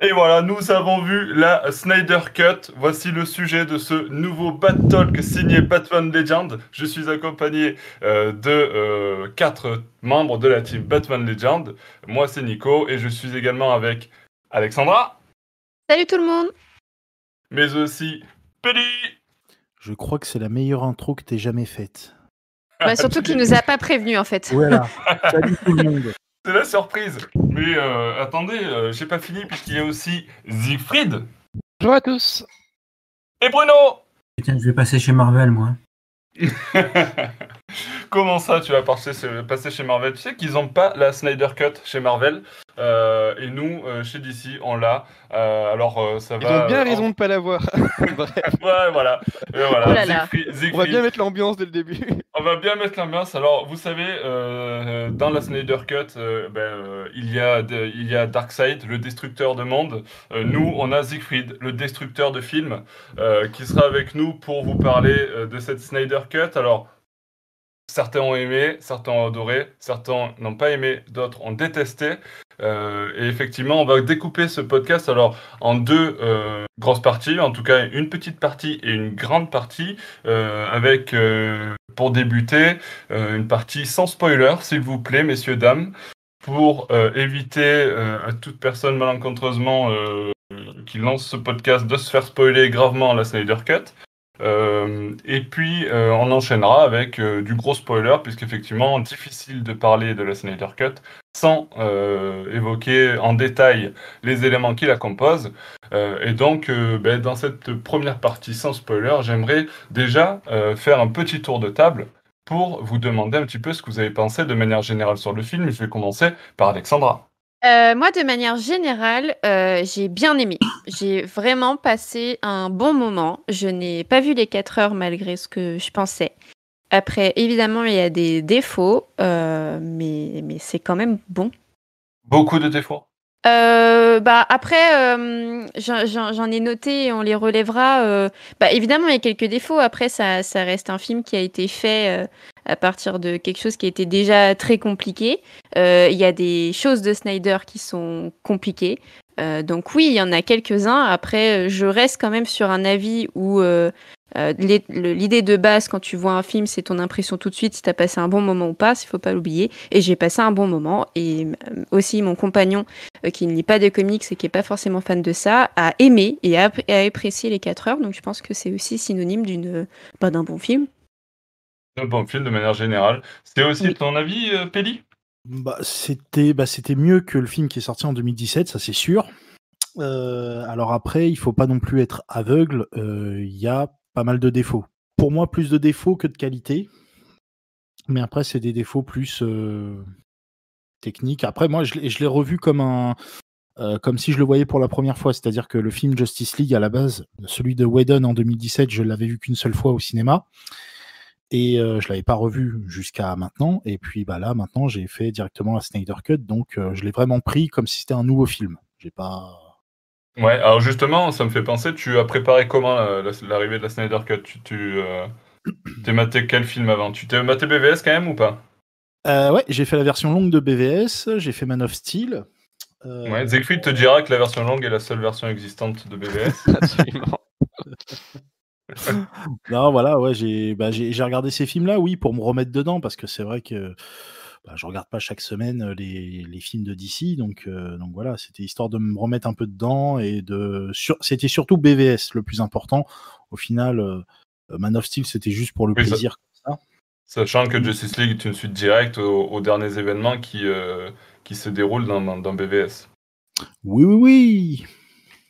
Et voilà, nous avons vu la Snyder Cut. Voici le sujet de ce nouveau Bat Talk signé Batman Legend. Je suis accompagné euh, de euh, quatre membres de la team Batman Legend. Moi, c'est Nico et je suis également avec Alexandra. Salut tout le monde. Mais aussi Peli. Je crois que c'est la meilleure intro que t'aies jamais faite. Bah, surtout qu'il nous a pas prévenu en fait. Voilà. Salut tout le monde. C'est la surprise. Mais euh, attendez, euh, j'ai pas fini puisqu'il y a aussi Siegfried Bonjour à tous. et Bruno. Putain, je vais passer chez Marvel, moi. Comment ça, tu vas passer, passer chez Marvel? Tu sais qu'ils n'ont pas la Snyder Cut chez Marvel. euh, et nous, euh, chez DC, on l'a. Euh, alors, euh, ça Ils va. ont bien euh, raison de pas l'avoir. Ouais, voilà. Et voilà. Oh là là. Siegfried- on va bien mettre l'ambiance dès le début. On va bien mettre l'ambiance. Alors, vous savez, euh, dans la Snyder Cut, euh, ben, euh, il, y a de- il y a Darkseid, le destructeur de monde. Euh, nous, on a Siegfried, le destructeur de films, euh, qui sera avec nous pour vous parler euh, de cette Snyder Cut. Alors, certains ont aimé, certains ont adoré, certains n'ont pas aimé, d'autres ont détesté. Euh, et effectivement, on va découper ce podcast alors en deux euh, grosses parties, en tout cas une petite partie et une grande partie, euh, avec pour débuter une partie sans spoiler, s'il vous plaît, messieurs dames, pour éviter à toute personne malencontreusement qui lance ce podcast de se faire spoiler gravement la Snyder Cut. Euh, et puis euh, on enchaînera avec euh, du gros spoiler, puisqu'effectivement, difficile de parler de la Snyder Cut sans évoquer en détail les éléments qui la composent. Et donc, ben, dans cette première partie sans spoiler, j'aimerais déjà faire un petit tour de table pour vous demander un petit peu ce que vous avez pensé de manière générale sur le film. Je vais commencer par Alexandra. Euh, moi, de manière générale, euh, j'ai bien aimé. J'ai vraiment passé un bon moment. Je n'ai pas vu les 4 heures malgré ce que je pensais. Après, évidemment, il y a des défauts, euh, mais, mais c'est quand même bon. Beaucoup de défauts? Bah après, j'en- ai noté et on les relèvera. bah évidemment, il y a quelques défauts. Après, ça, ça reste un film qui a été fait à partir de quelque chose qui était déjà très compliqué. Euh, Il y a des choses de Snyder qui sont compliquées. Euh, donc oui, il y en a quelques-uns. Après, euh, je reste quand même sur un avis où l'idée de base, quand tu vois un film, c'est ton impression tout de suite si tu as passé un bon moment ou pas, il faut pas l'oublier. Et j'ai passé un bon moment. Et aussi, mon compagnon qui ne lit pas de comics et qui est pas forcément fan de ça, a aimé et a, apprécié les 4 heures. Donc je pense que c'est aussi synonyme bah, d'un bon film. Un bon film de manière générale. C'est aussi Oui. ton avis, euh, Pelli Bah, c'était bah, c'était mieux que le film qui est sorti en 2017, ça c'est sûr. Euh, alors après, il faut pas non plus être aveugle. euh, Il y a pas mal de défauts. Pour moi, plus de défauts que de qualité. Mais après, c'est des défauts plus techniques. Après, moi, je l'ai je l'ai revu comme un euh, comme si je le voyais pour la première fois. C'est-à-dire que le film Justice League, à la base, celui de Whedon en 2017, je l'avais vu qu'une seule fois au cinéma. Et euh, je l'avais pas revu jusqu'à maintenant. Et puis bah là, maintenant, j'ai fait directement la Snyder Cut. Donc, euh, je l'ai vraiment pris comme si c'était un nouveau film. J'ai pas. Ouais, alors justement, ça me fait penser, tu as préparé comment euh, la- l'arrivée de la Snyder Cut? Tu, tu euh, t'es maté quel film avant? Tu t'es maté BVS quand même ou pas? Euh, ouais, j'ai fait la version longue de BVS. J'ai fait Man of Steel. Euh, Ouais, Siegfried te dira que la version longue est la seule version existante de BVS. Absolument. Non, voilà, ouais, j'ai bah, regardé ces films-là, oui, pour me remettre dedans, parce que c'est vrai que bah, je regarde pas chaque semaine euh, les, les films de DC, donc, euh, donc voilà, c'était histoire de me remettre un peu dedans et de. sur- C'était surtout BVS le plus important. Au final, euh, Man of Steel, c'était juste pour le Oui, ça- plaisir. comme ça. Sachant que Justice League est une suite directe aux, aux derniers événements qui, euh, qui se déroulent dans, dans, dans BVS. Oui, oui, oui.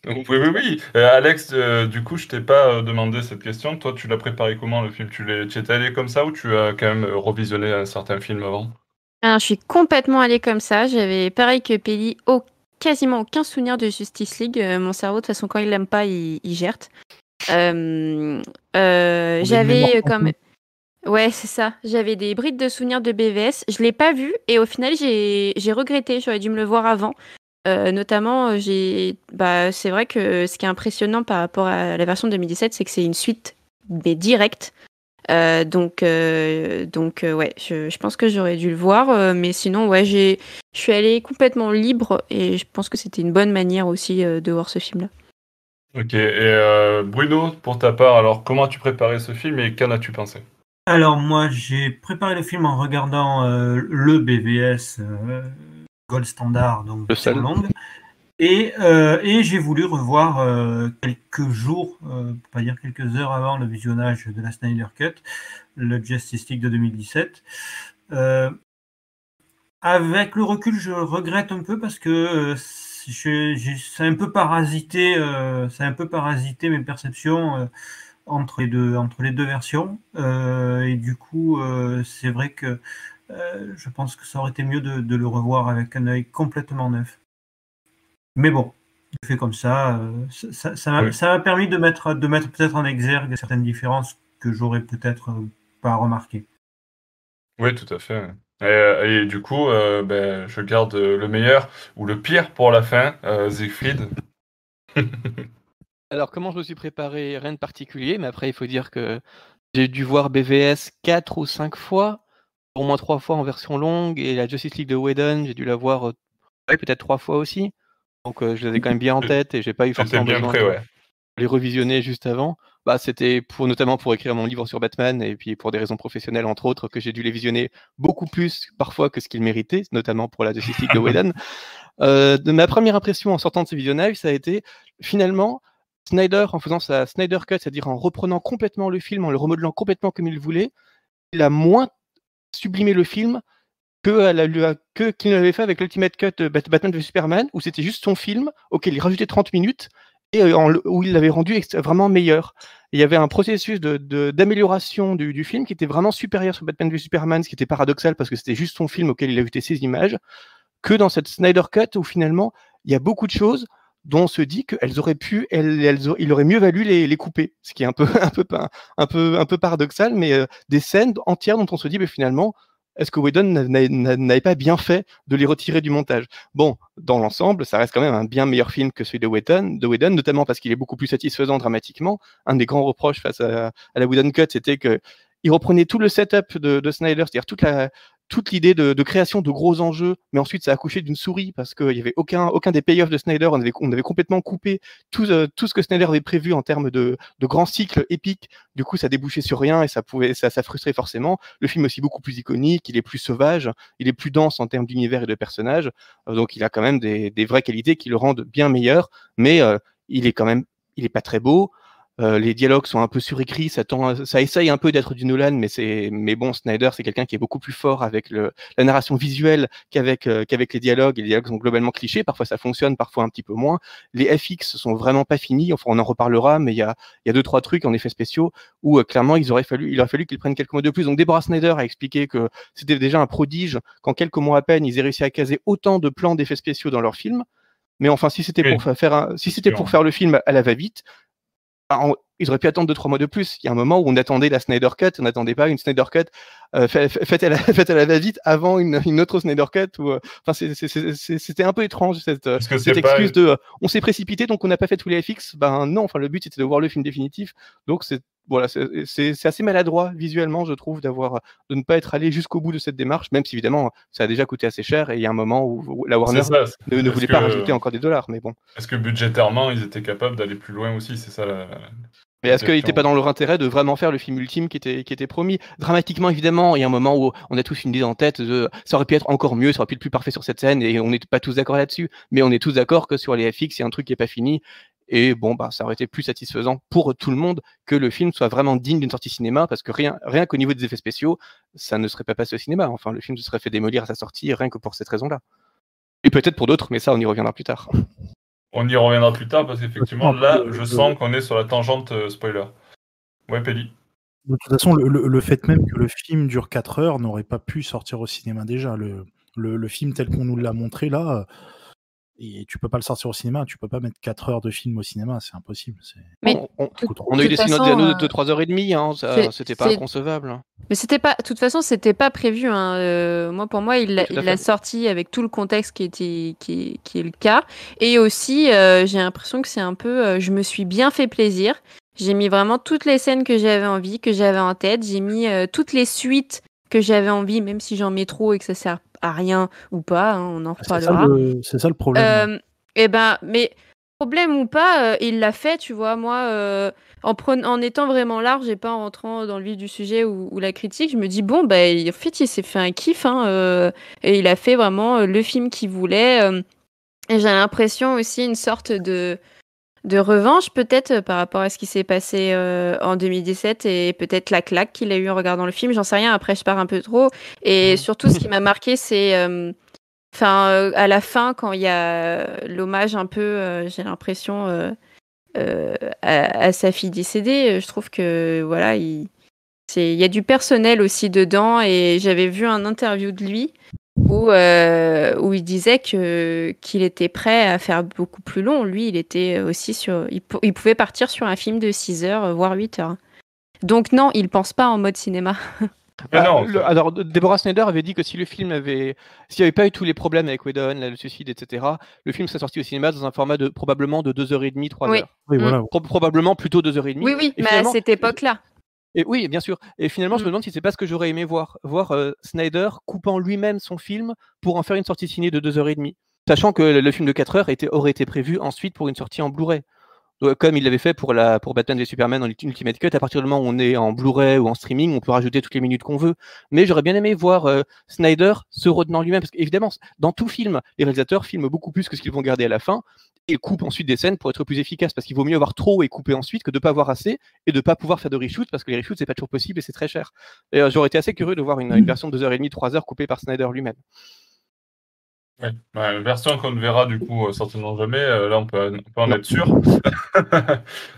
Oui, oui, oui. Euh, Alex, euh, du coup, je t'ai pas euh, demandé cette question. Toi, tu l'as préparé comment le film? Tu l'es- tu étais allé comme ça ou tu as quand même revisionné un certain film avant? Alors, je suis complètement allée comme ça. J'avais pareil que Pelli, au- quasiment aucun souvenir de Justice League. Euh, mon cerveau, de toute façon, quand il l'aime pas, il, il gerte. Euh, euh, J'avais euh, comme. Ouais, c'est ça. J'avais des brides de souvenirs de BVS. Je l'ai pas vu et au final, j'ai j'ai regretté. J'aurais dû me le voir avant. Euh, notamment, euh, j'ai, bah, c'est vrai que ce qui est impressionnant par rapport à la version de 2017, c'est que c'est une suite mais directe. Euh, donc, euh, donc euh, ouais, je, je pense que j'aurais dû le voir, euh, mais sinon, ouais, j'ai, je suis allée complètement libre et je pense que c'était une bonne manière aussi euh, de voir ce film-là. Ok, et euh, Bruno, pour ta part, alors comment as-tu préparé ce film et qu'en as-tu pensé? Alors moi, j'ai préparé le film en regardant euh, le BVS euh, Gold Standard, donc Le seul. Et, euh, et j'ai voulu revoir euh, quelques jours, euh, pour pas dire quelques heures avant le visionnage de la Snyder Cut, le Justice League de 2017. Euh, avec le recul, je regrette un peu parce que euh, je- j'ai- ça a un peu parasité, euh, ça a un peu parasité mes perceptions euh, entre les deux, entre les deux versions. Euh, et du coup, euh, c'est vrai que euh, je pense que ça aurait été mieux de, de le revoir avec un œil complètement neuf. Mais bon, je fais comme ça. euh, ça- ça ça m'a Oui. ça m'a permis de mettre, de mettre peut-être en exergue certaines différences que j'aurais peut-être euh, pas remarquées. Oui, tout à fait. Et, et du coup, euh, ben, je garde le meilleur ou le pire pour la fin, euh, Siegfried. Alors, comment je me suis préparé? Rien de particulier, mais après, il faut dire que j'ai dû voir BVS 4 ou 5 fois, au moins 3 fois en version longue, et la Justice League de Whedon, j'ai dû la voir euh, ouais, peut-être 3 fois aussi. Donc, euh, je les ai quand même bien en tête et j'ai pas eu forcément bien besoin prêt, de ouais. les revisionner juste avant. Bah, c'était pour, notamment pour écrire mon livre sur Batman et puis pour des raisons professionnelles, entre autres, que j'ai dû les visionner beaucoup plus parfois que ce qu'ils méritaient, notamment pour la Justice League de Whedon. Euh, de ma première impression en sortant de ce visionnage, ça a été finalement Snyder, en faisant sa Snyder Cut, c'est-à-dire en reprenant complètement le film, en le remodelant complètement comme il voulait, il a moins sublimé le film que la- qu'il n'avait fait avec l'Ultimate Cut Bat- Batman v Superman, où c'était juste son film auquel il rajoutait 30 minutes et euh, où il l'avait rendu vraiment meilleur. Il y avait un processus de- d'amélioration du, film qui était vraiment supérieur sur Batman v Superman, ce qui était paradoxal parce que c'était juste son film auquel il a ajouté ses images, que dans cette Snyder Cut où finalement il y a beaucoup de choses dont on se dit qu'elles auraient pu, elles, elles il aurait mieux valu les, les couper, ce qui est un peu, un peu, un peu, un peu paradoxal, mais euh, des scènes entières dont on se dit, mais finalement, est-ce que Whedon n'a- n'a- n'avait pas bien fait de les retirer du montage? Bon, dans l'ensemble, ça reste quand même un bien meilleur film que celui de Whedon, de Whedon notamment parce qu'il est beaucoup plus satisfaisant dramatiquement. Un des grands reproches face à, à la Whedon Cut, c'était que il reprenait tout le setup de, de Snyder, c'est-à-dire toute la toute l'idée de, de création de gros enjeux, mais ensuite ça a accouché d'une souris parce qu'il y avait aucun aucun des payoffs de Snyder, on avait on avait complètement coupé tout euh, tout ce que Snyder avait prévu en termes de de grands cycles épiques. Du coup, ça débouchait sur rien et ça pouvait ça ça frustrait forcément. Le film est aussi beaucoup plus iconique, il est plus sauvage, il est plus dense en termes d'univers et de personnages, Euh, donc il a quand même des, des vraies qualités qui le rendent bien meilleur, mais euh, il est quand même il est pas très beau. Euh, les dialogues sont un peu surécrits, ça, tend, ça essaye un peu d'être du Nolan, mais c'est, mais bon, Snyder, c'est quelqu'un qui est beaucoup plus fort avec le, la narration visuelle qu'avec, euh, qu'avec les dialogues. Et les dialogues sont globalement clichés, parfois ça fonctionne, parfois un petit peu moins. Les FX sont vraiment pas finis, enfin on en reparlera, mais il y a, il y a deux trois trucs en effets spéciaux où euh, clairement ils auraient fallu, il aurait fallu qu'ils prennent quelques mois de plus. Donc Deborah Snyder a expliqué que c'était déjà un prodige qu'en quelques mois à peine ils aient réussi à caser autant de plans d'effets spéciaux dans leur film. Mais enfin, si c'était Oui. pour fa- faire un, si c'était pour faire le film à la va-vite, on- ils auraient pu attendre deux trois mois de plus. Il y a un moment où on attendait la Snyder Cut, on n'attendait pas une Snyder Cut euh, fait- fait- faite à la, la va-vite avant une, une autre Snyder Cut. Ou, euh, enfin, c'est- c'est- c'est- c'est- c'était un peu étrange cette, euh, cette pas excuse de euh, on s'est précipité donc on n'a pas fait tous les FX. Ben non, enfin le but c'était de voir le film définitif. Donc c'est voilà, c'est assez maladroit visuellement, je trouve, d'avoir de ne pas être allé jusqu'au bout de cette démarche, même si évidemment ça a déjà coûté assez cher et il y a un moment où où la Warner ça, ne, voulait que- pas rajouter encore des dollars, mais bon. Est-ce que budgétairement, ils étaient capables d'aller plus loin aussi C'est ça la. Mais est-ce qu'il n'était pas dans leur intérêt de vraiment faire le film ultime qui était, qui était promis? Dramatiquement, évidemment, il y a un moment où on a tous une idée en tête de ça aurait pu être encore mieux, ça aurait pu être plus parfait sur cette scène, et on n'est pas tous d'accord là-dessus. Mais on est tous d'accord que sur les FX, il y a un truc qui n'est pas fini. Et bon, bah, ça aurait été plus satisfaisant pour tout le monde que le film soit vraiment digne d'une sortie cinéma, parce que rien, rien qu'au niveau des effets spéciaux, ça ne serait pas passé au cinéma. Enfin, le film se serait fait démolir à sa sortie, rien que pour cette raison-là. Et peut-être pour d'autres, mais ça, on y reviendra plus tard. On y reviendra plus tard parce qu'effectivement, là, le- je sens qu'on est sur la tangente euh, spoiler. Ouais, Pelli. De toute façon, le, le- le fait même que le film dure 4 heures n'aurait pas pu sortir au cinéma déjà. Le, le, le film tel qu'on nous l'a montré là, euh, et tu peux pas le sortir au cinéma, tu peux pas mettre 4 heures de film au cinéma, c'est impossible. c'est- Mais on, a eu de des Anneaux euh, de 3h30, hein, ça- c'est- c'était pas inconcevable. Mais c'était pas, de toute façon, c'était pas prévu. hein. Euh, moi, pour moi, il l'a sorti avec tout le contexte qui était, qui, qui est le cas. Et aussi, euh, j'ai l'impression que c'est un peu, euh, je me suis bien fait plaisir. J'ai mis vraiment toutes les scènes que j'avais envie, que j'avais en tête. J'ai mis euh, toutes les suites que j'avais envie, même si j'en mets trop et que ça sert à rien ou pas. hein, on en ça, reparlera. le- c'est ça le problème. Euh, eh ben, mais problème ou pas, euh, il l'a fait, tu vois. Moi, euh, en, pren- en étant vraiment large et pas en rentrant dans le vif du sujet ou, ou la critique, je me dis bon, bah, en fait, il s'est fait un kiff, hein, euh, et il a fait vraiment le film qu'il voulait. et j'ai l'impression aussi une sorte de de revanche peut-être euh, par rapport à ce qui s'est passé euh, en 2017 et peut-être la claque qu'il a eu en regardant le film. J'en sais rien. Après, je pars un peu trop. Et surtout, ce qui m'a marqué, c'est euh, Enfin, euh, à la fin, quand il y a l'hommage un peu, j'ai l'impression, à, à sa fille décédée, je trouve que voilà, il y a du personnel aussi dedans. Et j'avais vu un interview de lui où, euh, où il disait que qu'il était prêt à faire beaucoup plus long. Lui, il était aussi sur, il, pou- il pouvait partir sur un film de 6 heures, euh, voire 8 heures. Donc non, il pense pas en mode cinéma. Bah, non, le- alors, Deborah Snyder avait dit que si le film avait, s'il n'y avait pas eu tous les problèmes avec Whedon, le suicide, etc., le film serait sorti au cinéma dans un format de probablement de 2h30, 3h. Oui. Oui, Mm. voilà. Pro- probablement plutôt 2h30. Oui, oui, Et mais à cette époque-là. Et oui, bien sûr. Et finalement, je me demande si c'est pas ce que j'aurais aimé voir. Voir euh, Snyder coupant lui-même son film pour en faire une sortie ciné de 2h30. Sachant que le, le film de 4 heures était, aurait été prévu ensuite pour une sortie en Blu-ray. Comme il l'avait fait pour, la, pour Batman v Superman en Ultimate Cut, à partir du moment où on est en Blu-ray ou en streaming, on peut rajouter toutes les minutes qu'on veut. Mais j'aurais bien aimé voir euh, Snyder se retenant lui-même. Parce qu'évidemment, dans tout film, les réalisateurs filment beaucoup plus que ce qu'ils vont garder à la fin et coupent ensuite des scènes pour être plus efficaces. Parce qu'il vaut mieux avoir trop et couper ensuite que de pas avoir assez et de pas pouvoir faire de reshoot parce que les reshoots, c'est pas toujours possible et c'est très cher. Et euh, j'aurais été assez curieux de voir une, une version de 2h30, 3h coupée par Snyder lui-même. Ouais. Version qu'on ne verra du coup euh, certainement jamais. euh, là, on peut, on peut en Non. être sûr.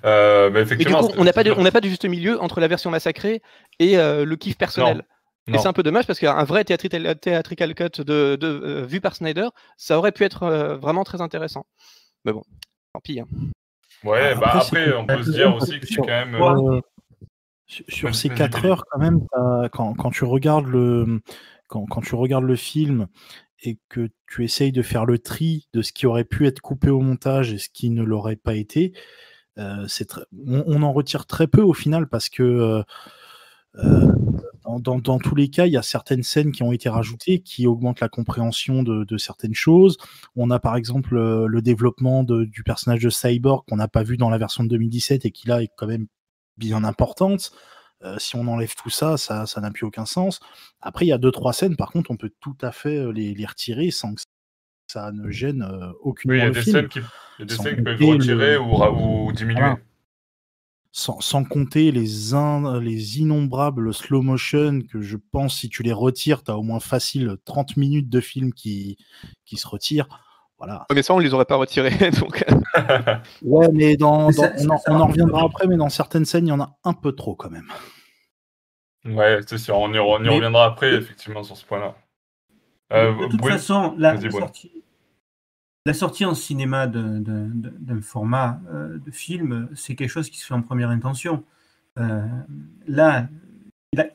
Euh, mais Et du coup, on n'a pas, de, c'est- on n'a pas de juste milieu entre la version massacrée et le kiff personnel. Et non. c'est un peu dommage parce qu'un vrai theatrical cut de, de, vu par Snyder, ça aurait pu être vraiment très intéressant. Mais bon, tant pis. hein. Ouais, bah Après, on peut se dire aussi que c'est sur- quand même. Euh, sur- ces vas-y, 4 Billy. heures, quand même, quand, quand tu regardes le, quand, quand tu regardes le film et que tu essayes de faire le tri de ce qui aurait pu être coupé au montage et ce qui ne l'aurait pas été, euh, c'est on, on en retire très peu au final parce que euh, dans, dans- dans tous les cas, il y a certaines scènes qui ont été rajoutées qui augmentent la compréhension de, de certaines choses. On a par exemple euh, le développement de- du personnage de Cyborg qu'on n'a pas vu dans la version de 2017 et qui là est quand même bien importante. Euh, si on enlève tout ça, ça ça n'a plus aucun sens. Après, il y a deux trois scènes, par contre, on peut tout à fait euh, les, les retirer sans que ça ne gêne euh, Oui, il y a des film. scènes qui, il y a des scènes qui peuvent retirer le- ou. Voilà. Sans, sans compter les, in- les innombrables slow motion que je pense, si tu les retires, tu as au moins facile 30 minutes de film qui, qui se retirent. Voilà. Mais ça, on les aurait pas retirés. donc, Ouais, mais dans, Mais dans- ça- on, en, on reviendra après, mais dans certaines scènes, il y en a un peu trop quand même. Ouais, c'est sûr, on y, on y Mais- reviendra après, effectivement, sur ce point-là. Euh, de toute façon, la, la sortie, la sortie en cinéma d'un format euh, de film, c'est quelque chose qui se fait en première intention. Euh, là,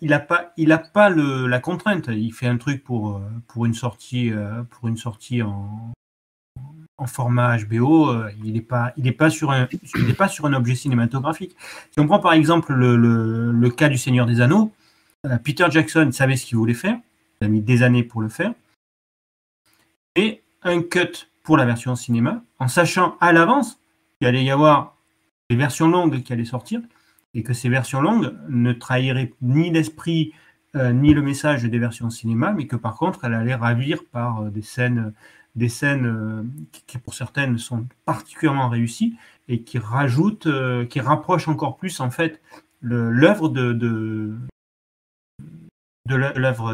il n'a pas, il a pas la contrainte. Il fait un truc pour, euh, pour une sortie, pour une sortie en, en format HBO. il n'est pas, pas, sur un, pas sur un objet cinématographique. Si on prend par exemple le, le- le cas du Seigneur des Anneaux, Peter Jackson savait ce qu'il voulait faire. Il a mis des années pour le faire et un cut pour la version cinéma, en sachant à l'avance qu'il allait y avoir des versions longues qui allaient sortir, et que ces versions longues ne trahiraient ni l'esprit euh, ni le message des versions cinéma, mais que par contre, elle allait ravir par euh, des scènes, des scènes euh, qui, pour certaines sont particulièrement réussies et qui rajoutent, qui rapprochent encore plus en fait l'œuvre de, de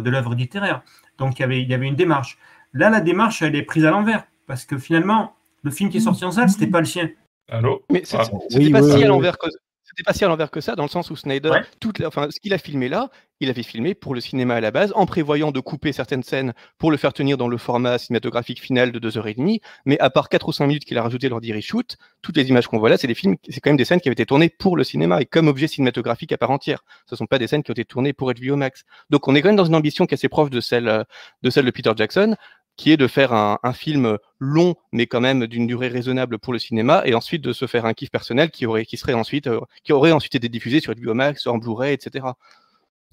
l'œuvre littéraire. Donc il y avait il y avait une démarche. Là, la démarche, elle est prise à l'envers parce que finalement, le film qui est sorti en salle, c'était pas le sien. Allô Mais Ah. c'était Oui, pas oui, si oui, à oui. l'envers que c'était pas si à l'envers que ça, dans le sens où Snyder, Ouais. toute la- enfin, ce qu'il a filmé là, il avait filmé pour le cinéma à la base, en prévoyant de couper certaines scènes pour le faire tenir dans le format cinématographique final de 2h30, mais à part 4 ou 5 minutes qu'il a rajouté lors des reshoots, toutes les images qu'on voit là, c'est des films, c'est quand même des scènes qui avaient été tournées pour le cinéma et comme objet cinématographique à part entière. Ce sont pas des scènes qui ont été tournées pour être vues au max. Donc on est quand même dans une ambition qui est assez proche de celle, euh, de celle de Peter Jackson. Qui est de faire un, film long, mais quand même d'une durée raisonnable pour le cinéma, et ensuite de se faire un kiff personnel qui aurait, qui serait ensuite, euh, qui aurait ensuite été diffusé sur HBO Max, en Blu-ray, etc.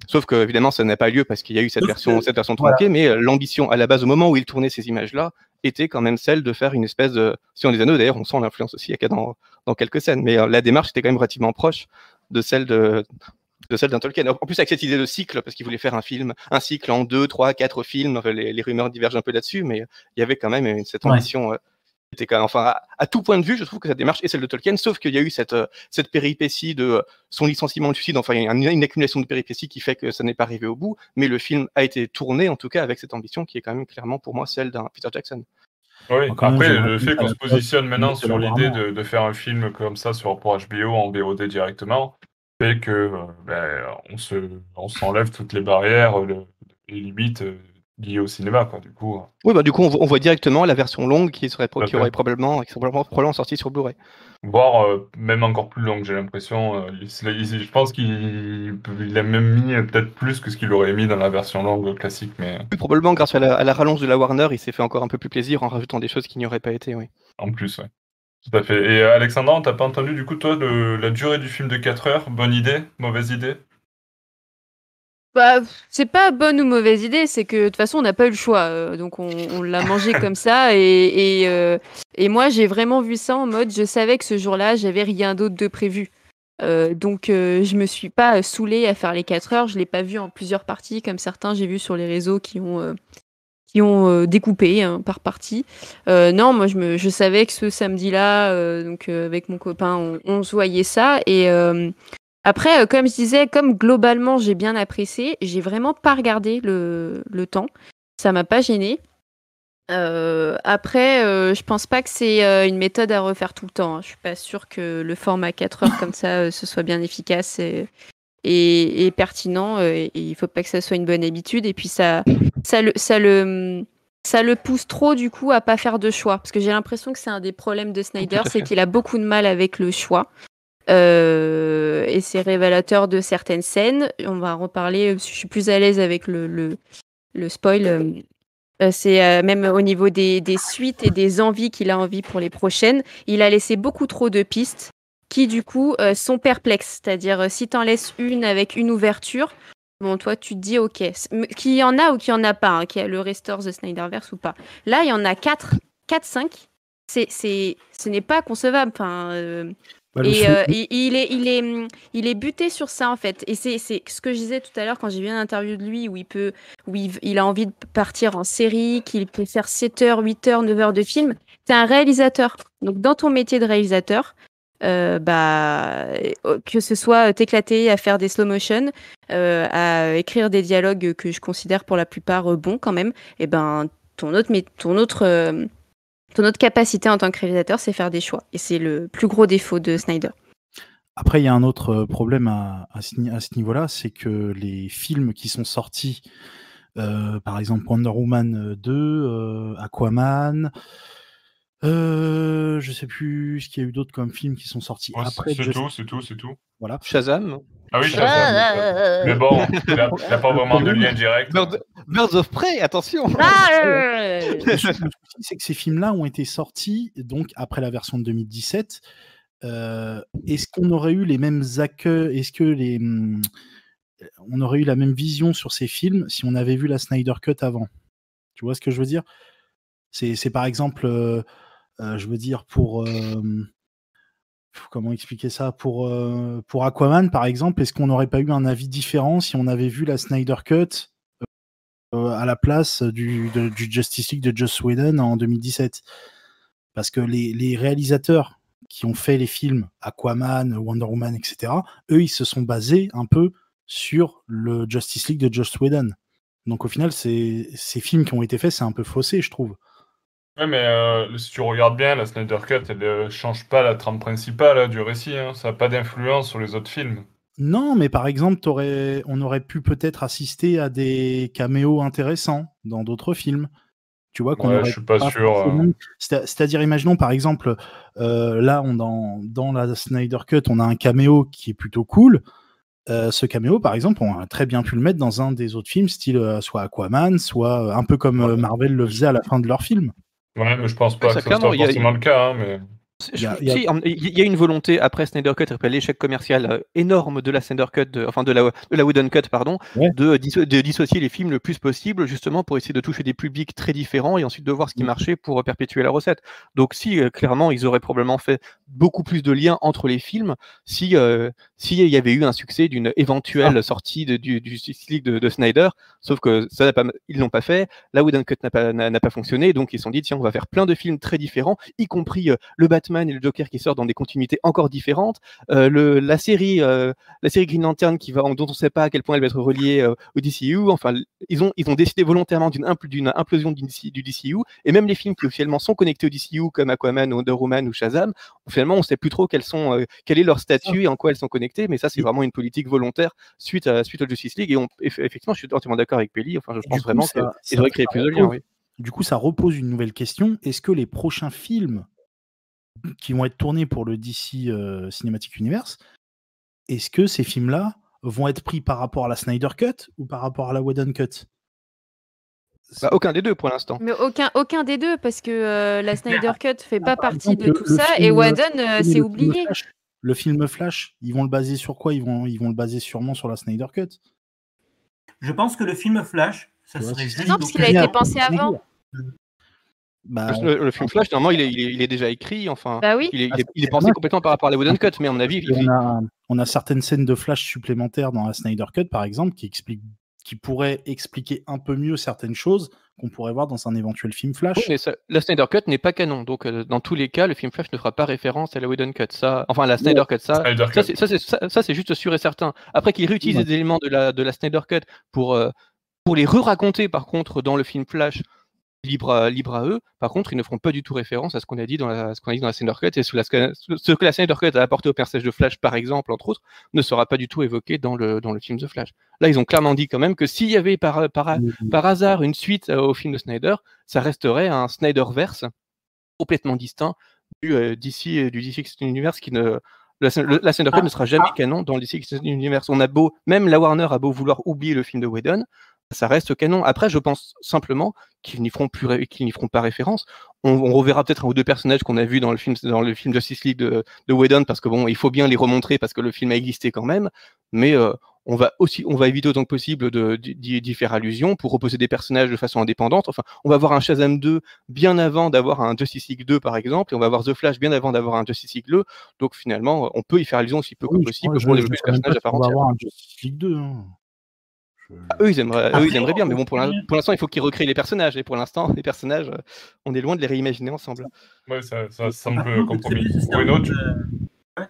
Sauf que évidemment, ça n'a pas lieu parce qu'il y a eu cette version, cette version tronquée, mais euh, l'ambition à la base, au moment où il tournait ces images-là, était quand même celle de faire une espèce de. Si on des anneaux, d'ailleurs, on sent l'influence aussi dans, dans quelques scènes, mais euh, la démarche était quand même relativement proche de celle de, de celle d'un Tolkien. En plus, avec cette idée de cycle, parce qu'il voulait faire un film, un cycle en deux, trois, quatre films, les, rumeurs divergent un peu là-dessus, mais il y avait quand même cette ambition. Euh, était quand même, enfin, à, tout point de vue, je trouve que cette démarche est celle de Tolkien, sauf qu'il y a eu cette, euh, cette péripétie de euh, son licenciement de suicide, enfin, il y a une, accumulation de péripéties qui fait que ça n'est pas arrivé au bout, mais le film a été tourné, en tout cas, avec cette ambition qui est quand même clairement pour moi celle d'un Peter Jackson. Oui, après, le fait qu'on se positionne maintenant sur l'idée de, de, faire un film comme ça sur, pour HBO en VOD directement, fait que euh, ben, on se, on s'enlève toutes les barrières, les limites euh, liées au cinéma, quoi. Du coup. Euh. Oui, bah du coup, on, voit directement la version longue qui serait, qui aurait probablement, qui serait probablement, probablement sortie sur Blu-ray. Voire même encore plus longue, j'ai l'impression. je pense qu'il il a même mis peut-être plus que ce qu'il aurait mis dans la version longue classique, mais. probablement grâce à la, à la rallonge de la Warner, il s'est fait encore un peu plus plaisir en rajoutant des choses qui n'y auraient pas été, oui. En plus, ouais. Tout à fait. Et euh, Alexandra, on t'a pas entendu du coup, toi, la durée du film de 4 heures? Bonne idée? Mauvaise idée? Bah, c'est pas bonne ou mauvaise idée, c'est que de toute façon on n'a pas eu le choix, euh, donc on, l'a mangé comme ça. Et, euh, et, moi j'ai vraiment vu ça en mode, je savais que ce jour-là j'avais rien d'autre de prévu. donc je me suis pas saoulée à faire les 4 heures, je l'ai pas vu en plusieurs parties comme certains j'ai vu sur les réseaux qui ont qui ont euh, découpé hein, par partie. Euh, non, moi je, me, savais que ce samedi-là, euh, donc avec mon copain, on, se voyait ça. Et après, comme je disais, comme globalement j'ai bien apprécié, j'ai vraiment pas regardé le, temps. Ça m'a pas gêné. après, je pense pas que c'est une méthode à refaire tout le temps. Hein. Je suis pas sûre que le format 4 heures comme ça, ce soit bien efficace. Et, pertinent. Euh, et, il faut pas que ça soit une bonne habitude. Et puis ça, ça le, ça le, ça le pousse trop du coup à pas faire de choix. Parce que j'ai l'impression que c'est un des problèmes de Snyder, c'est qu'il a beaucoup de mal avec le choix. Euh, et c'est révélateur de certaines scènes. On va en reparler. Je suis plus à l'aise avec le, le, le spoil. Euh, c'est même au niveau des, des, suites et des envies qu'il a envie pour les prochaines. Il a laissé beaucoup trop de pistes qui du coup euh, sont perplexes. C'est-à-dire, euh, si tu en laisses une avec une ouverture, bon, toi, tu te dis, OK, qu'il y en a ou qu'il n'y en a pas, hein, qu'il y a le Restore the Snyderverse ou pas. Là, il y en a 4, 4 5. C'est, c'est, ce n'est pas concevable. Enfin, euh, bah, et il, est, il, est, il est buté sur ça, en fait. Et c'est, c'est ce que je disais tout à l'heure quand j'ai vu une interview de lui où il, peut, où il, a envie de partir en série, qu'il peut faire 7 heures, 8 heures, 9 heures de film. C'est un réalisateur. Donc, dans ton métier de réalisateur, euh, bah, que ce soit t'éclater à faire des slow motion, euh, à écrire des dialogues que je considère pour la plupart euh, bons quand même, et ben ton autre, ton autre, ton autre capacité en tant que réalisateur, c'est faire des choix. Et c'est le plus gros défaut de Snyder. Après, il y a un autre problème à, à ce, niveau-là, c'est que les films qui sont sortis, par exemple Wonder Woman 2, Aquaman, euh, je sais plus ce qu'il y a eu d'autres comme films qui sont sortis après. C'est tout, c'est tout, c'est tout. Voilà. Shazam. Ah oui, Shazam. mais bon, il n'a pas vraiment de lien direct. Birds of Prey, attention. Ah, c'est que ces films-là ont été sortis donc après la version de 2017. Euh, est-ce qu'on aurait eu les mêmes accueils Est-ce que les hmm, on aurait eu la même vision sur ces films si on avait vu la Snyder Cut avant? Tu vois ce que je veux dire? C'est par exemple. Euh, je veux dire, pour. comment expliquer ça? Pour, pour Aquaman, par exemple, est-ce qu'on n'aurait pas eu un avis différent si on avait vu la Snyder Cut à la place du, du, Justice League de Joss Whedon en 2017 Parce que les, les, réalisateurs qui ont fait les films Aquaman, Wonder Woman, etc., eux, ils se sont basés un peu sur le Justice League de Joss Whedon. Donc au final, ces films qui ont été faits, c'est un peu faussé, je trouve. Ouais, mais euh, si tu regardes bien, la Snyder Cut, elle ne change pas la trame principale hein, du récit. Hein. Ça n'a pas d'influence sur les autres films. Non, mais par exemple, on aurait pu peut-être assister à des caméos intéressants dans d'autres films. Tu vois qu'on ouais, je suis pas, sûr. Euh. C'est-à-dire, imaginons par exemple, euh, là, on, dans, dans la Snyder Cut, on a un caméo qui est plutôt cool. euh, ce caméo, par exemple, on a très bien pu le mettre dans un des autres films, style euh, soit Aquaman, soit euh, un peu comme euh, Marvel le faisait à la fin de leur film. Ouais, mais je pense pas que ce soit forcément le cas. hein, mais... Il y a- Si, y une volonté après Snyder Cut, après l'échec commercial euh, énorme de la Snyder Cut, de- enfin de la, de la Whedon Cut, pardon, Ouais. de, disso- de dissocier les films le plus possible, justement pour essayer de toucher des publics très différents et ensuite de voir ce qui Mm. marchait pour euh, perpétuer la recette. Donc si euh, clairement ils auraient probablement fait beaucoup plus de liens entre les films si euh, s'il y avait eu un succès d'une éventuelle sortie de- du, du League de, de Snyder, sauf que ça n'a pas, ils l'ont pas fait, la Whedon Cut n'a pas, pas fonctionné, donc ils se sont dit tiens on va faire plein de films très différents, y compris euh, le Batman et le Joker qui sortent dans des continuités encore différentes, euh, le, la série euh, la série Green Lantern qui va dont on ne sait pas à quel point elle va être reliée euh, au DCU, enfin ils ont ils ont décidé volontairement d'une impl- d'une implosion du, DC du DCU et même les films qui officiellement sont connectés au DCU comme Aquaman, Wonder Woman ou Shazam, finalement on sait plus trop sont quel est leur statut et en quoi elles sont connectées, mais ça c'est vraiment une politique volontaire suite à suite au Justice League et on, effectivement je suis entièrement d'accord avec Pelli, enfin je pense coup, vraiment qu'ils devraient créer plus de liens. Oui. Du coup, ça repose une nouvelle question. Est-ce que les prochains films qui vont être tournés pour le DC euh, Cinematic Universe, est-ce que ces films-là vont être pris par rapport à la Snyder Cut ou par rapport à la Whedon Cut? Bah, aucun des deux pour l'instant. Mais aucun, aucun des deux, parce que euh, la Snyder Cut fait pas par partie exemple, de tout ça, film, et euh, Whedon, Le c'est film oublié. Flash, le film Flash, ils vont le baser sur quoi? Ils vont, ils vont le baser sûrement sur la Snyder Cut. Je pense que le film Flash, ça serait juste Non, parce qu'il a été pensé avant. Bah, Le, le film Flash, normalement, il est, il est- il est déjà écrit. Enfin, Bah oui. il est, il Ah, est- il est c'est pensé complètement par rapport à la Wooden Cut, mais à mon avis, il- on, a, on a certaines scènes de Flash supplémentaires dans la Snyder Cut, par exemple, qui, expliquent, qui pourraient expliquer un peu mieux certaines choses qu'on pourrait voir dans un éventuel film Flash. Oui, mais ça- la Snyder Cut n'est pas canon, donc euh, dans tous les cas, le film Flash ne fera pas référence à la Whedon Cut. Ça, enfin, la Snyder Cut, ça, Snyder ça, Cut. c'est, ça, c'est, ça, ça, c'est juste sûr et certain. Après qu'ils réutilisent Ouais. des éléments de la, de la Snyder Cut pour, euh, pour les re-raconter, par contre, dans le film Flash, libre à, libre à eux, par contre, ils ne feront pas du tout référence à ce qu'on a dit dans la, ce qu'on a dit dans la Snyder Cut et ce, la- ce que la Snyder Cut a apporté au personnage de Flash, par exemple, entre autres, ne sera pas du tout évoqué dans le, dans le film The Flash. Là, ils ont clairement dit quand même que s'il y avait par, par, par hasard une suite euh, au film de Snyder, ça resterait un Snyderverse complètement distinct du euh, DC et du DC Universe qui ne la, la Snyder Cut Ah, ne sera jamais ah. canon dans le DC Universe. On a beau même la Warner a beau vouloir oublier le film de Whedon, ça reste canon. Après, je pense simplement qu'ils n'y feront plus qu'ils n'y feront pas référence. On, on reverra peut-être un ou deux personnages qu'on a vus dans le film dans le film Justice League de, de Whedon parce que bon, il faut bien les remontrer parce que le film a existé quand même, mais euh, on va aussi, on va éviter autant que possible d'y faire allusion pour reposer des personnages de façon indépendante. Enfin, on va avoir un Shazam 2 bien avant d'avoir un Justice League 2 par exemple, et on va avoir The Flash bien avant d'avoir un Justice League 2. Donc finalement, on peut y faire allusion aussi peu Oui, que possible pour je- développer je ce sais même personnage à part on va avoir un Justice League 2. hein. Eux, ils aimeraient, eux, ils aimeraient bien, on mais peut bon, pour l'instant, il faut qu'ils recréent les personnages, et pour l'instant, les personnages, euh, on est loin de les réimaginer ensemble. Ouais, ça, ça semble on peut très compromis. bien se Bruno, servir tu... de- ouais.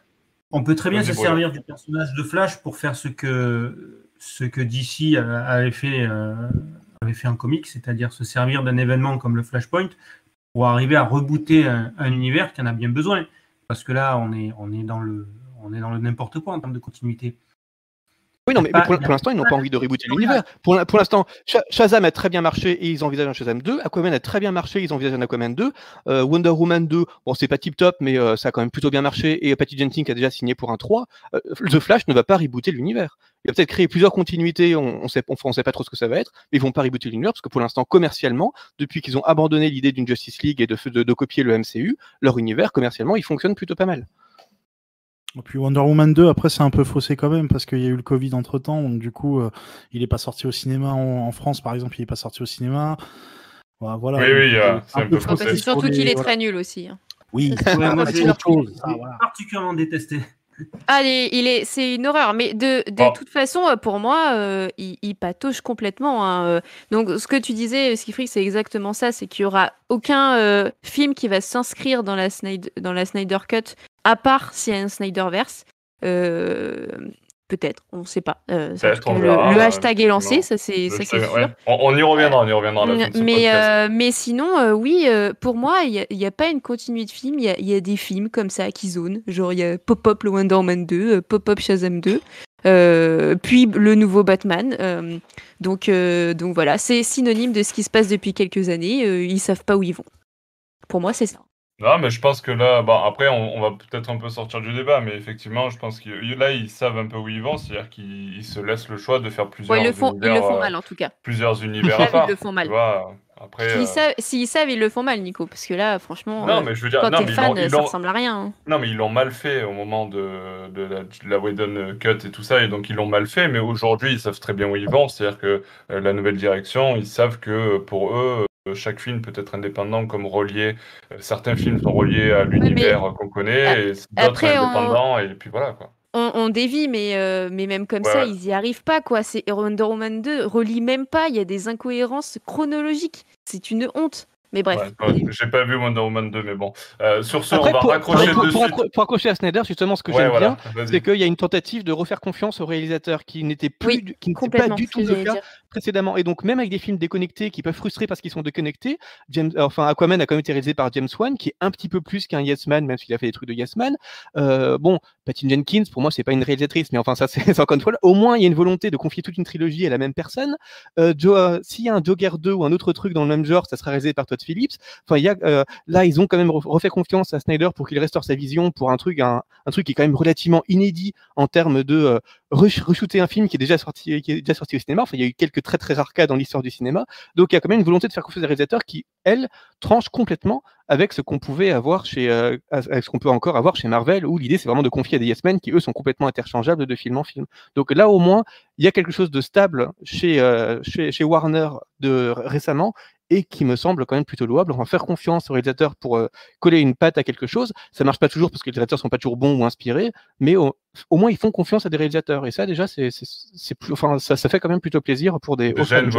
On peut très bien Vas-y, se Bruno. servir du personnage de Flash pour faire ce que, ce que DC avait fait, euh, avait fait en comics, c'est-à-dire se servir d'un événement comme le Flashpoint pour arriver à rebooter un, un univers qui en a bien besoin. Parce que là, on est, on est dans le, on est dans le n'importe quoi en termes de continuité. Oui, non, mais, Pas- mais pour, l'instant, ils n'ont pas envie de rebooter l'univers. Pour, l'instant, Sha- Shazam a très bien marché et ils envisagent un Shazam 2. Aquaman a très bien marché, ils envisagent un Aquaman 2. Euh, Wonder Woman 2, bon, c'est pas tip top, mais euh, ça a quand même plutôt bien marché. Et Patty Jenkins a déjà signé pour un 3. Euh, The Flash ne va pas rebooter l'univers. Il va peut-être créer plusieurs continuités, on ne sait, on, on sait pas trop ce que ça va être, mais ils vont pas rebooter l'univers parce que pour l'instant, commercialement, depuis qu'ils ont abandonné l'idée d'une Justice League et de, de, de copier le MCU, leur univers, commercialement, il fonctionne plutôt pas mal. Et puis Wonder Woman 2, après, c'est un peu faussé quand même, parce qu'il y a eu le Covid entre temps, donc du coup, euh, il n'est pas sorti au cinéma en, en France, par exemple, il n'est pas sorti au cinéma. Voilà. voilà. Oui, oui, euh, c'est un peu C'est surtout qu'il est très nul aussi. hein. Oui, Ouais, moi, j'ai voilà. particulièrement détesté. Allez, il est, c'est une horreur. Mais de, de toute façon, euh, pour moi, euh, il, il patauge complètement. hein. Donc, ce que tu disais, Skifrick, c'est exactement ça. C'est qu'il y aura aucun euh, film qui va s'inscrire dans la Snyder, dans la Snyder Cut, à part s'il y a un Snyderverse. Euh, Peut-être, on ne sait pas. Euh, ça, cas, le, verra, le euh, hashtag est lancé, ça c'est sûr. ouais. On, on y reviendra, on y reviendra à la fin de ce mais, sinon, oui, pour moi, il n'y a, pas une continuité de film. Il y a, il y a des films comme ça qui zonent. Genre, il y a Pop-Up le Wonder Man 2, euh, Pop-Up Shazam 2, euh, puis le nouveau Batman. euh, donc, euh, donc voilà, c'est synonyme de ce qui se passe depuis quelques années. ils savent pas où ils vont. Pour moi, c'est ça. Non, mais je pense que là, bon, après, on, on va peut-être un peu sortir du débat, mais effectivement, je pense que là, ils savent un peu où ils vont, c'est-à-dire qu'ils ils se laissent le choix de faire plusieurs Ouais, ils le font, ils le univers, font euh, mal en tout cas. plusieurs univers ils le font mal. Tu vois, après, S'ils euh, savent, s'ils savent, ils le font mal, Nico, parce que là, franchement, non, euh, mais je veux dire, quand non, t'es mais fan, ça ressemble à rien. hein. non, mais ils l'ont mal fait au moment de, de la, de la Whedon Cut et tout ça, et donc ils l'ont mal fait, mais aujourd'hui, ils savent très bien où ils vont, c'est-à-dire que euh, la nouvelle direction, ils savent que pour eux, chaque film peut être indépendant comme relié. euh, certains films sont reliés à l'univers qu'on connaît, et d'autres après, on- indépendants, et puis voilà, quoi. On, on dévie, mais, euh, mais même comme Ouais, ça, ouais. ils y arrivent pas, quoi. C'est Wonder Woman 2 relie même pas, il y a des incohérences chronologiques. C'est une honte. Mais bref. Ouais, j'ai pas vu Wonder Woman 2, mais bon. Euh, sur ce, Après, on va pour, raccrocher pour- pour accro- pour accrocher à Snyder, justement, ce que Ouais, j'aime voilà, bien, c'est qu'il y a une tentative de refaire confiance au réalisateur qui n'était plus, Oui, du- qui n'était pas du tout le cas dire. Précédemment. Et donc, même avec des films déconnectés qui peuvent frustrer parce qu'ils sont déconnectés, James, euh, enfin, Aquaman a quand même été réalisé par James Wan, qui est un petit peu plus qu'un Yes Man, même s'il a fait des trucs de Yes Man. Euh, bon, Patty Jenkins, pour moi, c'est pas une réalisatrice, mais enfin, ça, c'est encore une fois, au moins, il y a une volonté de confier toute une trilogie à la même personne. Euh, euh, s'il y a un Joker 2 ou un autre truc dans le même genre, ça sera réalisé par Todd Phillips. Enfin, il y a, euh, là, ils ont quand même re- refait confiance à Snyder pour qu'il restaure sa vision pour un truc, un, un truc qui est quand même relativement inédit en termes de euh, re- re-shooter un film qui est déjà sorti, qui est déjà sorti au cinéma. Enfin, il y a eu quelques très très rares cas dans l'histoire du cinéma. Donc, il y a quand même une volonté de faire confiance des réalisateurs qui, elles, tranchent complètement avec ce qu'on pouvait avoir chez, euh, avec ce qu'on peut encore avoir chez Marvel, où l'idée c'est vraiment de confier à des Yes Men qui eux sont complètement interchangeables de film en film. Donc là, au moins, il y a quelque chose de stable chez, euh, chez, Warner de récemment et qui me semble quand même plutôt louable. On va faire confiance aux réalisateurs pour euh, coller une patte à quelque chose. Ça marche pas toujours parce que les réalisateurs sont pas toujours bons ou inspirés, mais au, au moins ils font confiance à des réalisateurs. Et ça, déjà, c'est, plus, enfin, ça, ça fait quand même plutôt plaisir pour des Déjà une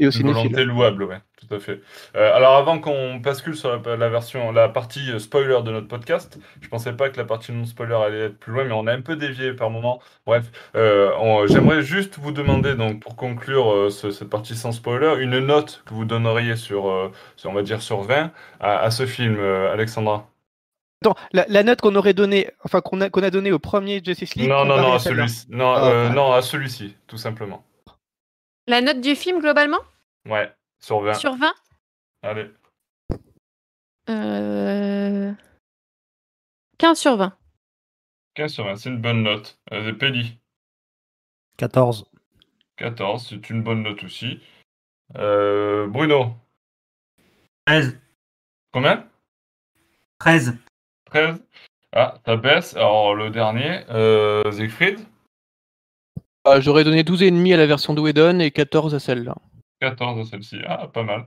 et aux Une volonté louable, ouais, tout à fait. Euh, alors avant qu'on bascule sur la, la version, la partie euh, spoiler de notre podcast, je pensais pas que la partie non spoiler allait être plus loin, mais on a un peu dévié par moment. Bref, euh, j'aimerais juste vous demander donc pour conclure euh, ce- cette partie sans spoiler, une note que vous donneriez sur, sur, on va dire sur 20 à, à ce film, Alexandra. Attends, la, la note qu'on aurait donnée, enfin qu'on a, qu'on a donnée au premier Justice League. Non, non, non, à celui-ci. Non, Ah, euh, ouais. non, à celui-ci, tout simplement. La note du film, globalement? Ouais, sur 20. Sur 20 Allez. euh... 15 sur 20. 15 sur 20, c'est une bonne note. Euh, Pelli, 14. 14, c'est une bonne note aussi. Euh, Bruno, 13. combien? 13. 13 Ah, ça baisse. Alors, le dernier, euh, Siegfried, Ah, J'aurais donné 12,5 à la version de Whedon et 14 à celle-là. 14 à celle-ci. Ah, pas mal.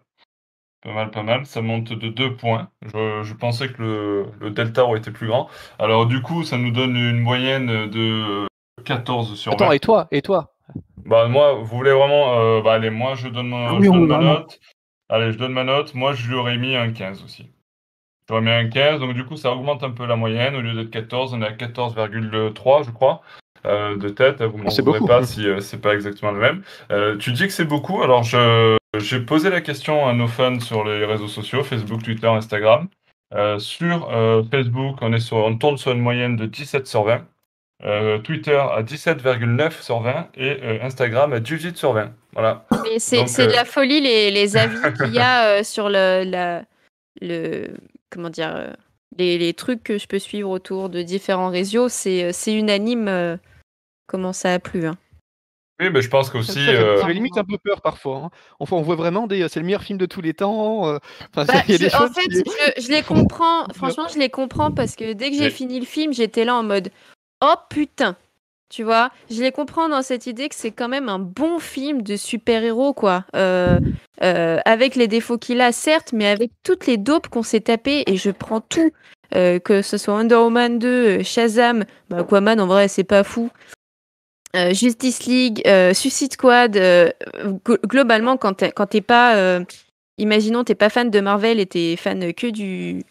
Pas mal, pas mal. Ça monte de 2 points. Je, je pensais que le, le delta aurait été plus grand. Alors, du coup, ça nous donne une moyenne de 14 sur 20. Attends, et toi? Et toi? Bah, moi, vous voulez vraiment. euh, bah, allez, moi, je donne, mon- oui, je on donne ma note. Allez, je donne ma note. Moi, je lui aurais mis un 15 aussi. J'aurais mis un 15, donc du coup, ça augmente un peu la moyenne. Au lieu d'être 14, on est à 14,3, je crois, euh, de tête. Vous C'est voudrez beaucoup. pas si euh, c'est pas exactement le même. Euh, tu dis que c'est beaucoup. Alors, je, j'ai posé la question à nos fans sur les réseaux sociaux, Facebook, Twitter, Instagram. Euh, sur euh, Facebook, on, est sur, on tourne sur une moyenne de 17 sur 20. Euh, Twitter à 17,9 sur 20 et euh, Instagram à 18 sur 20. Voilà. C'est de la folie les, les avis qu'il y a euh, sur le, la, le comment dire euh, les, les trucs que je peux suivre autour de différents réseaux. C'est euh, c'est unanime euh, comment ça a plu. hein. Oui, mais je pense qu'aussi. ça fait, euh, fait limite un peu peur parfois. hein. Enfin, on voit vraiment des. C'est le meilleur film de tous les temps. Enfin, Bah, il y a des je- en fait, qui- je, je les comprends. Franchement, je les comprends parce que dès que j'ai Mais- fini le film, j'étais là en mode Oh putain Tu vois Je les comprends dans cette idée que c'est quand même un bon film de super-héros, quoi. Euh, euh, avec les défauts qu'il a, certes, mais avec toutes les dopes qu'on s'est tapées, et je prends tout. euh, que ce soit Wonder Woman 2, euh, Shazam, bah, Aquaman en vrai c'est pas fou. Justice League, Suicide Squad, glo- globalement quand t'es pas imaginons t'es pas fan de Marvel et t'es fan que du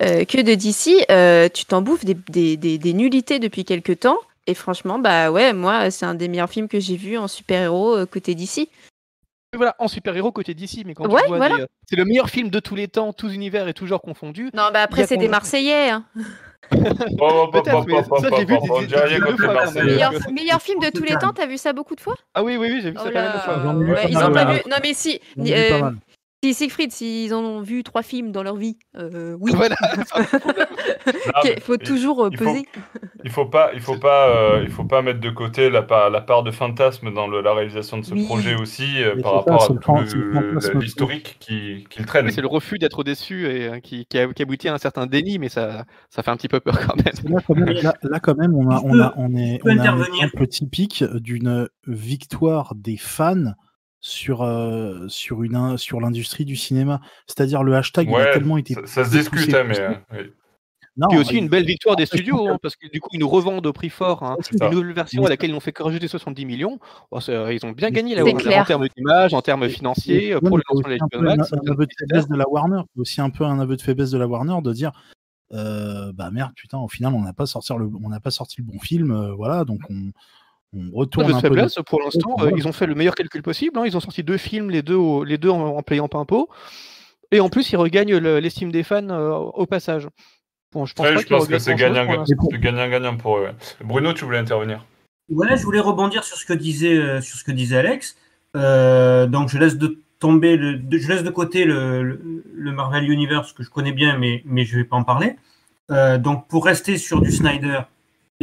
que de DC, tu t'en bouffes des, des, des, des nullités depuis quelques temps. Et franchement, bah ouais, moi, c'est un des meilleurs films que j'ai vu en super-héros euh, côté DC. Voilà, en super-héros côté d'ici, mais quand Ouais, tu vois voilà. des, euh, c'est le meilleur film de tous les temps, tous univers et tous genres confondus. Non, bah après, c'est des Marseillais. hein. Peut-être, mais ça, j'ai vu des-. Meilleur, film de tous les temps, t'as vu ça beaucoup de fois? Ah oui, oui, oui, j'ai vu Oh ça pas mal de fois. Vu. Non, mais si. Pas euh. Si Siegfried, s'ils en ont vu trois films dans leur vie, euh, oui. Voilà. Il faut toujours euh, faut- peser. Il faut pas, il faut pas, euh, il faut pas mettre de côté la part, la part de fantasme dans le- la réalisation de ce Oui. projet aussi euh, par rapport ça, à l'historique qui, qu'il traîne. C'est le refus d'être déçu et euh, qui, qui, a- qui aboutit à un certain déni, mais ça, ça fait un petit peu peur quand même. Là quand, même, là, là, quand même, on a, on a, on est, on a un exemple typique d'une victoire des fans sur, euh, sur, une, sur l'industrie du cinéma. C'est-à-dire le hashtag il a Ouais, tellement été. ça, ça se poussé, discute, hein, poussé. mais euh, oui. Non, Puis aussi une belle victoire des studios, hein, parce que du coup ils nous revendent au prix fort hein, une nouvelle version à laquelle ils n'ont fait que rajouter 70 millions. Oh, c'est- ils ont bien gagné là en termes d'image, en termes financiers, Ouais, pour le lancement de un un, aveu de faiblesse de la Warner. C'est aussi un peu un aveu de faiblesse de la Warner de dire euh, bah merde, putain, au final, on n'a pas sorti le, on n'a pas sorti le bon film, euh, voilà, donc on, on retourne de un peu. faiblesse, pour l'instant, euh, ils ont fait le meilleur calcul possible. hein, Ils ont sorti deux films, les deux, au- les deux en, en payant pas impôt. Et en plus, ils regagnent le- l'estime des fans euh, au passage. Bon, je pense Ouais, pas je qu'ils pense que c'est gagnant-gagnant pour eux. ouais. Bruno, tu voulais intervenir? Ouais, je voulais rebondir sur ce que disait, euh, sur ce que disait Alex. Euh, donc, je laisse de tomber, le, de- je laisse de côté le, le- le Marvel Universe que je connais bien, mais, mais je vais pas en parler. Euh, donc, pour rester sur du Snyder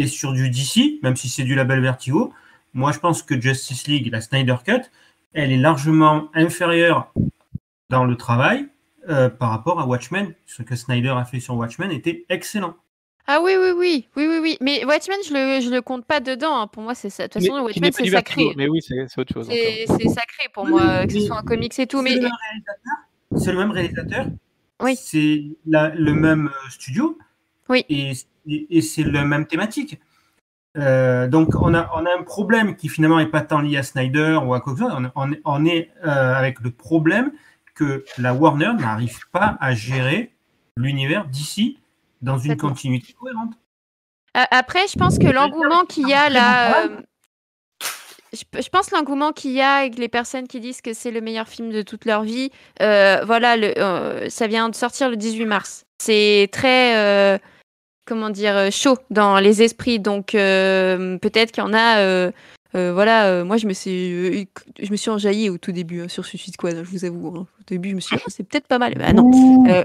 et sur du DC, même si c'est du label Vertigo, moi, je pense que Justice League, la Snyder Cut, elle est largement inférieure dans le travail euh, par rapport à Watchmen. Ce que Snyder a fait sur Watchmen était excellent. Ah oui, oui, oui, oui, oui, oui. Mais Watchmen, je le, je le compte pas dedans. hein. Pour moi, c'est ça. De toute façon, Mais- Watchmen, c'est sacré. Vertigo, Mais oui, c'est autre chose. C'est sacré pour Oui, moi, que ce soit en comics et tout. C'est Mais le même réalisateur. C'est le même réalisateur. Oui. C'est le même euh, studio. Oui. Et, et- et c'est la même thématique. Euh, donc on a, on a un problème qui finalement n'est pas tant lié à Snyder ou à quoi. On, on est- on est euh, avec le problème que la Warner n'arrive pas à gérer l'univers d'ici dans une continuité cohérente. A- Après, je pense que l'engouement qu'il y a là. euh, Je, pense l'engouement qu'il y a avec les personnes qui disent que c'est le meilleur film de toute leur vie. euh, voilà, le, euh, ça vient de sortir le 18 mars. C'est très, euh, comment dire, euh, chaud dans les esprits. Donc euh, peut-être qu'il y en a. euh, euh, voilà, moi je me suis, je me suis enjaillée au tout début hein, sur Suicide Squad. hein, je vous avoue. hein. Au début, je me suis dit, Ah, c'est peut-être pas mal. Bah non.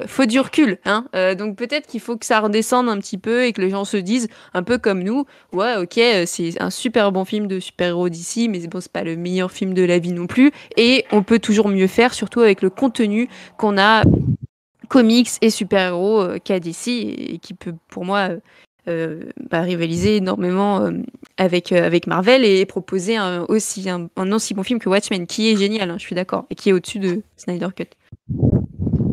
Faut du recul, hein. Donc peut-être qu'il faut que ça redescende un petit peu et que les gens se disent un peu comme nous, ouais, ok, c'est un super bon film de super-héros d'ici, mais bon, c'est pas le meilleur film de la vie non plus. Et on peut toujours mieux faire, surtout avec le contenu qu'on a comics et super-héros euh, qu'a DC et qui peut, pour moi, euh, euh, bah, rivaliser énormément avec, avec Marvel et proposer un, aussi un, aussi bon film que Watchmen, qui est génial, hein, je suis d'accord, et qui est au-dessus de Snyder Cut.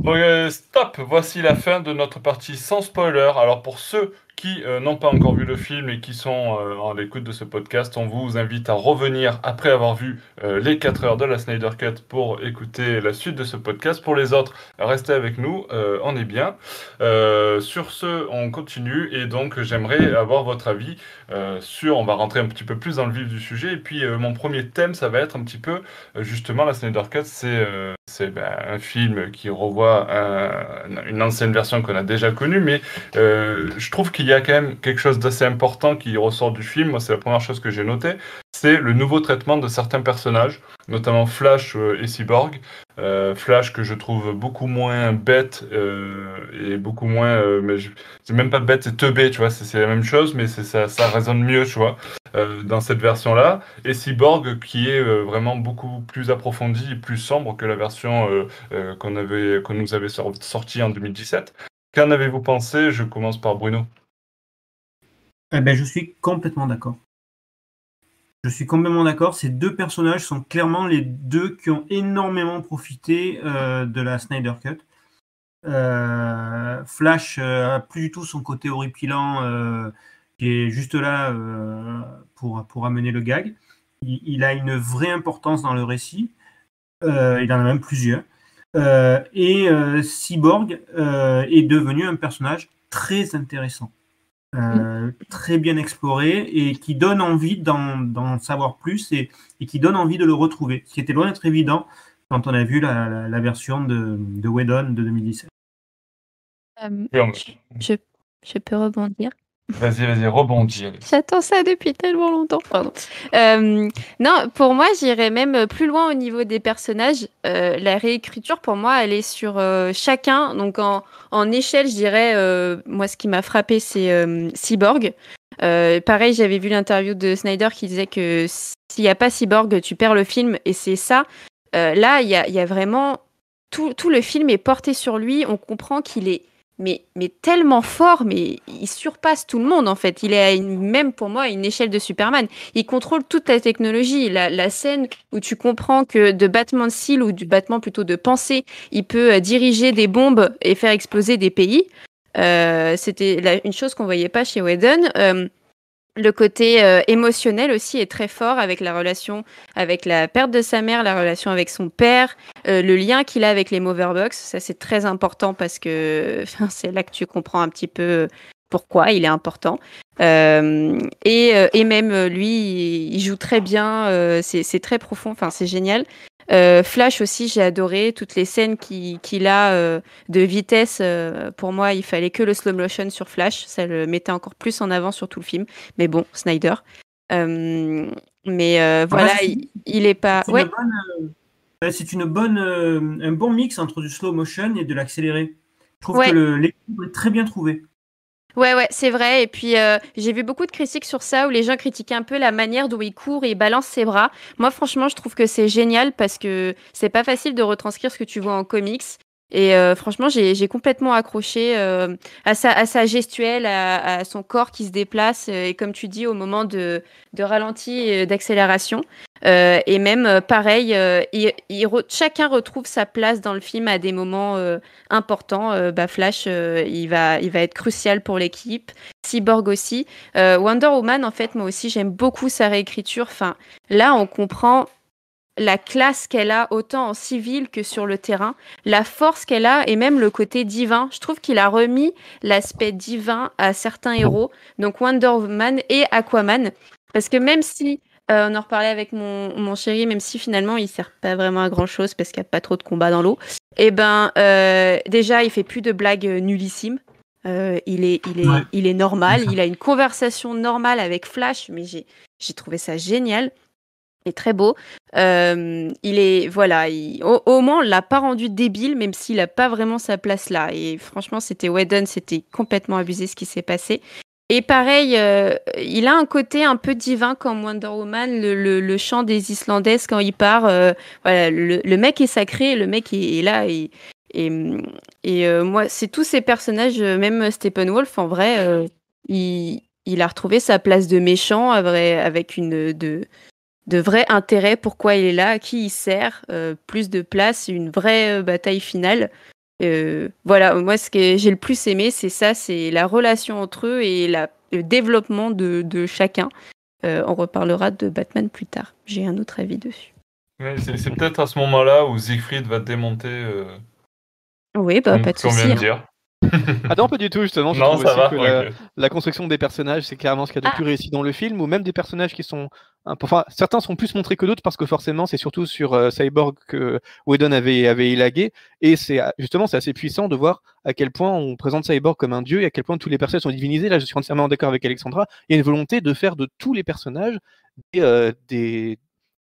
Ok, stop, voici la fin de notre partie sans spoiler. Alors pour ceux qui euh, n'ont pas encore vu le film et qui sont euh, en l'écoute de ce podcast, on vous invite à revenir après avoir vu euh, les 4 heures de la Snyder Cut pour écouter la suite de ce podcast. Pour les autres, restez avec nous, euh, on est bien. Sur ce, on continue et donc j'aimerais avoir votre avis sur, on va rentrer un petit peu plus dans le vif du sujet et puis mon premier thème, ça va être un petit peu justement la Snyder Cut, c'est c'est ben, un film qui revoit un- une ancienne version qu'on a déjà connue, mais je trouve qu'il y a quand même quelque chose d'assez important qui ressort du film. Moi, c'est la première chose que j'ai notée, c'est le nouveau traitement de certains personnages, notamment Flash euh, et Cyborg. Euh, Flash que je trouve beaucoup moins bête euh, et beaucoup moins, mais c'est même pas bête, c'est teubé, tu vois, c'est la même chose, mais ça, résonne mieux, tu vois, dans cette version-là. Et Cyborg qui est vraiment beaucoup plus approfondi et plus sombre que la version qu'on nous avait sor- sortie en 2017. Qu'en avez-vous pensé? Je commence par Bruno. Eh ben, je suis complètement d'accord. Je suis complètement d'accord. Ces deux personnages sont clairement les deux qui ont énormément profité euh, de la Snyder Cut. Euh, Flash euh, a plus du tout son côté horripilant euh, qui est juste là euh, pour, pour amener le gag. Il, a une vraie importance dans le récit. Euh, il en a même plusieurs. Euh, et euh, Cyborg euh, est devenu un personnage très intéressant. Euh, très bien exploré et qui donne envie d'en savoir plus et, et, qui donne envie de le retrouver. Ce qui était loin d'être évident quand on a vu la, la, la version de, de Whedon de 2017. Euh, je, je, je, peux rebondir Vas-y, vas-y, rebondis. J'attends ça depuis tellement longtemps. Pardon. Euh, non, pour moi, j'irais même plus loin au niveau des personnages. Euh, la réécriture, pour moi, elle est sur euh, chacun. Donc, en, en échelle, je dirais, euh, moi, ce qui m'a frappé, c'est euh, Cyborg. Euh, pareil, j'avais vu l'interview de Snyder qui disait que s'il n'y a pas Cyborg, tu perds le film. Et c'est ça. Là, il y a, vraiment. Tout le film est porté sur lui. On comprend qu'il est mais, mais tellement fort, mais il surpasse tout le monde en fait. Il est à une, même pour moi à une échelle de Superman. Il contrôle toute la technologie. La, la scène où tu comprends que de battement de cils ou du battement plutôt de pensée, il peut euh, diriger des bombes et faire exploser des pays. Euh, C'était une chose qu'on voyait pas chez Whedon. Euh, le côté euh, émotionnel aussi est très fort avec la relation avec la perte de sa mère, la relation avec son père, euh, le lien qu'il a avec les Moverbox. Ça, c'est très important parce que c'est là que tu comprends un petit peu pourquoi il est important. Euh, et, euh, et même euh, lui, il, joue très bien. euh, c'est c'est très profond. Enfin, c'est génial. Euh, Flash aussi, j'ai adoré toutes les scènes qui- qu'il a euh, de vitesse. euh, pour moi, il fallait que le slow motion sur Flash. Ça le mettait encore plus en avant sur tout le film. Mais bon, Snyder. Mais euh, voilà, il, il est pas. C'est Ouais, une bonne, c'est une bonne, un bon mix entre du slow motion et de l'accéléré. Je trouve Ouais. que l'équilibre est très bien trouvé. Ouais, ouais, c'est vrai. Et puis, euh, j'ai vu beaucoup de critiques sur ça où les gens critiquaient un peu la manière dont il court et balance ses bras. Moi, franchement, je trouve que c'est génial parce que c'est pas facile de retranscrire ce que tu vois en comics. Et euh, franchement, j'ai complètement accroché euh, à, sa, gestuelle, à, son corps qui se déplace, euh, et comme tu dis, au moment de, ralenti et d'accélération. Et même, pareil, il- il re- chacun retrouve sa place dans le film à des moments important. Euh, bah, Flash, il, va, il va être crucial pour l'équipe. Cyborg aussi. Wonder Woman, en fait, moi aussi, j'aime beaucoup sa réécriture. Enfin, là, on comprend la classe qu'elle a autant en civil que sur le terrain, la force qu'elle a et même le côté divin. Je trouve qu'il a remis l'aspect divin à certains héros, donc Wonder Woman et Aquaman, parce que même si euh, on en reparlait avec mon, mon chéri, même si finalement il sert pas vraiment à grand chose parce qu'il n'y a pas trop de combats dans l'eau, et ben euh, déjà il fait plus de blagues nullissimes. Euh, il est, il est, Ouais. il est normal. Il a une conversation normale avec Flash, mais j'ai, j'ai trouvé ça génial et très beau. Euh, il est, voilà, il- au, moins on l'a pas rendu débile, même s'il a pas vraiment sa place là. Et franchement, c'était Whedon, c'était complètement abusé ce qui s'est passé. Et pareil, euh, il a un côté un peu divin comme Wonder Woman, le, chant des Islandaises quand il part. euh, voilà, le, mec est sacré, le mec est, est là. Et, moi, c'est tous ces personnages, même Steppenwolf, en vrai, il, a retrouvé sa place de méchant avec une de vrai intérêt pourquoi il est là, à qui il sert, euh, plus de place, une vraie euh, bataille finale. Euh, voilà, moi ce que j'ai le plus aimé, c'est ça, c'est la relation entre eux et la, le développement de, de chacun. Euh, on reparlera de Batman plus tard. J'ai un autre avis dessus. Ouais, c'est c'est peut-être à ce moment-là où Siegfried va démonter euh, Oui, bah, pas de ce qu'on souci. vient hein. de dire. Ah non, pas du tout, justement. Je Non, trouve ça aussi va. que la construction des personnages, c'est clairement ce qu'il y a de Ah. plus réussi dans le film, ou même des personnages qui sont. Enfin, certains sont plus montrés que d'autres parce que forcément, c'est surtout sur euh, Cyborg que Whedon avait, avait élagué. Et c'est euh, justement, c'est assez puissant de voir à quel point on présente Cyborg comme un dieu et à quel point tous les personnages sont divinisés. Là, je suis entièrement d'accord avec Alexandra. Il y a une volonté de faire de tous les personnages des, euh, des,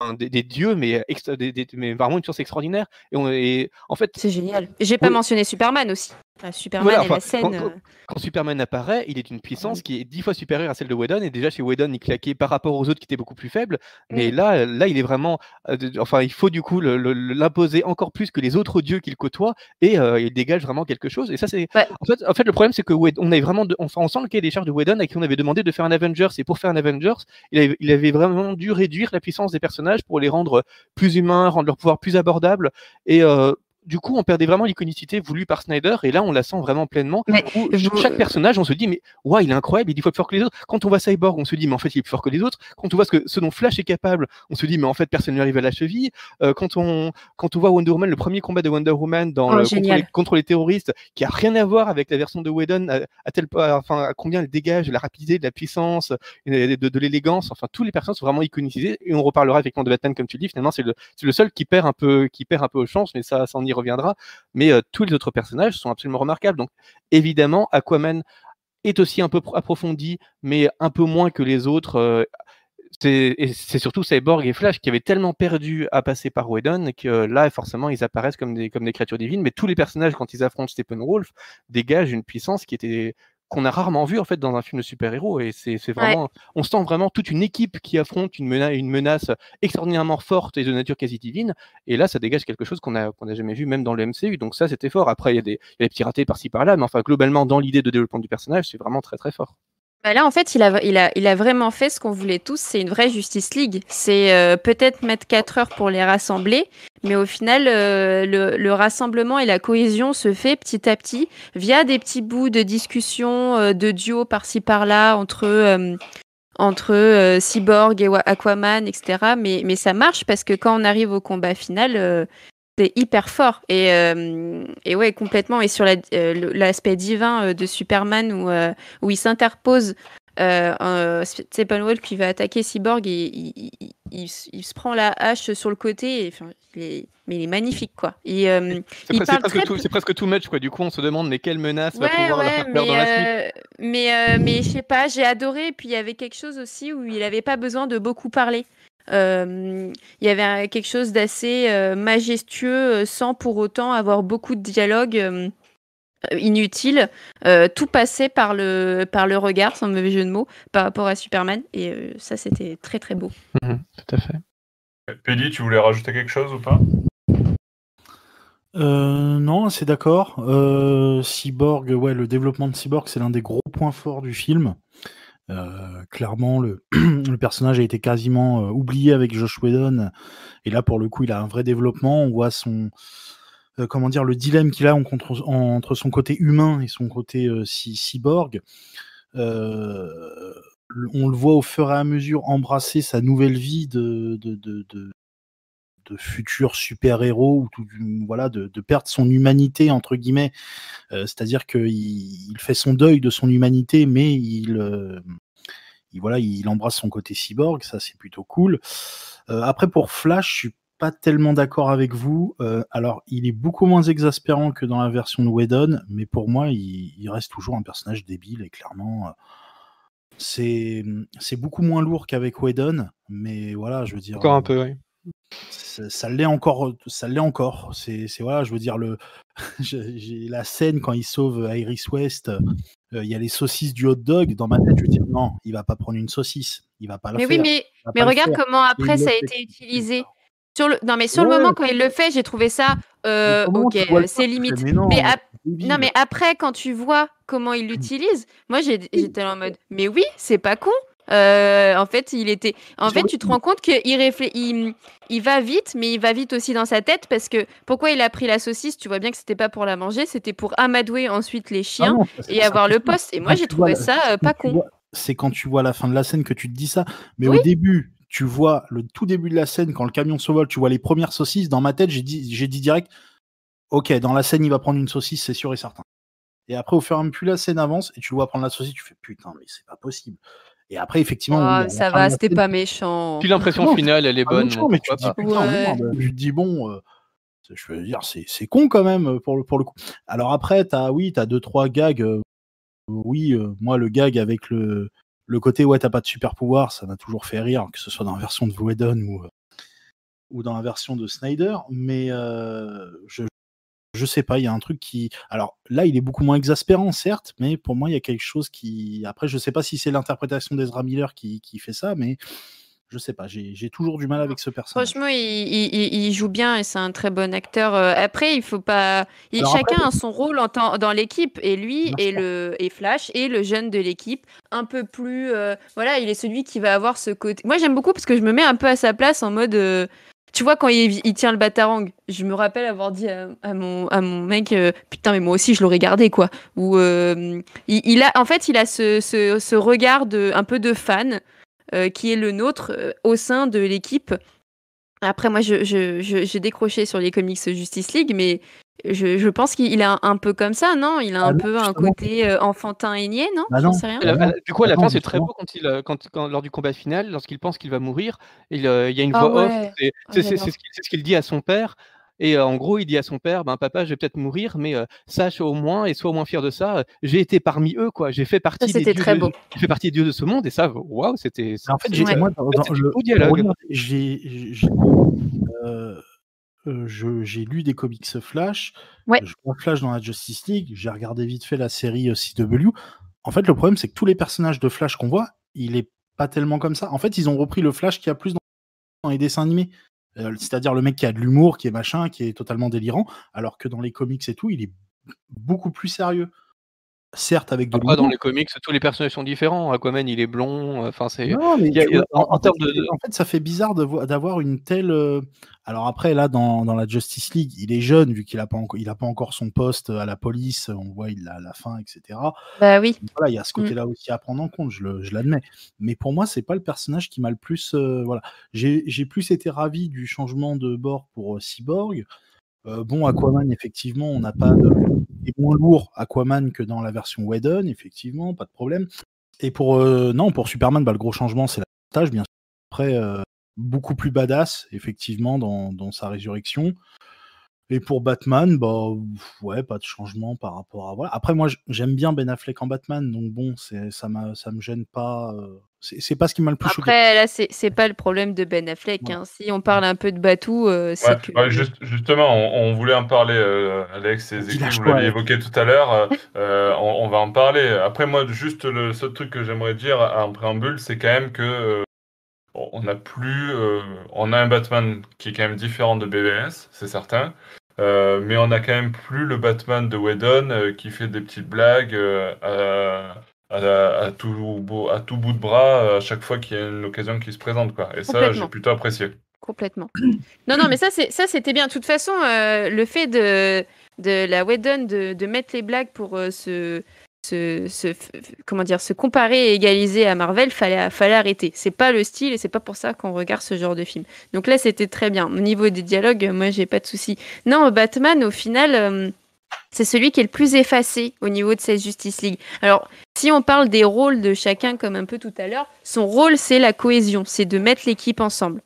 enfin, des, des dieux, mais, des- vraiment une source extraordinaire. Et, on, et en fait, C'est génial. J'ai pas Oui. mentionné Superman aussi. Enfin, Superman Voilà, et la enfin, scène. quand- euh, quand Superman apparaît, il est d'une puissance qui est dix fois supérieure à celle de Whedon. Et déjà chez Whedon, il claquait par rapport aux autres qui étaient beaucoup plus faibles. Mais là, là, il est vraiment. euh, enfin, il faut du coup l'imposer encore plus que les autres dieux qu'il côtoie, et euh, il dégage vraiment quelque chose. Et ça, c'est. Ouais. En, fait, en fait, le problème, c'est que Whedon- on avait vraiment, de- enfin, on sent le cahier des charges de Whedon à qui on avait demandé de faire un Avengers. Et pour faire un Avengers, il avait, il avait vraiment dû réduire la puissance des personnages pour les rendre plus humains, rendre leur pouvoir plus abordable. Et euh, du coup, on perdait vraiment l'iconicité voulue par Snyder. Et là, on la sent vraiment pleinement Mais où je- chaque personnage, on se dit, mais ouais, il est incroyable, il est dix fois plus fort que les autres. Quand on voit Cyborg, on se dit, mais en fait, il est plus fort que les autres. Quand on voit ce, que, ce dont Flash est capable, on se dit, mais en fait, personne ne lui arrive à la cheville. Euh, quand, on, quand on voit Wonder Woman, le premier combat de Wonder Woman dans Oh, le- contre, les, contre les terroristes, qui a rien à voir avec la version de Whedon, à, à tel point, enfin, à combien elle dégage de la rapidité, de la puissance, de, de l'élégance. Enfin, tous les personnages sont vraiment iconicisés. Et on reparlera effectivement de Batman, comme tu dis. Finalement, c'est le, c'est le seul qui perd un peu, qui perd un peu aux chances, mais ça, ça on y reviendra mais euh, tous les autres personnages sont absolument remarquables. Donc évidemment, Aquaman est aussi un peu approfondi, mais un peu moins que les autres. c'est surtout Cyborg et Flash qui avaient tellement perdu à passer par Whedon que là, forcément, ils apparaissent comme des, comme des créatures divines. Mais tous les personnages, quand ils affrontent Steppenwolf, dégagent une puissance qui était qu'on a rarement vu en fait dans un film de super-héros et c'est vraiment on sent vraiment toute une équipe qui affronte une, menace, une menace extraordinairement forte et de nature quasi divine et là ça dégage quelque chose qu'on n'a jamais vu même dans le MCU donc ça c'était fort. Après il y, a des petits ratés par-ci par-là mais enfin globalement dans l'idée de développement du personnage c'est vraiment très très fort là, en fait, il a, il a, il a vraiment fait ce qu'on voulait tous. C'est une vraie Justice League. C'est euh, peut-être mettre 4 heures pour les rassembler, mais au final, euh, le, rassemblement et la cohésion se fait petit à petit via des petits bouts de discussion, euh, de duo par-ci par-là entre, entre Cyborg et Aquaman, etc. Mais, mais ça marche parce que quand on arrive au combat final, c'est hyper fort. Et, euh, et ouais complètement. Et sur euh, l'aspect divin euh, de Superman où, où il s'interpose euh, Steppenwolf qui va attaquer Cyborg et il, il, se prend la hache sur le côté et, enfin, il est, mais il est magnifique quoi. C'est presque, presque, too much quoi. Du coup on se demande mais quelle menace va pouvoir la faire mais, dans la suite mais, mais je sais pas j'ai adoré. Et puis il y avait quelque chose aussi où il avait pas besoin de beaucoup parler il y avait quelque chose d'assez euh, majestueux euh, sans pour autant avoir beaucoup de dialogue inutile. tout passait par le, par le regard, sans mauvais jeu de mots, par rapport à Superman. Et ça, c'était très très beau. Mhm, tout à fait. Pédi, tu voulais rajouter quelque chose ou pas? Non, c'est d'accord. Cyborg, ouais, le développement de Cyborg, c'est l'un des gros points forts du film. Euh, clairement, le, personnage a été quasiment euh, oublié avec Josh Whedon. Et là, pour le coup, il a un vrai développement. On voit son, euh, comment dire, le dilemme qu'il a entre, son côté humain et son côté cyborg. on le voit au fur et à mesure embrasser sa nouvelle vie de de futur super-héros ou tout, voilà de, de, perdre son humanité entre guillemets. Euh, c'est-à-dire qu'il il fait son deuil de son humanité mais il, euh, il, voilà il embrasse son côté cyborg ça c'est plutôt cool. Euh, après pour Flash je suis pas tellement d'accord avec vous. Alors il est beaucoup moins exaspérant que dans la version de Whedon mais pour moi il, il reste toujours un personnage débile et clairement c'est beaucoup moins lourd qu'avec Whedon mais voilà je veux dire encore un peu oui ça l'est encore, ça l'est encore. C'est, voilà, je veux dire le, j'ai la scène quand il sauve Iris West, euh, il y a les saucisses du hot dog dans ma tête. Je veux dire non, il va pas prendre une saucisse, il va pas la mais faire. Oui, mais mais regarde comment après ça a été utilisé. Sur le, non mais sur le moment quand il le fait, j'ai trouvé ça euh, ok, c'est limite. Mais, non, non, mais après quand tu vois comment il l'utilise, moi j'étais en mode mais oui, c'est pas con. Euh, en fait, il était. En fait, tu te rends compte qu'il il, il va vite, mais il va vite aussi dans sa tête parce que pourquoi il a pris la saucisse? Tu vois bien que c'était pas pour la manger, c'était pour amadouer ensuite les ah chiens et avoir le poste. Et moi, j'ai trouvé ça euh, pas con. C'est quand tu vois la fin de la scène que tu te dis ça. Mais au début, tu vois le tout début de la scène quand le camion se vole, tu vois les premières saucisses. Dans ma tête, j'ai dit, j'ai dit direct. Ok, dans la scène, il va prendre une saucisse, c'est sûr et certain. Et après, au fur et à mesure, plus la scène avance et tu le vois prendre la saucisse, tu fais putain, mais c'est pas possible. Et après, effectivement. Oh, ça va, c'était pas méchant. Puis l'impression finale, elle est bonne. mais tu dis, putain, je dis, bon, euh, je veux dire, c'est con quand même pour le, pour le coup. Alors après, as, oui, tu as deux, trois gags. Euh, oui, euh, moi, le gag avec le, le côté, ouais, t'as pas de super pouvoir, ça m'a toujours fait rire, que ce soit dans la version de Whedon ou, ou dans la version de Snyder. Mais je, je sais pas, il y a un truc qui. Alors là, il est beaucoup moins exaspérant, certes, mais pour moi, il y a quelque chose qui. Après, je sais pas si c'est l'interprétation d'Ezra Miller qui, qui, fait ça, mais je sais pas, j'ai toujours du mal avec ce personnage. Franchement, il, joue bien et c'est un très bon acteur. Euh, après, il faut pas. chacun a son rôle en dans l'équipe et lui et le et Flash et le jeune de l'équipe un peu plus. Euh, voilà, il est celui qui va avoir ce côté. Moi, j'aime beaucoup parce que je me mets un peu à sa place en mode. Euh, tu vois, quand il, tient le batarang, je me rappelle avoir dit à, mon, à mon mec, euh, putain, mais moi aussi, je l'aurais gardé, quoi. Ou euh, il, a, en fait, il a ce, ce, regard de, un peu de fan euh, qui est le nôtre au sein de l'équipe. Après, moi, j'ai je, décroché sur les comics Justice League, mais je, je, pense qu'il est un, peu comme ça, non? Il a un ah peu un côté euh, enfantin et niais, non, bah sais rien. du coup, à la fin, c'est très beau quand il, euh, quand, quand, lors du combat final, lorsqu'il pense qu'il va mourir, il, euh, il y a une ah voix off. Oh, c'est ce qu'il dit à son père. Et en gros, il dit à son père, ben papa, je vais peut-être mourir, mais sache au moins et sois au moins fier de ça. J'ai été parmi eux, quoi. J'ai fait partie des dieux. Très beau. J'ai fait partie des dieux de ce monde, et ça, waouh, c'était. En fait, j'ai moi dans, le dialogue. J'ai lu des comics Flash. Ouais. Je vois Flash dans la Justice League. J'ai regardé vite fait la série CW. En fait, le problème, c'est que tous les personnages de Flash qu'on voit, il est pas tellement comme ça. En fait, ils ont repris le Flash qui a plus dans les dessins animés. Euh, c'est-à-dire le mec qui a de l'humour, qui est machin, qui est totalement délirant, alors que dans les comics et tout, il est beaucoup plus sérieux. Certes, avec de Après, dans les comics, tous les personnages sont différents. Aquaman, il est blond. Euh, enfin, c'est. en, fait, ça fait bizarre d'avoir une telle. Euh, alors après, là, dans, la Justice League, il est jeune vu qu'il n'a pas, a pas encore son poste à la police. On voit, il a la fin, etc. Bah oui. Voilà, il y a ce mmh. côté-là aussi à prendre en compte. Je l'admets. Mais pour moi, c'est pas le personnage qui m'a le plus. Euh, voilà, j'ai plus été ravi du changement de bord pour Cyborg. bon, Aquaman, effectivement, on n'a pas de moins lourd Aquaman que dans la version Whedon, effectivement, pas de problème. Et pour euh, non, pour Superman, bah, le gros changement, c'est la tâche, bien sûr. Après, euh, beaucoup plus badass, effectivement, dans, sa résurrection. Et pour Batman, bah ouais, pas de changement par rapport à. Après moi j'aime bien Ben Affleck en Batman, donc bon, ça ça me gêne pas. Euh, c'est pas ce qui m'a le plus choqué. Après là c'est pas le problème de Ben Affleck. Hein. Si on parle un peu de Batou, euh, c'est que... justement, on, voulait en parler, euh, Alex et Zeki, vous l'avez évoqué tout à l'heure. on, va en parler. Après moi, juste le seul truc que j'aimerais dire en préambule, c'est quand même que on a plus, on a un Batman qui est quand même différent de BBS, c'est certain. Euh, mais on a quand même plus le Batman de Whedon euh, qui fait des petites blagues euh, à, tout, à tout bout de bras à chaque fois qu'il y a une occasion qui se présente. Quoi. Et ça, j'ai plutôt apprécié. Complètement. non, non, mais ça, c'était bien. De toute façon, le fait de, de la Whedon de, de mettre les blagues pour se se, comment dire, se comparer et égaliser à Marvel, fallait, fallait arrêter. C'est pas le style et c'est pas pour ça qu'on regarde ce genre de film. Donc là, c'était très bien. Au niveau des dialogues, moi, j'ai pas de souci. Non, Batman, au final, euh, c'est celui qui est le plus effacé au niveau de cette Justice League. Alors, si on parle des rôles de chacun, comme un peu tout à l'heure, son rôle, c'est la cohésion, c'est de mettre l'équipe ensemble.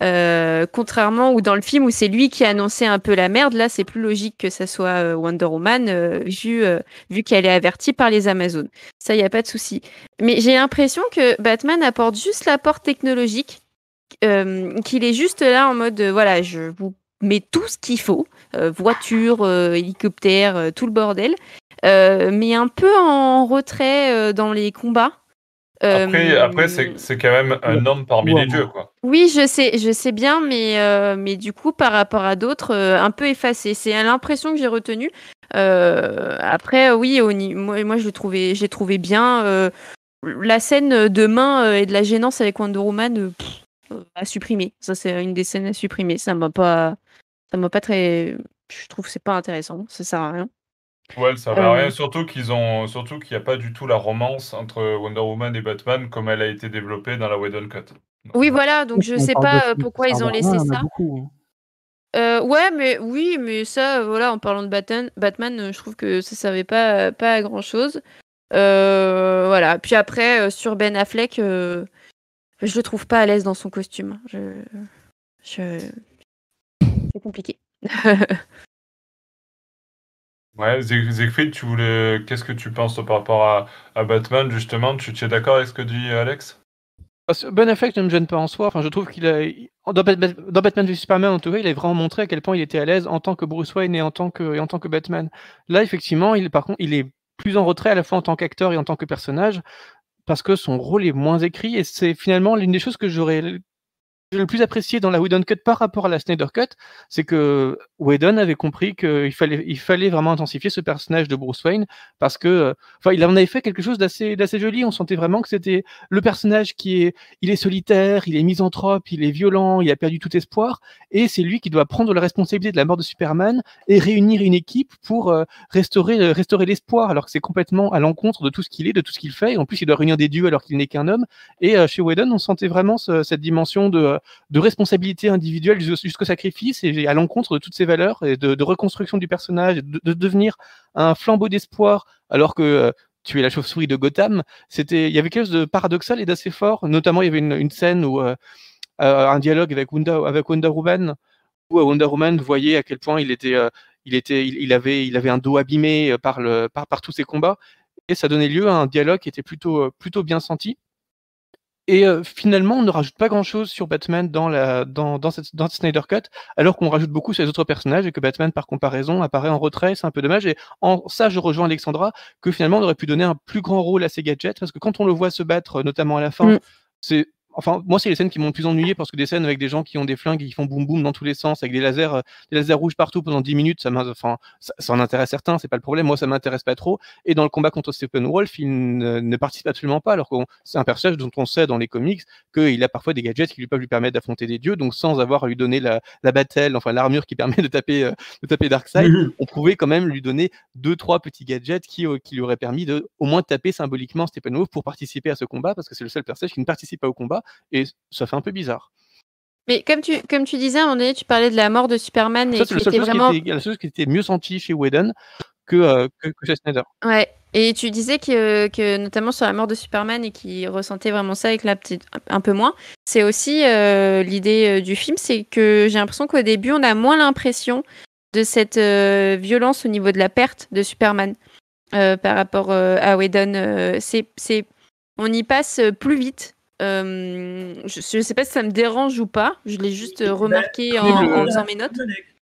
Euh, contrairement ou dans le film où c'est lui qui a annoncé un peu la merde, là c'est plus logique que ça soit euh, Wonder Woman euh, vu, vu qu'elle est avertie par les Amazones. Ça y a pas de souci. Mais j'ai l'impression que Batman apporte juste l'apport technologique, qu'il est juste là en mode voilà je vous mets tout ce qu'il faut, voiture, hélicoptère, tout le bordel, mais un peu en retrait dans les combats. Après, après c'est quand même un homme parmi les dieux, quoi. Oui, je sais, je sais bien, mais, euh, mais du coup, par rapport à d'autres, euh, un peu effacé. C'est l'impression que j'ai retenue. Euh, après, oui, moi, moi je l'ai trouvé, j'ai trouvé bien. la scène de main et de la gênance avec Wonder Woman à supprimer. Ça, c'est une des scènes à supprimer. Ça m'a pas, ça m'a pas très. Je trouve que c'est pas intéressant. Ça sert à rien. Ouais, ça va rien. Surtout qu'ils ont, surtout qu'il n'y a pas du tout la romance entre Wonder Woman et Batman comme elle a été développée dans la Whedon Cut. Oui, voilà. Donc je sais pas pourquoi ils ont laissé ça. Hein. Euh, ouais, mais oui, mais ça, voilà, en parlant de Batman, Batman, je trouve que ça servait pas, pas à grand chose. Euh, voilà. Puis après, sur Ben Affleck, je le trouve pas à l'aise dans son costume. Je, je... c'est compliqué. Ouais, Siegfried, tu voulais... qu'est-ce que tu penses par rapport à, Batman, justement? Tu, es d'accord avec ce que dit Alex? Ben Affleck ne me gêne pas en soi. Enfin, je trouve qu'il a. Dans, Batman v Superman, en tout cas, il a vraiment montré à quel point il était à l'aise en tant que Bruce Wayne et en tant que, en tant que Batman. Là, effectivement, il, par contre, il est plus en retrait à la fois en tant qu'acteur et en tant que personnage parce que son rôle est moins écrit et c'est finalement l'une des choses que j'aurais le plus apprécié dans la Whedon Cut par rapport à la Snyder Cut, c'est que Whedon avait compris qu'il fallait, vraiment intensifier ce personnage de Bruce Wayne parce que, enfin, il en avait fait quelque chose d'assez, joli. On sentait vraiment que c'était le personnage qui est, il est solitaire, il est misanthrope, il est violent, il a perdu tout espoir, et c'est lui qui doit prendre la responsabilité de la mort de Superman et réunir une équipe pour euh, restaurer, restaurer l'espoir, alors que c'est complètement à l'encontre de tout ce qu'il est, de tout ce qu'il fait. En plus, il doit réunir des dieux alors qu'il n'est qu'un homme. Et euh, chez Whedon, on sentait vraiment cette dimension de de responsabilité individuelle jusqu'au sacrifice et à l'encontre de toutes ces valeurs et de, reconstruction du personnage, de, devenir un flambeau d'espoir alors que euh, tu es la chauve-souris de Gotham. C'était, il y avait quelque chose de paradoxal et d'assez fort. Notamment, il y avait une, scène où euh, euh, un dialogue avec Wonder, avec Wonder Woman Wonder Woman voyait à quel point il était, il était, il, avait, il avait un dos abîmé par le, par, par tous ces combats, et ça donnait lieu à un dialogue qui était plutôt, plutôt bien senti. Et finalement, on ne rajoute pas grand-chose sur Batman dans, la, dans, dans, cette, dans Snyder Cut, alors qu'on rajoute beaucoup sur les autres personnages et que Batman, par comparaison, apparaît en retrait. C'est un peu dommage. Et en ça, je rejoins Alexandra, que finalement, on aurait pu donner un plus grand rôle à ces gadgets, parce que quand on le voit se battre, notamment à la fin, mm. c'est Enfin, moi, c'est les scènes qui m'ont le plus ennuyé parce que des scènes avec des gens qui ont des flingues et qui font boum boum dans tous les sens, avec des lasers, euh, des lasers rouges partout pendant 10 minutes, ça, enfin, ça, ça en intéresse certains, c'est pas le problème. Moi, ça m'intéresse pas trop. Et dans le combat contre Steppenwolf, il ne, participe absolument pas, alors que c'est un personnage dont on sait dans les comics qu'il a parfois des gadgets qui lui peuvent lui permettre d'affronter des dieux, donc sans avoir à lui donner la, la battelle, enfin l'armure qui permet de taper, euh, de taper Darkseid, mhm. on pouvait quand même lui donner deux, trois petits gadgets qui, euh, qui lui auraient permis de au moins taper symboliquement Steppenwolf pour participer à ce combat, parce que c'est le seul personnage qui ne participe pas au combat, et ça fait un peu bizarre. Mais comme tu, comme tu disais, à un moment donné, tu parlais de la mort de Superman. et c'est la, vraiment... la chose qui était mieux sentie chez Whedon que, euh, que, chez Snyder. Ouais. Et tu disais que, que, notamment sur la mort de Superman et qui ressentait vraiment ça avec la petite un peu moins. C'est aussi euh, l'idée euh, du film, c'est que j'ai l'impression qu'au début on a moins l'impression de cette violence au niveau de la perte de Superman par rapport à Whedon. c'est, on y passe plus vite euh, je ne sais pas si ça me dérange ou pas. Je l'ai juste bah, remarqué en, faisant mes notes.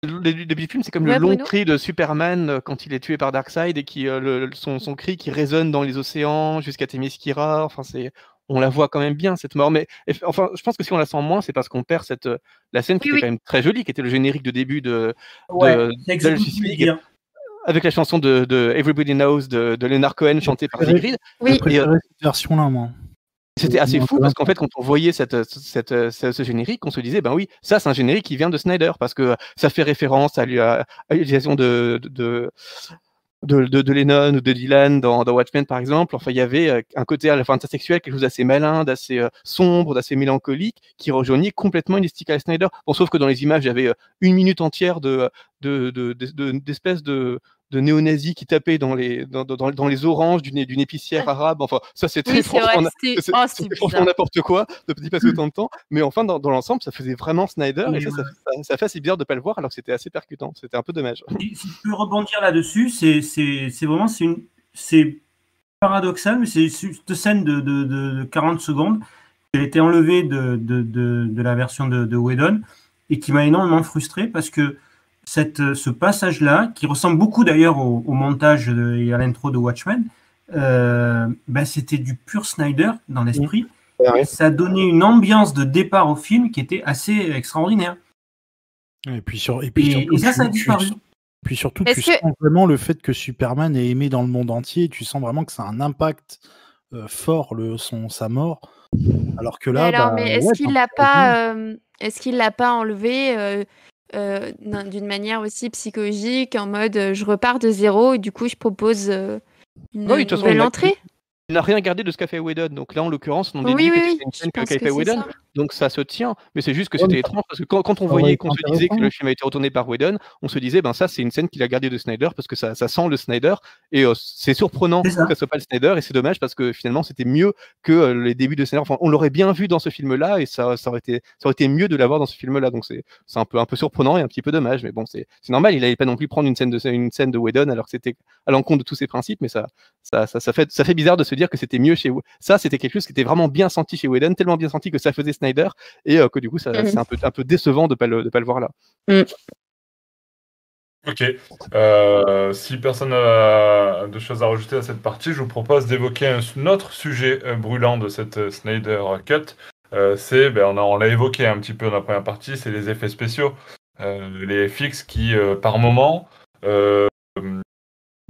Le début du film, c'est comme le long cri de Superman euh, quand il est tué par Darkseid et qui, euh, son, son, cri qui résonne dans les océans jusqu'à Themyscira. Enfin, c'est, on la voit quand même bien cette mort. Mais enfin, je pense que si on la sent moins, c'est parce qu'on perd cette la scène qui était quand même très jolie, qui était le générique de début de, de, avec la chanson de, de, Everybody Knows de, de Leonard Cohen chantée par Sigrid. Oui. cette version-là, moi. C'était assez fou parce qu'en fait, quand on voyait cette, cette, ce, générique, on se disait, ben oui, ça, c'est un générique qui vient de Snyder parce que ça fait référence à, l'utilisation de, de, de, de, Lennon ou de Dylan dans, dans, Watchmen, par exemple. Enfin, il y avait euh, un côté à la fin intersexuel, quelque chose d'assez malin, d'assez euh, sombre, d'assez mélancolique, qui rejoignait complètement une esthétique à Snyder. Bon, sauf que dans les images, il y avait euh, une minute entière de, d'espèces de, de néo-nazis qui tapaient dans les, dans, dans, dans les oranges d'une, d'une épicière arabe. Enfin, ça, c'était franchement, oh, n'importe quoi de petit passer autant de temps. Mais enfin, dans, dans l'ensemble, ça faisait vraiment Snyder. et ça, ça, ça, fait assez bizarre de ne pas le voir alors que c'était assez percutant. C'était un peu dommage. Si, je peux rebondir là-dessus, c'est, c'est, c'est vraiment c'est une, c'est paradoxal, mais c'est cette scène de, de, de 40 secondes qui a été enlevée de, de, de, la version de, de Whedon et qui m'a énormément frustré parce que cette, euh, ce passage-là, qui ressemble beaucoup d'ailleurs au, montage et à l'intro de Watchmen, euh, ben c'était du pur Snyder dans l'esprit. Ça donnait une ambiance de départ au film qui était assez extraordinaire. Et puis, sur, et puis surtout, ça, ça a disparu. puis surtout, tu sens vraiment le fait que Superman est aimé dans le monde entier. Tu sens vraiment que ça a un impact euh, fort, le, son, sa mort. Alors que là. alors, bah, mais est-ce qu'il l'a pas, est-ce qu'il l'a pas enlevé euh, d'une manière aussi psychologique, en mode euh, je repars de zéro et du coup je propose euh, une nouvelle entrée. Il n'a rien gardé de ce qu'a fait Whedon. Donc là, en l'occurrence, on dit que c'était une scène qu'a fait Whedon. Donc ça se tient. Mais c'est juste que c'était étrange parce que quand, on voyait qu'on se disait que le film a été retourné par Whedon, on se disait, ben ça, c'est une scène qu'il a gardée de Snyder parce que ça, ça sent le Snyder. Et euh, c'est surprenant que ce soit pas le Snyder. Et c'est dommage parce que finalement, c'était mieux que euh, les débuts de Snyder. Enfin, on l'aurait bien vu dans ce film-là et ça, ça, aurait été, ça aurait été mieux de l'avoir dans ce film-là. Donc c'est un peu, un peu surprenant et un petit peu dommage. Mais bon, c'est normal. Il n'allait pas non plus prendre une scène de, une scène de Whedon alors que c'était à l'encontre de tous ses principes. Mais ça, ça, ça, ça, fait, ça fait bizarre de se dire que c'était mieux chez ça, c'était quelque chose qui était vraiment bien senti chez Whedon, tellement bien senti que ça faisait Snyder, et euh, que du coup, c'est mhm. un peu, un peu décevant de ne pas, le, pas le voir là. Mm. Ok. Euh, si personne n'a de choses à rajouter à cette partie, je vous propose d'évoquer un autre sujet euh, brûlant de cette Snyder Cut. c'est, ben, on l'a évoqué un petit peu dans la première partie, c'est les effets spéciaux. les FX qui, par moment,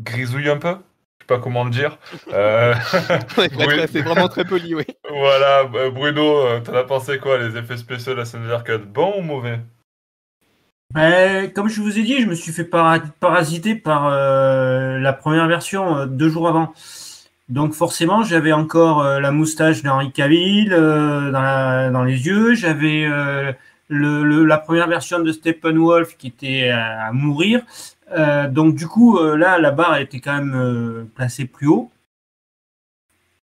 grisouillent un peu pas comment le dire. Euh... c'est vraiment très poli, oui. Voilà, euh, Bruno, euh, t'en as pensé quoi, les effets spéciaux de la scène d'arcade Bon ou mauvais? Ben, Comme je vous ai dit, je me suis fait parasiter par euh, la première version deux jours avant. Donc forcément, j'avais encore la moustache d'Henri Cavill dans, dans, les yeux, j'avais le, la première version de Steppenwolf qui était à mourir. Euh, donc du coup, euh, là, la barre était quand même euh, placée plus haut.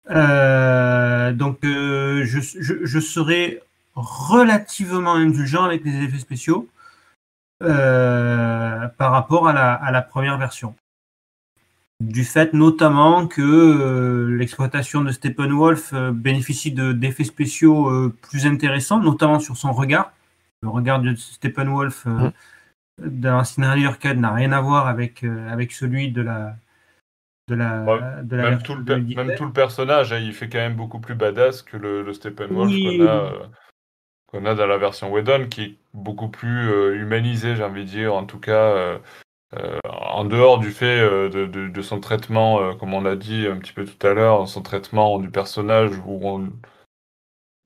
donc je, serai relativement indulgent avec les effets spéciaux. par rapport à la, première version. Du fait notamment que l'exploitation de Steppenwolf bénéficie de- d'effets spéciaux plus intéressants, notamment sur son regard. Le regard de Steppenwolf euh, Dans Scénario Arcade n'a rien à voir avec, euh, avec celui de la, de la, Ouais, de la Même tout, le, per- 2017. même tout le personnage, hein, il fait quand même beaucoup plus badass que le, le Steppenwolf Oui. qu'on a, euh, a dans la version Whedon, qui est beaucoup plus euh, humanisé, j'ai envie de dire, en tout cas, en dehors du fait de, de- son traitement, comme on l'a dit un petit peu tout à l'heure, son traitement du personnage où, on-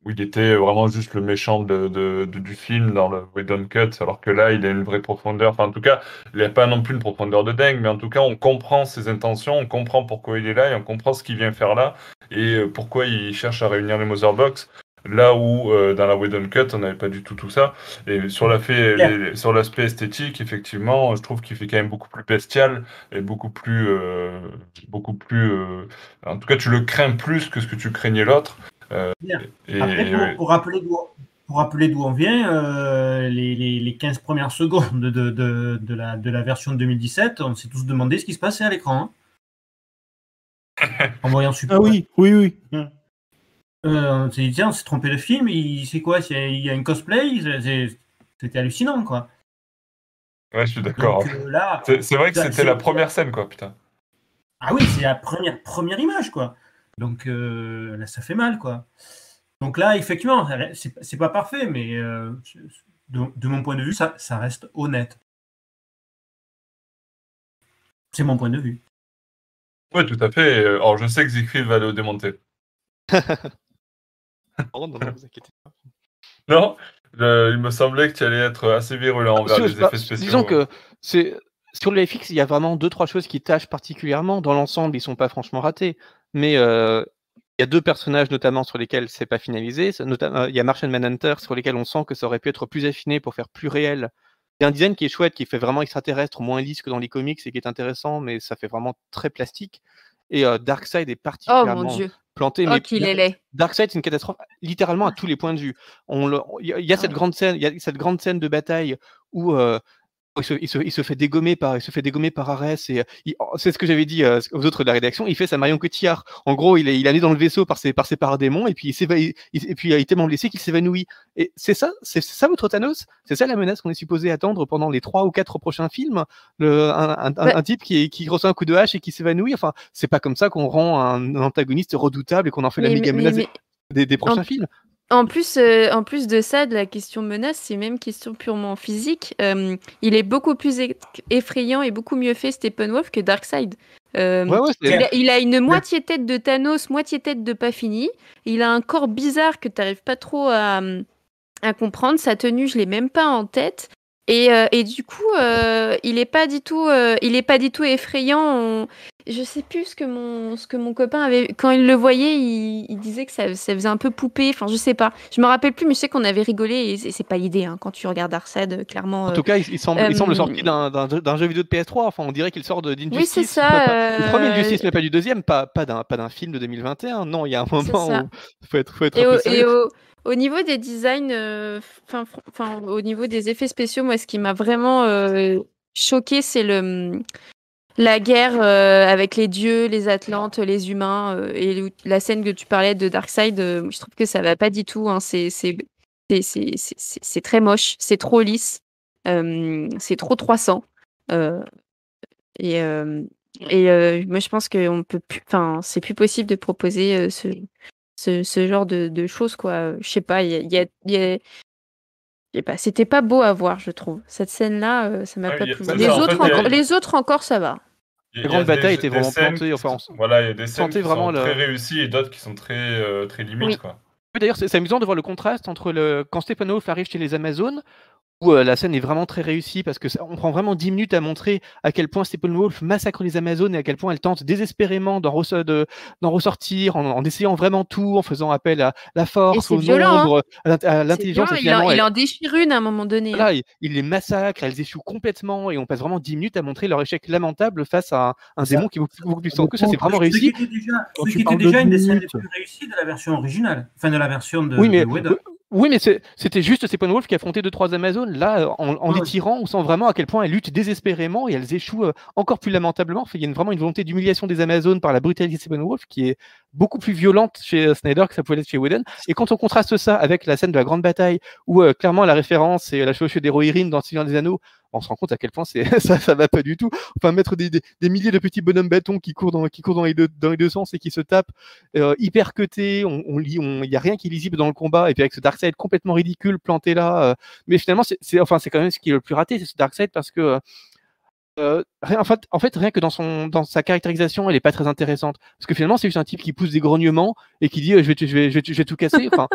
où il était vraiment juste le méchant de, de- de- du film dans le Whedon Cut, alors que là, il a une vraie profondeur. Enfin, en tout cas, il n'y a pas non plus une profondeur de dingue, mais en tout cas, on comprend ses intentions, on comprend pourquoi il est là et on comprend ce qu'il vient faire là et euh, pourquoi il cherche à réunir les Motherbox. Là où euh, dans la Whedon Cut, on n'avait pas du tout tout ça. Et sur la fait- Clair. les- sur l'aspect esthétique, effectivement, je trouve qu'il fait quand même beaucoup plus bestial et beaucoup plus, euh, beaucoup plus. euh, en tout cas, tu le crains plus que ce que tu craignais l'autre. Euh, et, Après, et, pour, ouais. pour rappeler d'où pour rappeler d'où on vient, euh, les, les, les 15 premières secondes de, de, de, la, de la version de 2017, on s'est tous demandé ce qui se passait à l'écran. hein. en voyant Super. Ah oui, oui, oui. Euh, on s'est dit, tiens, on s'est trompé de film, il- c'est quoi c'est- Il y a une cosplay C'était hallucinant, quoi. Ouais, je suis d'accord. Donc euh, là, C'est c'est vrai que c'était c'est- la première scène, quoi, putain. Ah oui, c'est la première, première image, quoi. Donc euh, là, ça fait mal, quoi. Donc là, effectivement, c'est pas parfait, mais euh, de, de mon point de vue, ça, ça reste honnête. C'est mon point de vue. Ouais, tout à fait. Euh, Alors, je sais que Siegfried va le démonter. Oh, non, non, vous inquiétez pas. Non Il me semblait que tu allais être assez virulent envers Sur- les effets spéciaux. Disons que c'est sur le FX, il y a vraiment deux trois choses qui tâchent particulièrement. Dans l'ensemble, ils sont pas franchement ratés, mais euh, il y a deux personnages notamment sur lesquels c'est pas finalisé. Notamment- Il y a Martian Manhunter sur lesquels on sent que ça aurait pu être plus affiné pour faire plus réel. Il y a un design qui est chouette, qui fait vraiment extraterrestre, moins lisse que dans les comics et qui est intéressant, mais ça fait vraiment très plastique. Et euh, Darkseid est Oh particulièrement mon dieu. planté. Oh mais qu'il est laid. Darkseid, c'est une catastrophe littéralement à tous les points de vue. Il y y a cette Ah. grande scène, il y a cette grande scène de bataille où euh, il, se, il se- il se fait dégommer par, il se fait dégommer par Arès et euh, oh, c'est ce que j'avais dit euh, aux autres de la rédaction. Il fait sa Marion Cotillard. En gros, il est, il est allé dans le vaisseau par ses, par ses paradémons et puis il s'éva- il- il- et puis euh, il est tellement blessé qu'il s'évanouit. Et c'est ça, c'est ça votre Thanos? C'est ça la menace qu'on est supposé attendre pendant les trois ou quatre prochains films? Le, un, un- Ouais. un type qui, qui reçoit un coup de hache et qui s'évanouit? Enfin, c'est pas comme ça qu'on rend un, antagoniste redoutable et qu'on en fait la méga mais- menace mais- des, des prochains En- films. En plus, euh, en plus de ça, de la question menace, c'est même question purement physique. Euh, il est beaucoup plus e- effrayant et beaucoup mieux fait Steppenwolf que Darkseid. Euh, Ouais, ouais, c'est- il, a, il a une moitié tête de Thanos, moitié tête de pas fini. Il a un corps bizarre que tu n'arrives pas trop à, à comprendre. Sa tenue, je l'ai même pas en tête. Et, euh, et du coup, euh, il est pas du tout, euh, il est pas du tout effrayant. On- Je sais plus ce que mon, ce que mon copain avait. Quand il le voyait, il, il disait que ça, ça faisait un peu poupée. Enfin, je sais pas. Je me rappelle plus, mais je sais qu'on avait rigolé. Et c'est c'est pas l'idée hein, quand tu regardes euh, clairement. En tout cas, il, il semble, il semble sorti d'un- jeu- vidéo de PS3. Enfin, on dirait qu'il sort d'Injustice. Oui, c'est ça. Pas- Le premier Injustice, mais pas du deuxième. Pas, pas d'un pas film de 2021. Non, il y a un moment ça. où faut être, faut être Et, un au, peu et sérieux. au- au niveau des designs, euh, enfin, au niveau des effets spéciaux, moi, ce qui m'a vraiment euh, choqué, c'est le la guerre euh, avec les dieux, les Atlantes, les humains et la scène que tu parlais de Darkseid. je trouve que ça va pas du tout. hein, c'est c'est très moche, c'est trop lisse, c'est trop 300. euh, et et moi, je pense que peut plus, enfin, c'est plus possible de proposer ce, ce, ce genre de, de choses, quoi. Je sais pas, il y a. y a- y pas, c'était pas beau à voir, je trouve. Cette scène-là, euh, ça m'a Ouais, pas plu. Les, ça, en autres fait, encore, les autres encore, ça va. Les grandes batailles étaient vraiment qui enfin, sont- Voilà, il y a des scènes qui vraiment sont très réussies et d'autres qui sont très, euh, très limites, Oui. quoi. D'ailleurs, c'est c'est amusant de voir le contraste entre le quand Steppenwolf arrive chez les Amazones, où euh, la scène est vraiment très réussie parce que ça- on prend vraiment 10 minutes à montrer à quel point Steppenwolf massacre les Amazones et à quel point elle tente désespérément d'en de- ressortir en, en essayant vraiment tout, en faisant appel à la force, au violent, hein. nombre, à l'intelligence. il, en, il en déchire une à un moment donné. hein. il, il les massacre, elles échouent complètement et on passe vraiment 10 minutes à montrer leur échec lamentable face à un, un qui est beaucoup, beaucoup plus fort que ça. C'est vraiment Ce qui réussi. était déjà, une des scènes les plus réussies de la version originale, enfin de la version de, Oui, mais de. Oui, mais c'était juste Steppenwolf qui affrontait deux trois Amazones. Là, en, en les tirant, on sent vraiment à quel point elles luttent désespérément et elles échouent euh, encore plus lamentablement. Il y a vraiment une volonté d'humiliation des Amazones par la brutalité de Steppenwolf qui est beaucoup plus violente chez euh, Snyder que ça pouvait être chez Whedon. Et quand on contraste ça avec la scène de la grande bataille, où euh, clairement la référence c'est la chevauchée d'héroïne dans Seigneur des Anneaux, on se rend compte à quel point c'est ça, ça va pas du tout. Enfin, mettre des, des, milliers de petits bonhommes bâtons qui courent dans, qui courent dans les deux, dans les deux sens et qui se tapent euh, hyper cutés, on, on lit, il y a rien qui est lisible dans le combat, et puis avec ce Darkseid complètement ridicule planté là. Euh, mais finalement, c'est, enfin, c'est quand même ce qui est le plus raté, c'est ce Darkseid parce que euh, en, fait, en fait, rien que dans, son, dans sa caractérisation, elle est pas très intéressante. Parce que finalement, c'est juste un type qui pousse des grognements et qui dit euh, je, vais, je, vais, je, vais, je vais tout casser. Enfin,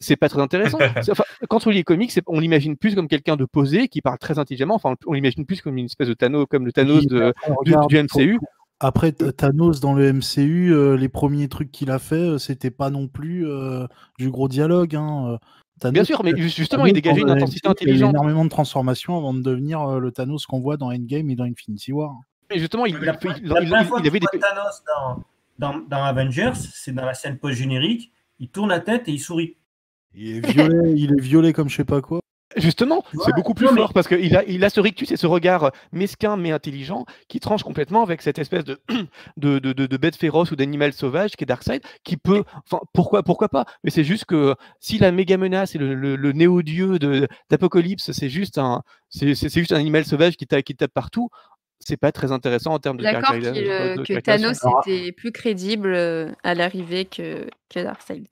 c'est pas très intéressant. Enfin, quand on lit les comics, on l'imagine plus comme quelqu'un de posé, qui parle très intelligemment. Enfin, on l'imagine plus comme une espèce de Thanos, comme le Thanos de, du, du, MCU. Après Thanos dans le MCU, euh, les premiers trucs qu'il a fait, c'était pas non plus euh, du gros dialogue. Hein. Bien sûr, mais justement, il dégageait une intensité intelligente. Il y a énormément de transformations avant de devenir euh, le Thanos qu'on voit dans Endgame et dans Infinity War. Et justement, il, la, il, la il, fois il avait des Thanos dans, dans, dans Avengers, c'est dans la scène post-générique, il tourne la tête et il sourit. Il est violet, il est violet comme je sais pas quoi. Justement, c'est beaucoup plus fort parce qu'il a, il a ce rictus et ce regard mesquin mais intelligent qui tranche complètement avec cette espèce de, de, de, de bête féroce ou d'animal sauvage qui est Darkseid, qui peut, enfin, pourquoi, pourquoi pas? Mais c'est juste que si la méga menace et le, le, le néo-dieu d'Apocalypse, c'est juste un, c'est juste un animal sauvage qui tape, qui tape partout, c'est pas très intéressant en termes de D'accord que Thanos était plus crédible euh, à l'arrivée que, que Darkseid.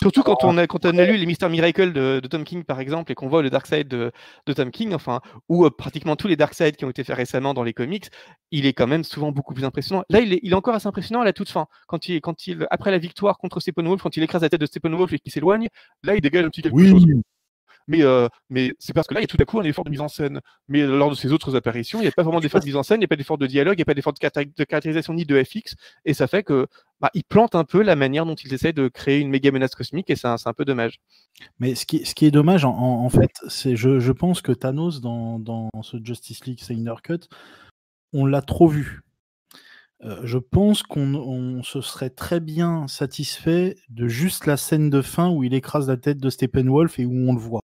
Surtout quand on, a, quand on a lu les Mister Miracle de, de, Tom King, par exemple, et qu'on voit le Darkseid de, de Tom King, enfin, ou euh, pratiquement tous les Darkseid qui ont été faits récemment dans les comics, il est quand même souvent beaucoup plus impressionnant. Là, il est, il est encore assez impressionnant à la toute fin. Quand il, quand il, après la victoire contre Steppenwolf, quand il écrase la tête de Steppenwolf et qu'il s'éloigne, là, il dégage un petit quelque oui. chose mais, euh, mais c'est parce que là, il y a tout à coup un effort de mise en scène. Mais lors de ses autres apparitions, il n'y a pas vraiment d'effort de mise en scène, il n'y a pas d'effort de dialogue, il n'y a pas d'effort de, de, caractérisation ni de FX, et ça fait que bah, il plante un peu la manière dont il essaie de créer une méga menace cosmique, et c'est un, un, peu dommage. Mais ce qui, ce qui est dommage, en, en fait, c'est je, je pense que Thanos, dans, dans ce Justice League Snyder Cut, on l'a trop vu. Euh, je pense qu'on on se serait très bien satisfait de juste la scène de fin où il écrase la tête de Steppenwolf et où on le voit.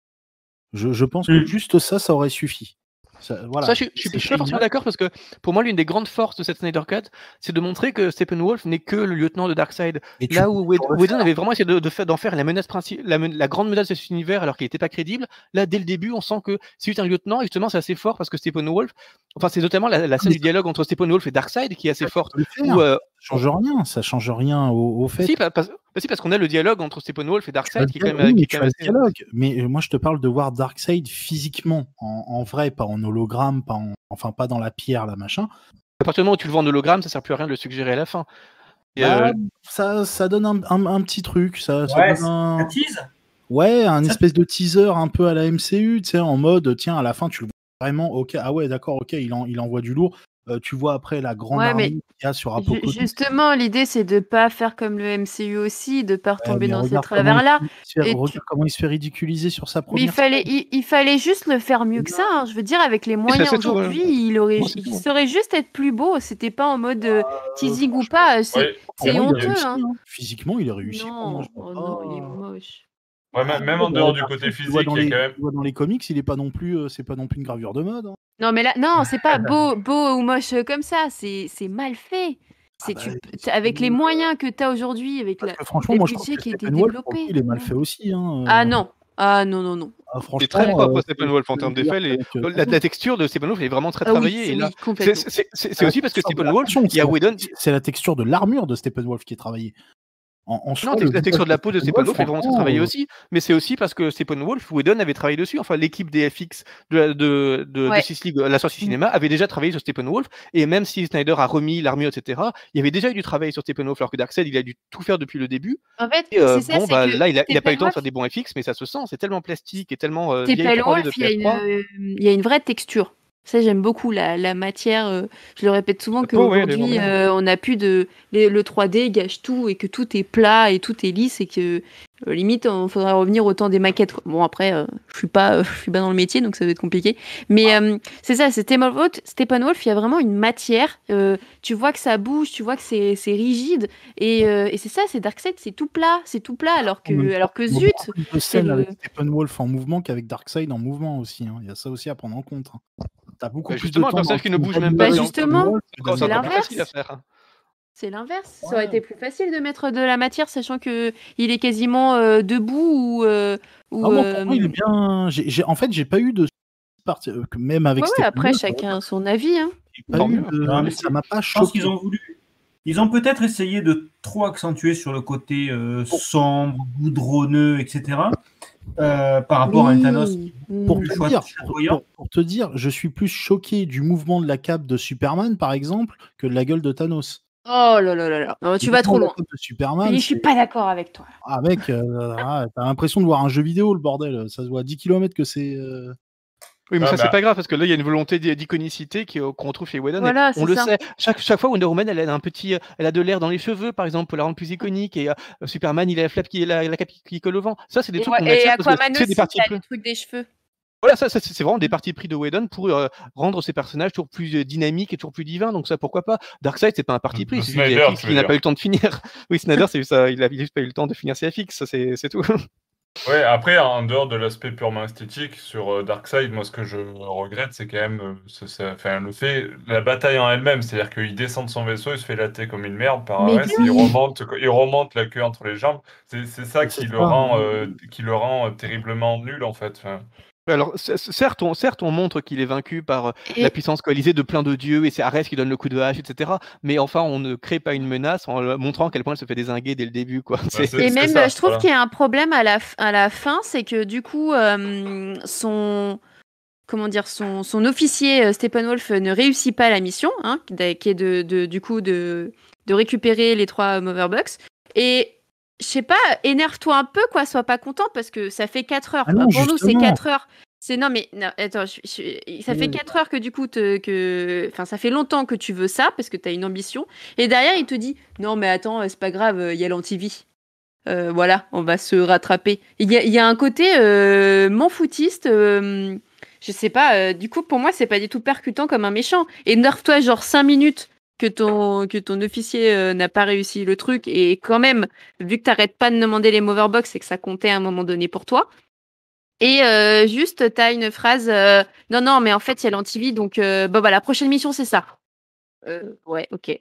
Je, je pense que Mmh. juste ça, ça aurait suffi. Ça, voilà, Ça, je, je suis c'est je suis pas forcément d'accord parce que pour moi, l'une des grandes forces de cette Snyder Cut, c'est de montrer que Steppenwolf n'est que le lieutenant de Darkseid. Et Là où Whedon avait vraiment essayé de, de faire, d'en faire la menace principale, la, la grande menace de cet univers alors qu'il n'était pas crédible. Là, dès le début, on sent que c'est juste un lieutenant et justement, c'est assez fort parce que Steppenwolf, enfin, c'est notamment la, la scène du dialogue entre Steppenwolf et Darkseid qui est assez ça, forte. peux le faire. Où, euh, Ça change rien. Ça change rien au, au fait. si, pa- parce, bah si, parce qu'on a le dialogue entre Steppenwolf et Darkseid le qui est quand dialogue, même, oui, qui mais est tu quand as même le assez. dialogue. Mais euh, moi, je te parle de voir Darkseid physiquement, en, en vrai, pas en hologramme, pas en, enfin pas dans la pierre, là, machin. À partir du moment où tu le vois en hologramme, ça sert plus à rien de le suggérer à la fin. Et, Bah, euh, ça, ça donne un, un- un petit truc. Ça, ça Ouais, donne un... tease? Ouais, un Ça- espèce de teaser un peu à la MCU, tu sais, en mode, tiens, à la fin, tu le vois vraiment, ok, ah ouais, d'accord, ok, il, en, il envoie du lourd. Euh, tu vois après la grande Ouais, mais armée qu'il y a sur Apocalypse. Justement, l'idée, c'est de pas faire comme le MCU aussi, de pas Ouais, retomber dans ces travers-là. Et regarde tu- comment il se fait ridiculiser sur sa Mais il première fallait, il, il fallait juste le faire mieux que ça. hein. Je veux dire, avec les moyens ouais. aujourd'hui, il aurait, il saurait juste être plus beau. C'était pas en mode euh, Euh, teasing ou pas. C'est, Ouais, honteux. réussi. Hein. hein. Physiquement, il a réussi. Non, oh non, il est pas. moche. Ouais, Ah, même même en ouais, dehors du côté tu le vois physique, dans il y a les, quand même. tu le vois dans les comics, il est pas non plus, euh, c'est pas non plus une gravure de mode. hein. Non, mais là, non, c'est pas beau, beau ou moche euh, comme ça. C'est, c'est mal fait. Ah C'est bah, tu, c'est avec les moyens que tu as aujourd'hui, avec parce la, que franchement, les moi, je trouve budgets que qui étaient Steppenwolf, pour le coup, développés. il est mal Non. fait aussi. Hein. Ah euh, non, ah non, non, non. ah, Il est très franchement, propre euh, Steppenwolf en c'est termes d'effets. les- euh, La, texture de Steppenwolf est vraiment très Ah oui, travaillée. c'est Et là, oui, c'est complètement. c'est- c'est- c'est Euh, aussi parce que Steppenwolf, il y c'est a la, Whedon. c'est la texture de l'armure de Steppenwolf qui est travaillée. En, en Non, soi, tex- le la texture de la peau de Steppenwolf, est vraiment travaillée euh, aussi, mais c'est aussi parce que Steppenwolf, Whedon avait travaillé dessus. Enfin, l'équipe des FX de, la- de, de, Ouais. Justice League, la sortie cinéma, avait déjà travaillé sur Steppenwolf. Et même si Snyder a remis l'armure, etc., il y avait déjà eu du travail sur Steppenwolf, alors que Darkseid, il a dû tout faire depuis le début. En fait, Et euh, ça, bon, bah, là, il a, il a pas eu le temps de faire des bons FX, mais ça se sent. C'est tellement plastique et tellement euh, Steppenwolf, 3D de il y, a une, PS3. euh, il y a une vraie texture. Ça, j'aime beaucoup la, la matière. euh, je le répète souvent qu'aujourd'hui, euh, on n'a plus de. les- le 3D gâche tout et que tout est plat et tout est lisse et que limite, il faudrait revenir au temps des maquettes. quoi. Bon, après, euh, je suis pas, euh, je suis pas dans le métier, donc ça va être compliqué. Mais euh, c'est ça, c'est Steppenwolf, il y a vraiment une matière. euh, tu vois que ça bouge, tu vois que c'est c'est rigide. Et, euh, et c'est ça, c'est Darkseid, c'est tout plat, c'est tout plat, alors que, temps, alors que Il y a zut, beaucoup plus de scènes le- avec Steppenwolf en mouvement qu'avec Darkseid en mouvement aussi. hein. Il y a ça aussi à prendre en compte. hein. T'as beaucoup Bah, plus justement, de temps un personnage dans qui ne bouge même pas, Bah, justement, c'est c'est l'inverse. C'est l'inverse. Ça aurait été plus facile de mettre de la matière, sachant que il est quasiment euh, debout ou. euh, ou, Ah, euh, pour moi, il est bien. En fait, j'ai pas eu de même avec ouais, ouais, après, chacun son avis. Hein. j'ai pas eu de- Non, mais ça m'a pas Je pense choqué. qu'ils ont voulu. Ils ont peut-être essayé de trop accentuer sur le côté euh, sombre, goudronneux, etc. euh, par rapport à un Thanos. Pour Mm. Le te, dire, pour, pour- pour te dire, je suis plus choqué du mouvement de la cape de Superman, par exemple, que de la gueule de Thanos. Oh là là là là. Non, tu vas trop loin. Superman, Mais je suis pas d'accord avec toi. ah, mec, euh, ah, t'as l'impression de voir un jeu vidéo, le bordel. Ça se voit à 10 km que c'est. euh, Oui, mais Ah, ça, bah. c'est pas grave, parce que là, il y a une volonté d'i- d'iconicité qui- euh, qu'on retrouve chez Whedon. et Voilà, on c'est le ça. sait. Chaque, chaque fois, Wonder Woman, elle a un petit, euh, elle a de l'air dans les cheveux, par exemple, pour la rendre plus iconique. Et euh, Superman, il a la flappe qui, la, la cape qui, qui colle au vent. Ça, c'est des Et, trucs qu'on ouais, et accepte parce que Aquaman c'est aussi, des parties t'as pris. le truc des cheveux. Voilà, ça, ça, c'est vraiment des parties pris de Whedon pour euh, rendre ces personnages toujours plus euh, dynamiques et toujours plus divins. Donc ça, pourquoi pas Darkseid, c'est pas un parti pris. C'est juste Snyder, veux n'a pas eu le temps de finir. Oui, Snyder, c'est ça. Il a juste pas eu le temps de finir ses FX. Ça, c'est c'est tout. Ouais, après, en dehors de l'aspect purement esthétique, sur euh, Darkseid, moi, ce que je regrette, c'est quand même euh, enfin, le fait, la bataille en elle-même. C'est-à-dire qu'il descend de son vaisseau, il se fait latter comme une merde par Ares, il remonte, il remonte la queue entre les jambes. C'est ça qui le rend, euh, qui le rend euh, terriblement nul, en fait. Enfin, Alors, certes, on, certes, on montre qu'il est vaincu par euh, Et- la puissance coalisée de plein de dieux et c'est Arès qui donne le coup de hache, etc. Mais enfin, on ne crée pas une menace en euh, montrant à quel point elle se fait désinguer dès le début. Quoi. Et même, ça, je trouve voilà. qu'il y a un problème à la, f- à la fin, c'est que du coup, euh, son, comment dire, son, son officier euh, Steppenwolf ne réussit pas la mission, hein, qui est de, de- du coup de, de récupérer les trois Moverbucks. Et je sais pas, énerve-toi un peu, quoi, sois pas content parce que ça fait 4 heures. Ah non, Pour nous, c'est justement. 4 heures. C'est non mais non, attends, je- je- ça fait Oui. 4 heures que du coup te- que enfin ça fait longtemps que tu veux ça parce que tu as une ambition et derrière il te dit non mais attends, euh, c'est pas grave, euh, il y a l'antivie. Euh, voilà, on va se rattraper. Il y a, il y a un côté euh, m'en foutiste. euh, je sais pas. euh, du coup, pour moi, c'est pas du tout percutant comme un méchant. Et nerve-toi genre 5 minutes que ton, que ton officier euh, n'a pas réussi le truc. Et quand même, vu que t'arrêtes pas de demander les Moverbox, c'est que ça comptait à un moment donné pour toi. Et euh, juste, t'as une phrase euh, Non, non, mais en fait, il y a l'antivie, donc bon, bah, la prochaine mission, c'est ça. Ouais, ok.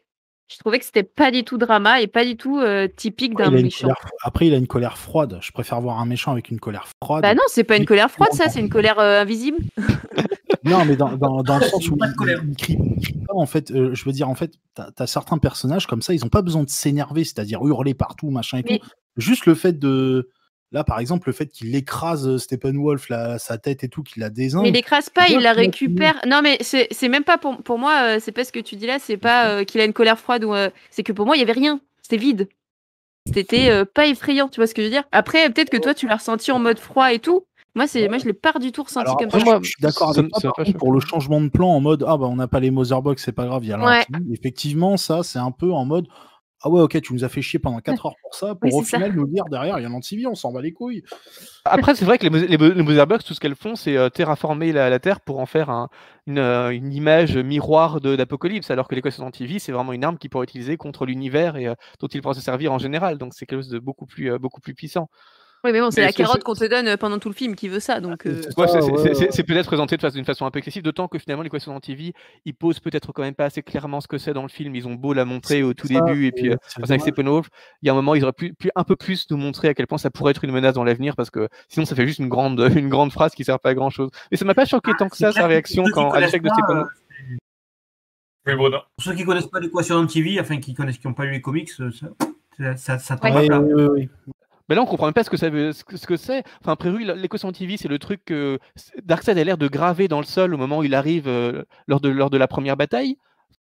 Je trouvais que c'était pas du tout drama et pas du tout typique d'un méchant. colère- Après, il a une colère froide. Je préfère voir un méchant avec une colère froide. Bah non, c'est pas une colère froide, ça, c'est une colère invisible. Non, mais dans, dans, dans le sens où Pas de il, colère. il crie, il crie pas, en fait. euh, je veux dire, en fait, t'as as certains personnages comme ça, ils ont pas besoin de s'énerver, c'est-à-dire hurler partout, machin et Mais- tout. Juste le fait de. Là, par exemple, le fait qu'il écrase euh, Steppenwolf, la- sa tête et tout, qu'il la désingue. Mais il l'écrase pas, il la récupère. Non, mais c'est c'est même pas pour, pour moi, euh, c'est pas ce que tu dis là, c'est pas euh, qu'il a une colère froide ou. euh, c'est que pour moi, il y avait rien. C'était vide. C'était euh, pas effrayant, tu vois ce que je veux dire? Après, peut-être que toi, tu l'as ressenti en mode froid et tout. Moi, c'est moi je l'ai pas du tout ressenti Alors comme après, ça. moi, je, suis d'accord avec toi ça pour le changement de plan en mode ah bah on n'a pas les Motherbox, c'est pas grave, il y a Ouais. Effectivement, ça c'est un peu en mode ah ouais ok tu nous as fait chier pendant 4 heures pour ça pour Oui, au ça. final nous dire derrière il y a l'antivie, on s'en bat les couilles. Après, c'est vrai que les, les, Mo- les Motherbox, tout ce qu'elles font, c'est euh, terraformer la, la Terre pour en faire un- une, euh, une image miroir de- d'Apocalypse, alors que l'équation anti-vie, c'est vraiment une arme qui pourrait être utilisée contre l'univers et euh, dont il pourra se servir en général. Donc c'est quelque chose de beaucoup plus, euh, beaucoup plus puissant. Oui, mais bon, c'est la carotte qu'on te donne euh, pendant tout le film qui veut ça. Donc, euh, C'est Ouais, ouais, c'est peut-être présenté de façon- d'une façon un peu excessive, d'autant que finalement l'équation anti-vie, ils posent peut-être quand même pas assez clairement ce que c'est dans le film. Ils ont beau la montrer au tout ça, début, et puis euh, avec. Steppenwolf, il y a un moment, ils auraient pu, pu un peu plus nous montrer à quel point ça pourrait être une menace dans l'avenir, parce que sinon ça fait juste une grande, une grande phrase qui sert pas à grand chose. Mais ça m'a pas choqué tant que ça, sa réaction quand, à l'échec de Steppenwolf. euh, Oui, Bruno. Pour ceux qui connaissent pas l'équation anti-vie, enfin qui connaissent, qui n'ont pas lu les comics, euh, ça, ça, ça, ça tombe Ouais. à Ouais, plat. ouais, ouais, ouais. Mais là, on comprend même pas ce que ça veut, ce que ce que c'est. Enfin, l'équation TV, c'est le truc que Darkseid a l'air de graver dans le sol au moment où il arrive euh, lors, de, lors de la première bataille.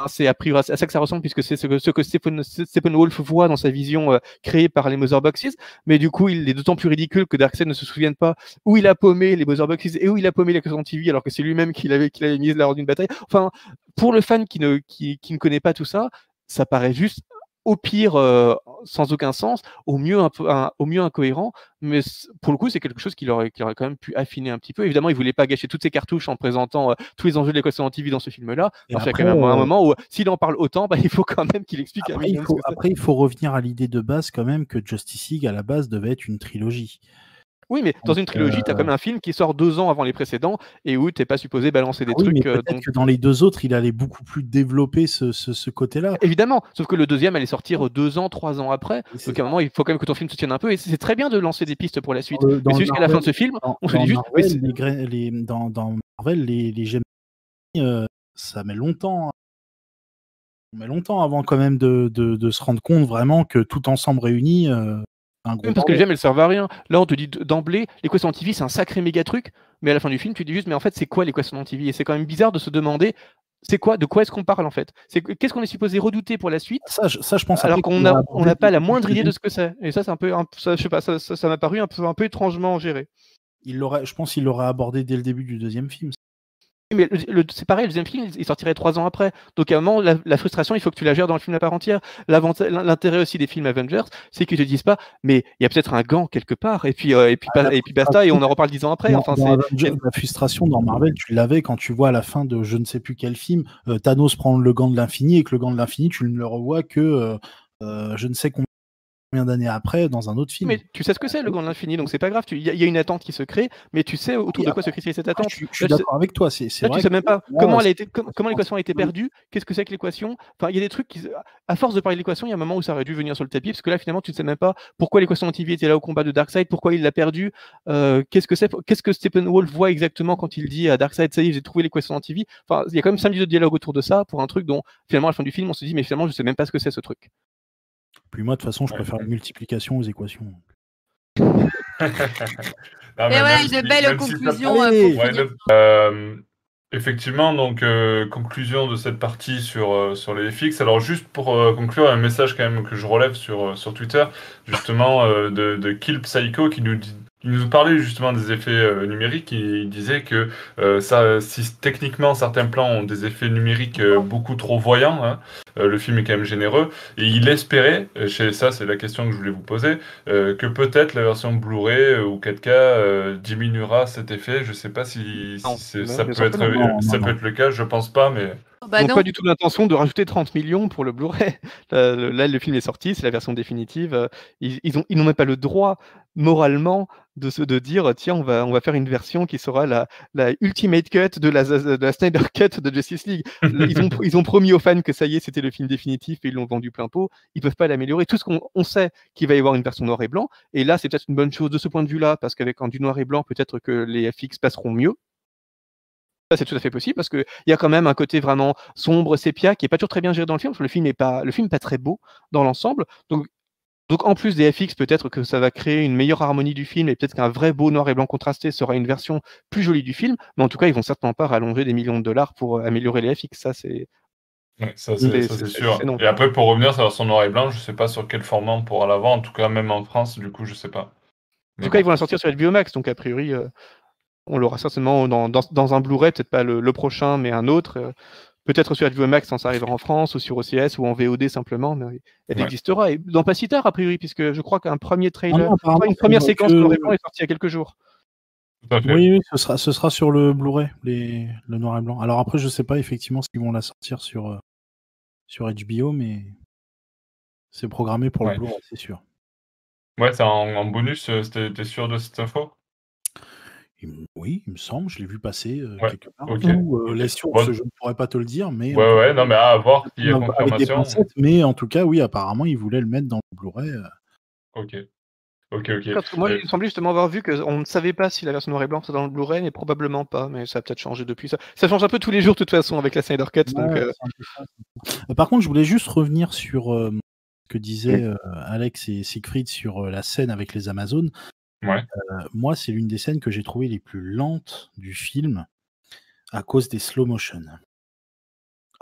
C'est priori à ça que ça ressemble, puisque c'est ce que, ce que Stephen, Steppenwolf voit dans sa vision euh, créée par les Mother Boxes. Mais du coup, il est d'autant plus ridicule que Darkseid ne se souvienne pas où il a paumé les Mother Boxes et où il a paumé TV, alors que c'est lui-même qui l'avait qui mise lors d'une bataille. Enfin, pour le fan qui ne, qui, qui ne connaît pas tout ça, ça paraît juste au pire euh, sans aucun sens, au mieux un peu, au mieux incohérent, mais pour le coup c'est quelque chose qu'il aurait, aurait quand même pu affiner un petit peu. Évidemment, il voulait pas gâcher toutes ses cartouches en présentant euh, tous les enjeux de l'équation en TV dans ce film-là. Il y a quand même un moment où s'il en parle autant, bah, il faut quand même qu'il explique. Après, il faut, après il faut revenir à l'idée de base quand même que Justice League à la base devait être une trilogie. Oui, mais dans une trilogie, tu as quand même un film qui sort deux ans avant les précédents et où tu n'es pas supposé balancer des ah trucs. peut que dans les deux autres, il allait beaucoup plus développer ce, côté-là. Évidemment, sauf que le deuxième allait sortir deux ans, trois ans après. Donc à un moment, il faut quand même que ton film se tienne un peu. Et c'est très bien de lancer des pistes pour la suite. Euh, mais jusqu'à la fin de ce film, on se dit juste. les, dans, Marvel, les, les euh, ça met longtemps. On met longtemps avant quand même de, se rendre compte vraiment que tout ensemble réuni, euh, parce que les gemmes, elles servent à rien. Là, on te dit d'emblée, l'équation TV, c'est un sacré méga truc, mais à la fin du film, tu dis juste, mais en fait, c'est quoi l'équation TV Et c'est quand même bizarre de se demander, c'est quoi, de quoi est-ce qu'on parle en fait? C'est qu'est-ce qu'on est supposé redouter pour la suite? Ça je, ça, je pense. Alors qu'on n'a on n'a pas la moindre idée de ce que c'est. Et ça, c'est un peu, ça, je sais pas, ça, ça, m'a paru un peu, un peu étrangement géré. Il je pense, qu'il l'aurait abordé dès le début du deuxième film mais c'est pareil, le deuxième film, il sortirait trois ans après. Donc à un moment, la, frustration, il faut que tu la gères dans le film à part entière. L'intérêt aussi des films Avengers, c'est qu'ils te disent pas, mais il y a peut-être un gant quelque part, et puis, euh, et puis, et puis basta, et on en reparle dix ans après. enfin, la frustration dans Marvel, tu l'avais quand tu vois à la fin de je ne sais plus quel film, euh, Thanos prend le gant de l'infini, et que le gant de l'infini, tu ne le revois que euh, je ne sais combien d'années après dans un autre film. Mais tu sais ce que c'est le Gant de l'Infini, donc c'est pas grave. Il y, a une attente qui se crée, mais tu sais autour de quoi se crée cette attente. je, suis d'accord avec toi. C'est vrai. Tu sais même pas comment elle a été, comment l'équation a été perdue. Qu'est-ce que c'est que l'équation Enfin, il y a des trucs qui, à force de parler de l'équation, il y a un moment où ça aurait dû venir sur le tapis, parce que là finalement tu ne sais même pas pourquoi l'équation TV était là au combat de Darkseid, pourquoi il l'a perdu. Euh, qu'est-ce que c'est Qu'est-ce que Stephen Wolf voit exactement quand il dit à Darkseid ça y est, j'ai trouvé l'équation TV. Enfin, il y a quand même 5 minutes de dialogue autour de ça pour un truc dont finalement à la fin du film on se dit mais finalement je sais même pas ce que c'est ce truc. Puis moi, de toute façon, je préfère la multiplication aux équations. Et ouais, une belle conclusion. Euh, euh, effectivement, donc euh, conclusion de cette partie sur, sur les FX. Alors juste pour conclure, un message quand même que je relève sur, sur Twitter, justement de, de Kill Psycho qui nous dit il nous parlait justement des effets euh, numériques. Il disait que euh, ça, si techniquement certains plans ont des effets numériques euh, beaucoup trop voyants, hein, le film est quand même généreux. Et il espérait, chez ça c'est la question que je voulais vous poser, que peut-être la version Blu-ray ou 4K diminuera cet effet. Je sais pas si, ça, peut être, ça peut être le cas, je pense pas, mais. Bah ils n'ont pas du tout l'intention de rajouter 30 millions pour le Blu-ray. Là, le film est sorti, c'est la version définitive. Ils, ils n'ont même pas le droit, moralement, de, se, de dire tiens, on va, on va faire une version qui sera la, la ultimate cut de la, de la Snyder Cut de Justice League. Ils ont, ils ont promis aux fans que ça y est, c'était le film définitif et ils l'ont vendu plein pot. Ils peuvent pas l'améliorer. Tout ce qu'on on sait qu'il va y avoir une version noir et blanc. Et là, c'est peut-être une bonne chose de ce point de vue-là, parce qu'avec un du noir et blanc, peut-être que les FX passeront mieux c'est tout à fait possible parce qu'il y a quand même un côté vraiment sombre, sépia, qui est pas toujours très bien géré dans le film, parce que le film est pas, le film pas très beau dans l'ensemble. Donc, donc en plus des FX, peut-être que ça va créer une meilleure harmonie du film et peut-être qu'un vrai beau noir et blanc contrasté sera une version plus jolie du film. Mais en tout cas, ils vont certainement pas rallonger des millions de dollars pour euh, améliorer les FX. Ça, c'est ça, c'est sûr. Et après, pour revenir sur la version noir et blanc, je sais pas sur quel format on pourra l'avoir. En tout cas, même en France, du coup, je sais pas. en tout cas, ils vont la sortir sur HBO Max, donc a priori, euh, on l'aura certainement dans, dans, un Blu-ray, peut-être pas le, prochain, mais un autre. Euh, peut-être sur HBO Max quand ça arrivera en France, ou sur OCS, ou en VOD simplement, mais elle existera. Et dans pas si tard, a priori, puisque je crois qu'un premier trailer, une première séquence de est sortie il y a quelques jours. Oui, ce sera, ce sera sur le Blu-ray, le noir et blanc. Alors après, je sais pas effectivement s'ils vont la sortir sur, euh, sur HBO, mais c'est programmé pour le Blu-ray, c'est sûr. Ouais, c'est en, bonus, euh, t'es sûr de cette info? Oui, il me semble, je l'ai vu passer euh, quelque part. Ou euh, je ne pourrais pas te le dire, mais Ouais, ouais, non, mais à voir s'il y a confirmation. mais en tout cas, oui, apparemment, ils voulaient le mettre dans le Blu-ray. Euh. Ok. Ok, ok. moi, il semblait justement avoir vu qu'on ne savait pas si la version noir et blanc c'était dans le Blu-ray, mais probablement pas. Mais ça a peut-être changé depuis. Ça, ça change un peu tous les jours, de toute façon, avec la Snyder Cut. Par contre, je voulais juste revenir sur ce que disaient Alex et Siegfried sur la scène avec les Amazones. Euh, moi, c'est l'une des scènes que j'ai trouvées les plus lentes du film à cause des slow motion.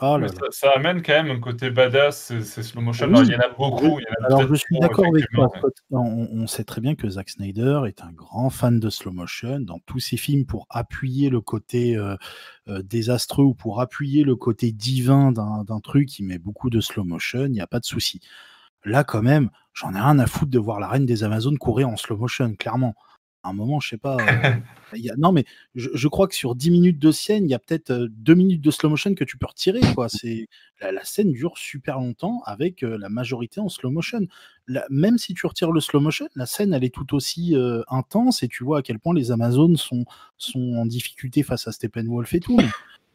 Oh Mais là là. ça, ça amène quand même un côté badass, ces, slow motion. Oui. Alors, il y en a beaucoup. il y en a Alors je suis d'accord avec toi. On, on sait très bien que Zack Snyder est un grand fan de slow motion dans tous ses films pour appuyer le côté euh, euh, désastreux ou pour appuyer le côté divin d'un d'un truc. Il met beaucoup de slow motion, il n'y a pas de souci. Là quand même, j'en ai rien à foutre de voir la reine des Amazones courir en slow motion, clairement. À un moment, je sais pas. euh, il y a- non mais je, je crois que sur 10 minutes de scène, il y a peut-être euh, 2 minutes de slow motion que tu peux retirer. Quoi. C'est la, la scène dure super longtemps avec euh, la majorité en slow motion. La- même si tu retires le slow motion, la scène elle est tout aussi euh, intense et tu vois à quel point les Amazones sont, sont en difficulté face à Steppenwolf et tout. Mais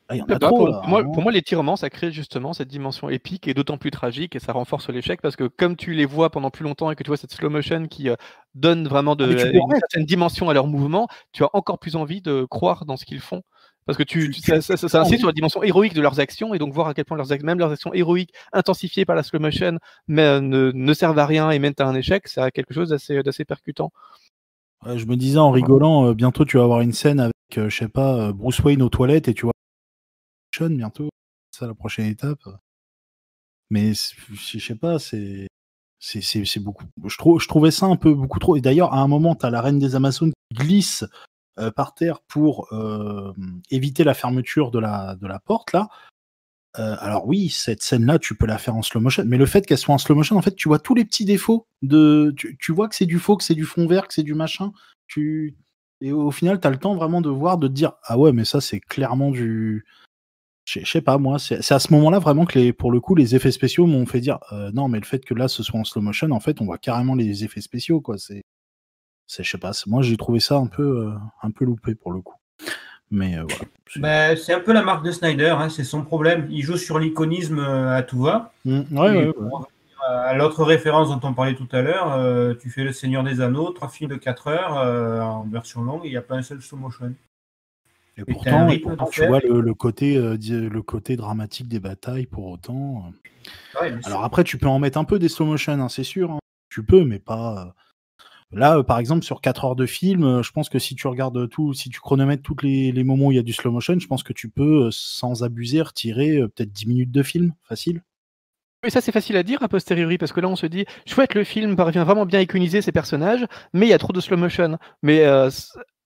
là, il y en Je sais a pas, trop. pour, là, pour moi, pour moi, l'étirement, ça crée justement cette dimension épique et d'autant plus tragique et ça renforce l'échec parce que comme tu les vois pendant plus longtemps et que tu vois cette slow motion qui euh, donne vraiment de, Ah, une certaine dimension à leur mouvement, tu as encore plus envie de croire dans ce qu'ils font. Parce que tu, ça, ça- ça- ça tu- insiste sur la dimension héroïque de leurs actions et donc voir à quel point leurs, même leurs actions héroïques intensifiées par la slow motion mais, euh, ne, ne servent à rien et mènent à un échec, ça a quelque chose d'assez d'assez percutant. Je me disais en rigolant, euh, bientôt tu vas avoir une scène avec, je sais pas, Bruce Wayne aux toilettes et tu vois Bientôt. C'est la prochaine étape. Mais je sais pas, c'est c'est beaucoup. Je trouve je trouvais ça un peu beaucoup trop. Et d'ailleurs, à un moment, tu as la reine des Amazones qui glisse euh, par terre pour euh, éviter la fermeture de la de la porte là. Euh, alors oui, cette scène-là, tu peux la faire en slow motion, mais le fait qu'elle soit en slow motion, en fait, tu vois tous les petits défauts de. Tu, vois que c'est du faux, que c'est du fond vert, que c'est du machin. Tu et au final, tu as le temps vraiment de voir, de te dire ah ouais, mais ça c'est clairement du. Je sais pas moi, c'est à ce moment-là vraiment que les, pour le coup, les effets spéciaux m'ont fait dire euh, non, mais le fait que là ce soit en slow motion, en fait, on voit carrément les effets spéciaux quoi. C'est, je sais pas, moi j'ai trouvé ça un peu, euh, un peu loupé pour le coup. Mais euh, voilà. C'est- c'est un peu la marque de Snyder, hein, c'est son problème. Il joue sur l'iconisme à tout va. Mm, ouais, Et ouais, ouais. pour revenir À l'autre référence dont on parlait tout à l'heure, tu fais Le Seigneur des Anneaux, trois films de 4 heures en version longue, il n'y a pas un seul slow motion. Et pourtant, et tu vois le, le côté, euh, le côté dramatique des batailles pour autant. euh. Ouais. Alors après, tu peux en mettre un peu des slow motion, hein, c'est sûr. hein. Tu peux, mais pas. euh. Là, euh, par exemple, sur 4 heures de film, euh, je pense que si tu regardes tout, si tu chronomètres tous les, les moments où il y a du slow motion, je pense que tu peux, sans abuser, retirer peut-être 10 minutes de film, facile. Mais ça, c'est facile à dire a posteriori, parce que là, on se dit, chouette, le film parvient vraiment bien à iconiser ses personnages, mais il y a trop de slow motion. Mais euh,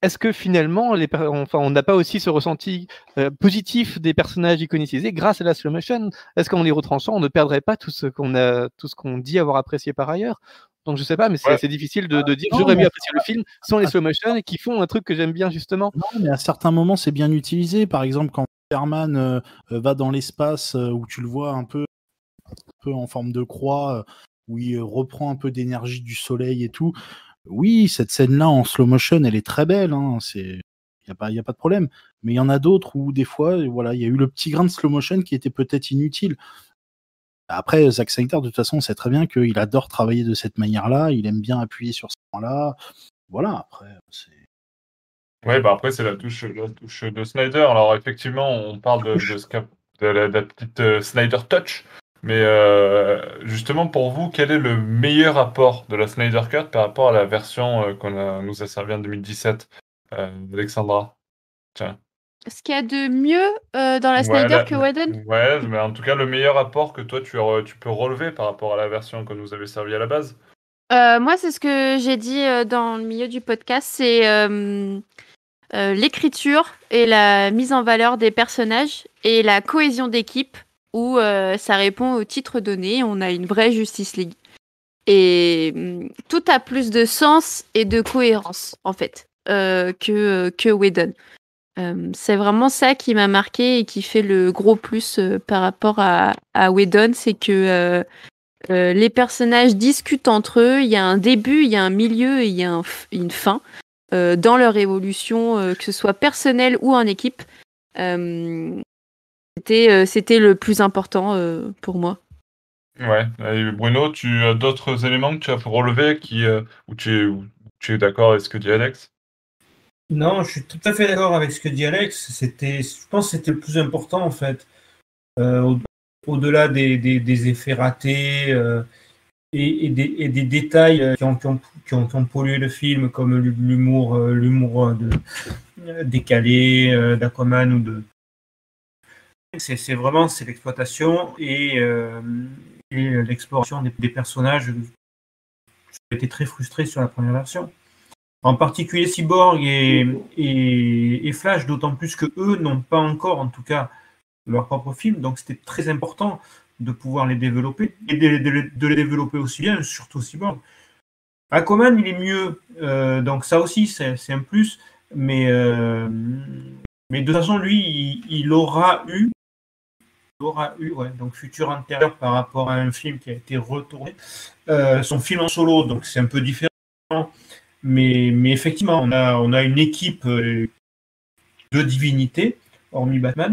est-ce que finalement, les per- enfin, on n'a pas aussi ce ressenti euh, positif des personnages iconisés grâce à la slow motion? Est-ce qu'en les retranchant, on ne perdrait pas tout ce qu'on a, tout ce qu'on dit avoir apprécié par ailleurs? Donc je sais pas, mais c'est Ouais. difficile de, de dire non, j'aurais mieux apprécié le film sans les slow motion et qui font un truc que j'aime bien justement. Non, mais à certains moments, c'est bien utilisé. Par exemple, quand Superman euh, euh, va dans l'espace, euh, où tu le vois un peu, peu en forme de croix, euh, où il reprend un peu d'énergie du soleil et tout. Oui, cette scène-là en slow motion, elle est très belle. Hein, c'est, il y a a pas de problème. Mais il y en a d'autres où des fois, voilà, il y a eu le petit grain de slow motion qui était peut-être inutile. Après, Zack Snyder, de toute façon, on sait très bien qu'il adore travailler de cette manière-là. Il aime bien appuyer sur ce point-là. Voilà. Après, c'est Ouais, bah après, c'est la touche, la touche de Snyder. Alors, effectivement, on parle de, de, de la petite euh, Snyder Touch. Mais euh, justement, pour vous, quel est le meilleur apport de la Snyder Cut par rapport à la version euh, qu'on nous a servi en 2017 euh, Alexandra? Tiens. Ce qu'il y a de mieux dans la Ouais, Snyder la- que Whedon? Ouais, mais en tout cas, le meilleur apport que toi, tu, peux relever par rapport à la version que nous avait servi à la base? Euh, moi, c'est ce que j'ai dit euh, dans le milieu du podcast, c'est euh, l'écriture et la mise en valeur des personnages et la cohésion d'équipe où euh, ça répond au titre donné. On a une vraie Justice League. Et hum, tout a plus de sens et de cohérence, en fait, euh, que, que Whedon. Euh, c'est vraiment ça qui m'a marqué et qui fait le gros plus euh, par rapport à, à Whedon, c'est que euh, euh, les personnages discutent entre eux, il y a un début, il y a un milieu et il y a une fin euh, dans leur évolution, euh, que ce soit personnelle ou en équipe. Euh, c'était, euh, c'était le plus important euh, pour moi. Ouais. Et Bruno, tu as d'autres éléments que tu as relever qui, euh, où tu es, où tu es d'accord avec ce que dit Alex? Non, je suis tout à fait d'accord avec ce que dit Alex. C'était, je pense que c'était le plus important en fait. Euh, au- au-delà des, des- des effets ratés euh, et, et des, et des détails qui ont, qui, ont, qui ont- qui ont pollué le film, comme l'humour, l'humour de, décalé d'Aquaman ou de, c'est vraiment c'est l'exploitation et, euh, l'exploration des, personnages. J'ai été très frustré sur la première version. En particulier Cyborg et, et, Flash, d'autant plus que eux n'ont pas encore, en tout cas, leur propre film. Donc c'était très important de pouvoir les développer et de, les développer aussi bien, surtout Cyborg. Aquaman, il est mieux, euh, donc ça aussi c'est un plus, mais, euh, mais de toute façon, lui, il, aura eu, aura eu, donc futur antérieur par rapport à un film qui a été retourné. Euh, son film en solo, donc c'est un peu différent, mais, mais effectivement, on a, on a une équipe de divinités, hormis Batman,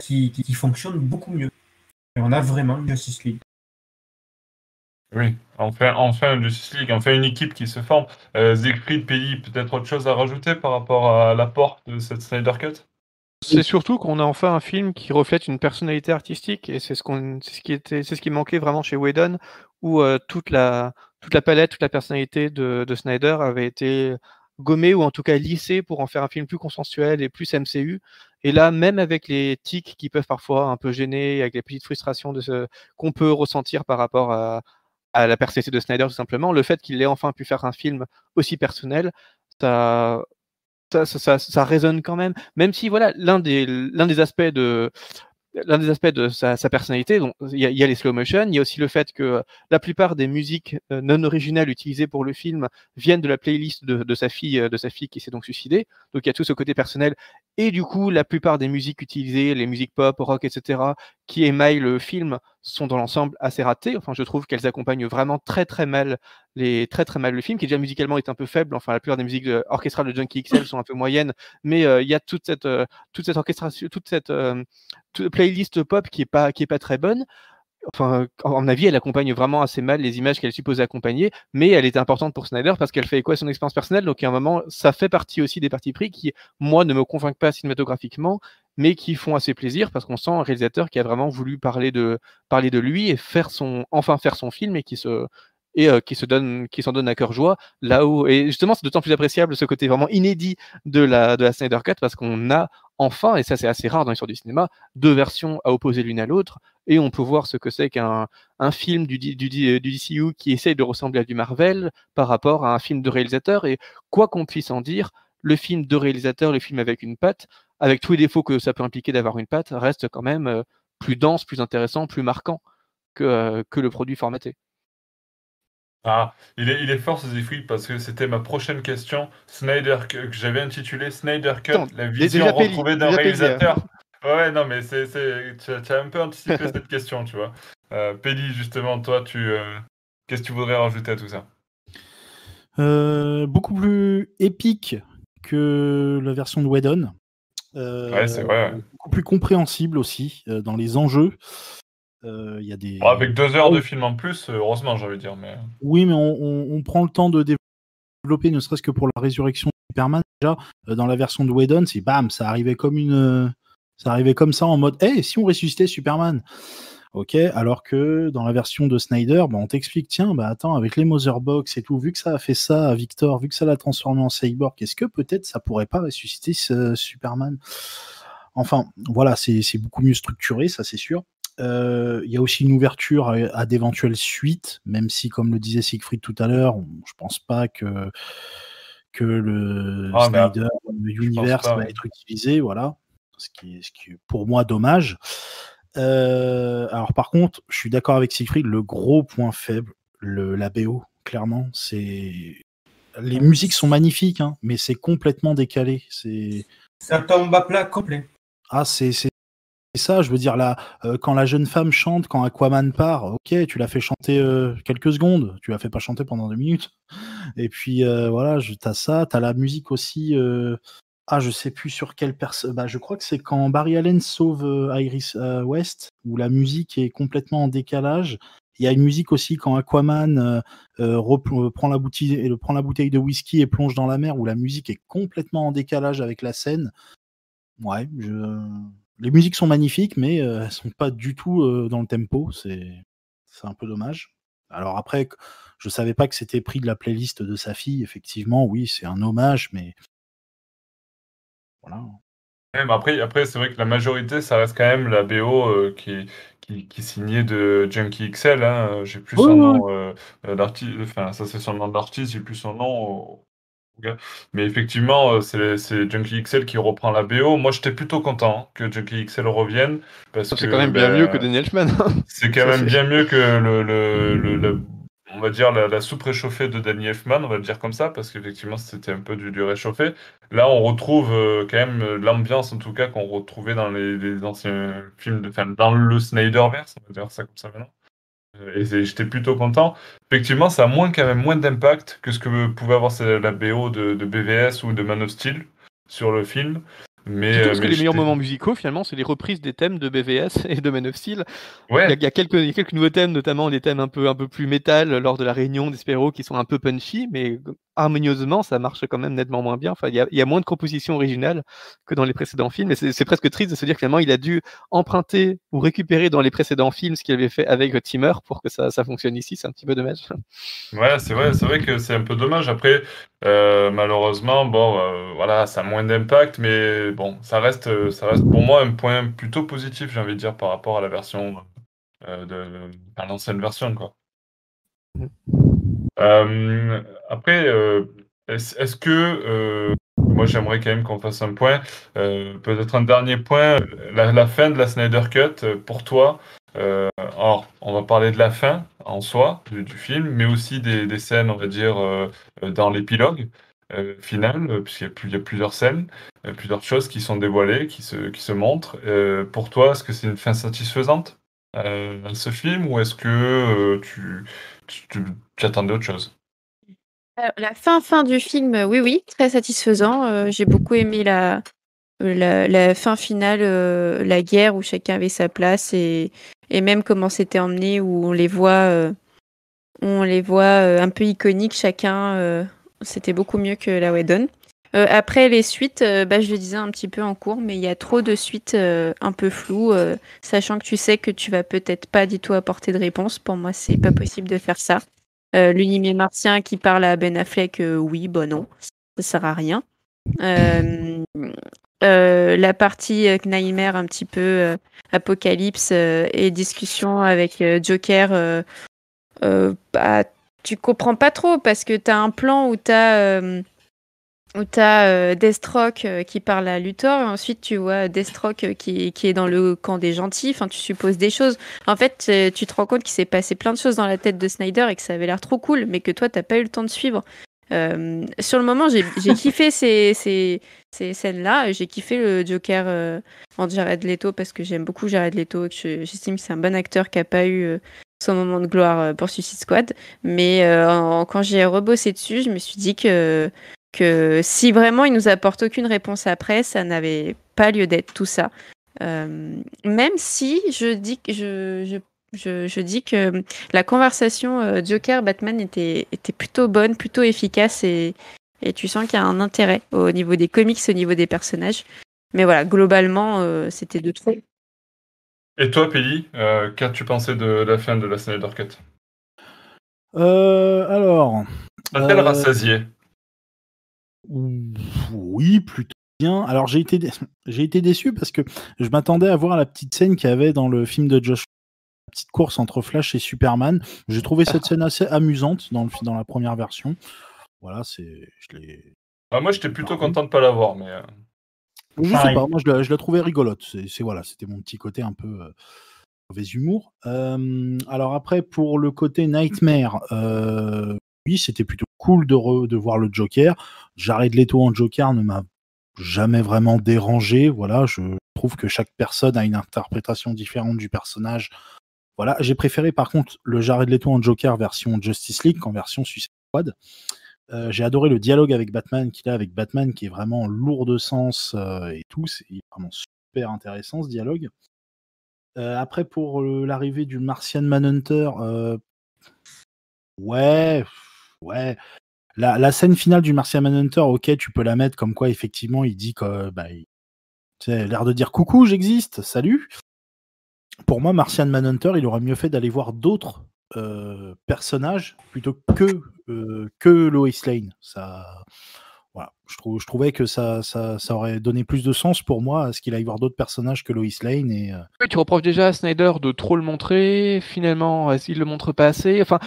qui, qui, fonctionne beaucoup mieux. Et on a vraiment une Justice League. Oui, enfin, enfin Justice League, enfin une équipe qui se forme. Euh, Siegfried, peut-être autre chose à rajouter par rapport à l'apport de cette Snyder Cut? C'est surtout qu'on a enfin un film qui reflète une personnalité artistique et c'est ce, qu'on, ce qui était, c'est ce qui manquait vraiment chez Whedon, où euh, toute, la, toute la palette, toute la personnalité de, de Snyder avait été gommée ou en tout cas lissée pour en faire un film plus consensuel et plus MCU. Et là, même avec les tics qui peuvent parfois un peu gêner, avec les petites frustrations de ce qu'on peut ressentir par rapport à, à la personnalité de Snyder tout simplement, le fait qu'il ait enfin pu faire un film aussi personnel, ça, ça, résonne quand même. Même si voilà, l'un des, aspects de sa, personnalité, il y, a les slow motion, il y a aussi le fait que la plupart des musiques euh, non originales utilisées pour le film viennent de la playlist de, sa fille, euh, de sa fille qui s'est donc suicidée. Donc il y a tout ce côté personnel. Et du coup, la plupart des musiques utilisées, les musiques pop, rock, etc., qui émaillent le film, sont dans l'ensemble assez ratées. Enfin, je trouve qu'elles accompagnent vraiment très très mal les très très mal le film, qui déjà musicalement est un peu faible. Enfin, la plupart des musiques orchestrales de Junkie XL sont un peu moyennes, mais euh, il y a toute cette toute cette orchestration, toute cette playlist pop qui est pas qui est pas très bonne. Enfin, en mon avis, elle accompagne vraiment assez mal les images qu'elle est supposée accompagner, mais elle était importante pour Snyder parce qu'elle fait quoi son expérience personnelle? Donc, à un moment, ça fait partie aussi des parties pris qui, moi, ne me convainquent pas cinématographiquement, mais qui font assez plaisir parce qu'on sent un réalisateur qui a vraiment voulu parler de, parler de lui et faire son, enfin faire son film et qui se, et euh, qui se donne, qui s'en donne à cœur joie. Là où, et justement, c'est d'autant plus appréciable ce côté vraiment inédit de la, de la Snyder Cut parce qu'on a enfin, et ça c'est assez rare dans l'histoire du cinéma, deux versions à opposer l'une à l'autre, et on peut voir ce que c'est qu'un un film du, DCU qui essaye de ressembler à du Marvel par rapport à un film de réalisateur, et quoi qu'on puisse en dire, le film de réalisateur, le film avec une patte, avec tous les défauts que ça peut impliquer d'avoir une patte, reste quand même euh, plus dense, plus intéressant, plus marquant que, euh, que le produit formaté. Ah, il est, il est fort ce Zifri parce que c'était ma prochaine question. Snyder, que, j'avais intitulé Snyder Cut, la vision retrouvée d'un réalisateur. Ouais, non, mais c'est, tu, as un peu anticipé cette question, tu vois. Euh, justement, toi, tu, euh, qu'est-ce que tu voudrais rajouter à tout ça? Euh, Beaucoup plus épique que la version de Whedon. Euh, ouais, c'est vrai. Beaucoup plus compréhensible aussi dans les enjeux. Euh, y a des... avec deux heures de film en plus, euh, heureusement, j'avais dire. Mais... Oui, mais on, prend le temps de développer, ne serait-ce que pour la résurrection de Superman. Déjà, euh, dans la version de Whedon, c'est bam, ça arrivait comme une. Ça arrivait comme ça en mode Hey, si on ressuscitait Superman Ok, alors que dans la version de Snyder, bah, on t'explique tiens, bah attends, avec les Motherbox et tout, vu que ça a fait ça à Victor, vu que ça l'a transformé en cyborg, est-ce que peut-être ça pourrait pas ressusciter ce Superman? Enfin, voilà, c'est beaucoup mieux structuré, ça c'est sûr. Euh, il y a aussi une ouverture à, d'éventuelles suites, même si, comme le disait Siegfried tout à l'heure, je pense pas que, que le ah, Snyder Universe va être utilisé, voilà. Ce qui, est, ce qui est pour moi dommage. Euh, alors par contre, je suis d'accord avec Siegfried, le gros point faible, le, la BO, clairement, c'est les musiques sont magnifiques, hein, mais c'est complètement décalé. C'est un tombe à plat complet. Ah, c'est ça, je veux dire, là, euh, quand la jeune femme chante, quand Aquaman part, ok, tu l'as fait chanter euh, quelques secondes, tu l'as fait pas chanter pendant deux minutes. Et puis euh, voilà, t'as ça, t'as la musique aussi. ah, je sais plus sur quelle personne. Bah, je crois que c'est quand Barry Allen sauve Iris West, où la musique est complètement en décalage. Il y a une musique aussi quand Aquaman prend, la bouteille, prend la bouteille de whisky et plonge dans la mer, où la musique est complètement en décalage avec la scène. Ouais, je les musiques sont magnifiques, mais elles sont pas du tout dans le tempo. C'est un peu dommage. Alors après, je savais pas que c'était pris de la playlist de sa fille. Effectivement, oui, c'est un hommage, mais voilà. Ouais, après, après c'est vrai que la majorité, ça reste quand même la BO euh, qui, est- qui, qui signée de Junkie XL. Hein. J'ai plus oui, nom euh, euh, d'artiste, enfin, ça c'est son nom d'artiste, j'ai plus son nom. Mais effectivement, euh, c'est Junkie XL qui reprend la BO. Moi, j'étais plutôt content que Junkie XL revienne parce C'est quand même bien ben, mieux que Daniel Elfman. C'est quand même bien mieux que le, le, le- le- on va dire la, la soupe réchauffée de Danny Elfman, on va le dire comme ça, parce qu'effectivement c'était un peu du, du réchauffé. Là, on retrouve euh, quand même euh, l'ambiance, en tout cas, qu'on retrouvait dans les, les anciens films, de, enfin, dans le Snyderverse, on va dire ça comme ça maintenant. Euh, Et j'étais plutôt content. Effectivement, ça a moins, quand même moins d'impact que ce que pouvait avoir la BO de, de BVS ou de Man of Steel sur le film. Mais, Surtout euh, parce que les meilleurs moments musicaux, finalement, c'est les reprises des thèmes de BVS et de Man of Steel. Ouais. Il y a, il y a quelques, il y a quelques nouveaux thèmes, notamment des thèmes un peu, un peu plus métal lors de la réunion des Spéro qui sont un peu punchy, mais harmonieusement, ça marche quand même nettement moins bien. Enfin, il y a, il y a moins de compositions originales que dans les précédents films. Et c'est presque triste de se dire que finalement, il a dû emprunter ou récupérer dans les précédents films ce qu'il avait fait avec Timmer pour que ça, ça fonctionne ici. C'est un petit peu dommage. Ouais, c'est vrai, c'est vrai que c'est un peu dommage. Après, euh, malheureusement, bon, euh, voilà, ça a moins d'impact, mais bon, ça reste, ça reste pour moi un point plutôt positif, j'ai envie de dire, par rapport à la version euh, de, à l'ancienne version, quoi. Euh, après, euh, est-ce, que euh, moi j'aimerais quand même qu'on fasse un point, euh, peut-être un dernier point, la, fin de la Snyder Cut euh, pour toi. Euh, alors, on va parler de la fin en soi du, film, mais aussi des, scènes, on va dire, euh, euh, dans l'épilogue euh, final, euh, puisqu'il y, a plusieurs scènes, euh, plusieurs choses qui sont dévoilées, qui se, montrent. Euh, pour toi, est-ce que c'est une fin satisfaisante euh, à ce film, ou est-ce que euh, tu, tu, attendais autre chose? Alors, la fin fin du film, euh, oui, oui, très satisfaisant. Euh, j'ai beaucoup aimé la, fin finale, euh, la guerre où chacun avait sa place et, même comment c'était emmené, où on les voit, euh, on les voit euh, un peu iconiques chacun. euh, c'était beaucoup mieux que la Whedon. Euh, après les suites, euh, bah, je le disais un petit peu en cours, mais il y a trop de suites euh, un peu floues, euh, sachant que tu sais que tu vas peut-être pas du tout apporter de réponse. Pour moi, c'est pas possible de faire ça. Euh, L'unimé martien qui parle à Ben Affleck, oui, bah non, ça sert à rien. La partie Nightmare, un petit peu apocalypse et discussion avec Joker, bah, tu comprends pas trop parce que t'as un plan où t'as euh, où t'as euh, Deathstroke euh, qui parle à Luthor et ensuite tu vois Deathstroke euh, qui, qui est dans le camp des gentils. Enfin, tu supposes des choses. En fait, euh, tu te rends compte qu'il s'est passé plein de choses dans la tête de Snyder et que ça avait l'air trop cool, mais que toi, t'as pas eu le temps de suivre. Euh, sur le moment, j'ai kiffé ces, scènes-là. J'ai kiffé le Joker euh, en Jared Leto parce que j'aime beaucoup Jared Leto et que je- j'estime que c'est un bon acteur qui a pas eu euh, son moment de gloire euh, pour Suicide Squad. Mais euh, quand j'ai rebossé dessus, je me suis dit que, que si vraiment il nous apporte aucune réponse après, ça n'avait pas lieu d'être tout ça. Euh, même si je dis que je, je, je, je dis que la conversation euh, Joker-Batman était, était plutôt bonne, plutôt efficace et, et tu sens qu'il y a un intérêt au niveau des comics, au niveau des personnages. Mais voilà, globalement, euh, c'était de trop. Et toi, Peli, euh, qu'as-tu pensé de la fin de la Snyder Cut? Euh, alors, A-t-elle Euh, rassasié? Oui, plutôt bien. Alors j'ai été, dé- j'ai été déçu parce que je m'attendais à voir la petite scène qu'il y avait dans le film de Josh, la petite course entre Flash et Superman. J'ai trouvé cette scène assez amusante dans, le, dans la première version. Voilà, c'est, je l'ai. Ah, moi, j'étais plutôt content de pas l'avoir, mais euh, Je sais Pareil. pas, moi je la, je la trouvais rigolote. C'est, c'est- voilà, c'était mon petit côté un peu euh, mauvais humour. Euh, alors après, pour le côté Nightmare, euh, oui, c'était plutôt cool de, re- voir le Joker. Jared Leto en Joker ne m'a jamais vraiment dérangé. Voilà, je trouve que chaque personne a une interprétation différente du personnage. Voilà, j'ai préféré par contre le Jared Leto en Joker version Justice League qu'en version Suicide Squad. Euh, j'ai adoré le dialogue avec Batman qu'il a avec Batman qui est vraiment lourd de sens euh, et tout. C'est vraiment super intéressant ce dialogue. Euh, après, pour l'arrivée du Martian Manhunter, ouais, ouais. La, scène finale du Martian Manhunter, ok, tu peux la mettre comme quoi effectivement il dit que bah, il, l'air de dire coucou, j'existe, salut. Pour moi, Martian Manhunter, il aurait mieux fait d'aller voir d'autres euh, personnages plutôt que euh, que Lois Lane. Ça, voilà. Je, trouvais que ça, aurait donné plus de sens pour moi à ce qu'il aille voir d'autres personnages que Lois Lane. Et, oui, tu reproches déjà à Snyder de trop le montrer. Finalement, il le montre pas assez? Enfin,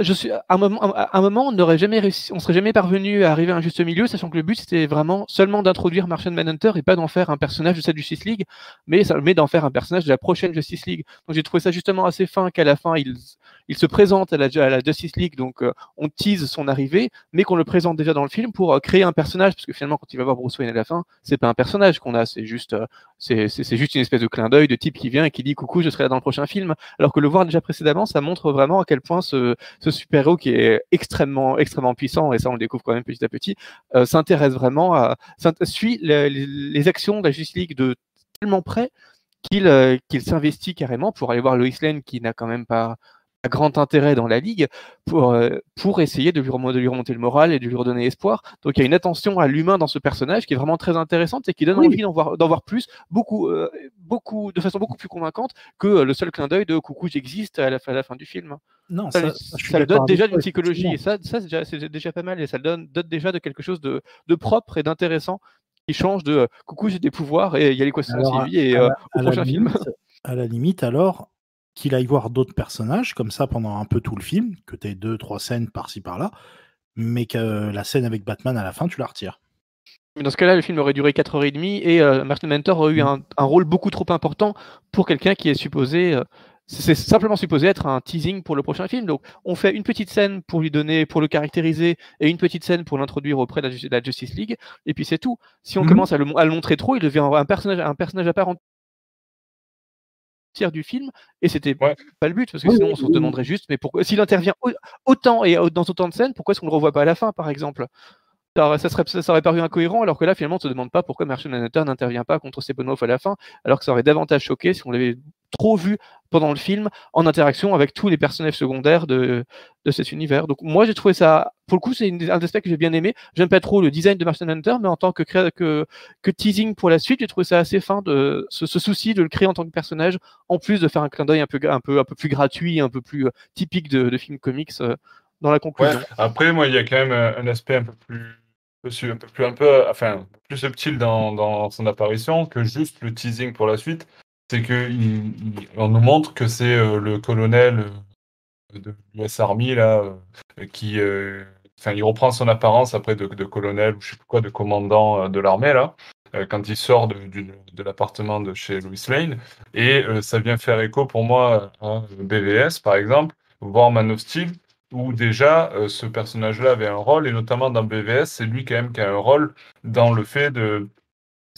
je, suis à un moment, on n'aurait jamais réussi, on serait jamais parvenu à arriver à un juste milieu, sachant que le but c'était vraiment seulement d'introduire Martian Manhunter et pas d'en faire un personnage de cette Justice League, mais, mais d'en faire un personnage de la prochaine Justice League. Donc j'ai trouvé ça justement assez fin qu'à la fin il, se présente à la, à la Justice League, donc on tease son arrivée, mais qu'on le présente déjà dans le film pour créer un personnage, parce que finalement, quand il va voir Bruce Wayne à la fin, c'est pas un personnage qu'on a, c'est juste, c'est, c'est, juste une espèce de clin d'œil de type qui vient et qui dit coucou, je serai là dans le prochain film. Alors que le voir déjà précédemment, ça montre vraiment à quel point ce, ce super-héros qui est extrêmement, extrêmement puissant, et ça on le découvre quand même petit à petit, euh, s'intéresse vraiment à, suit les, actions de la Justice League de tellement près qu'il, euh, qu'il s'investit carrément pour aller voir Lois Lane qui n'a quand même pas grand intérêt dans la ligue pour, euh, pour essayer de lui, de lui, remonter le moral et de lui redonner espoir. Donc il y a une attention à l'humain dans ce personnage qui est vraiment très intéressante et qui donne envie d'en voir, voir, plus, beaucoup, euh, beaucoup, de façon beaucoup plus convaincante que euh, le seul clin d'œil de coucou j'existe à la, à la fin du film. Non, ça, ça, donne déjà d'une psychologie et ça, c'est déjà, pas mal et ça le donne, donne déjà de quelque chose de, de propre et d'intéressant qui change de coucou j'ai des pouvoirs et il y a l'équation de vie et au prochain film. À la limite, alors, qu'il aille voir d'autres personnages, comme ça, pendant un peu tout le film, que tu aies deux, trois scènes par-ci par-là, mais que la scène avec Batman à la fin, tu la retires. Mais dans ce cas-là, le film aurait duré 4h30 et euh, Martin Mentor aurait eu mm. un, rôle beaucoup trop important pour quelqu'un qui est supposé. Euh, c'est simplement supposé être un teasing pour le prochain film. Donc, on fait une petite scène pour lui donner, pour le caractériser, et une petite scène pour l'introduire auprès de la, Justice League, et puis c'est tout. Si on mm. commence à le, à le, montrer trop, il devient un personnage, un personnage à part du film et c'était pas le but parce que sinon on se demanderait juste mais pourquoi s'il intervient autant et dans autant de scènes pourquoi est-ce qu'on le revoit pas à la fin par exemple? Ça, serait, ça aurait paru incohérent alors que là finalement on se demande pas pourquoi Martian Manhunter n'intervient pas contre Steppenwolf à la fin alors que ça aurait davantage choqué si on l'avait trop vu pendant le film en interaction avec tous les personnages secondaires de, de cet univers. Donc moi j'ai trouvé ça, pour le coup c'est un aspect que j'ai bien aimé. J'aime pas trop le design de Martian Hunter, mais en tant que, que, que teasing pour la suite, j'ai trouvé ça assez fin de ce, souci de le créer en tant que personnage, en plus de faire un clin d'œil un peu, un, peu, un peu plus gratuit, un peu plus euh, typique de, de films comics euh, dans la conclusion. après moi il y a quand même un aspect un peu plus un peu plus un peu enfin plus subtil dans, dans son apparition que juste le teasing pour la suite c'est qu'on nous montre que c'est euh, le colonel euh, de l'US Army là, euh, qui, enfin, il reprend son apparence après de, colonel ou je sais pas quoi, de commandant de l'armée là, quand il sort de, de l'appartement de chez Louis Lane, et ça vient faire écho pour moi à BVS par exemple, voire Man of Steel, où déjà ce personnage-là avait un rôle, et notamment dans BVS, c'est lui quand même qui a un rôle dans le fait de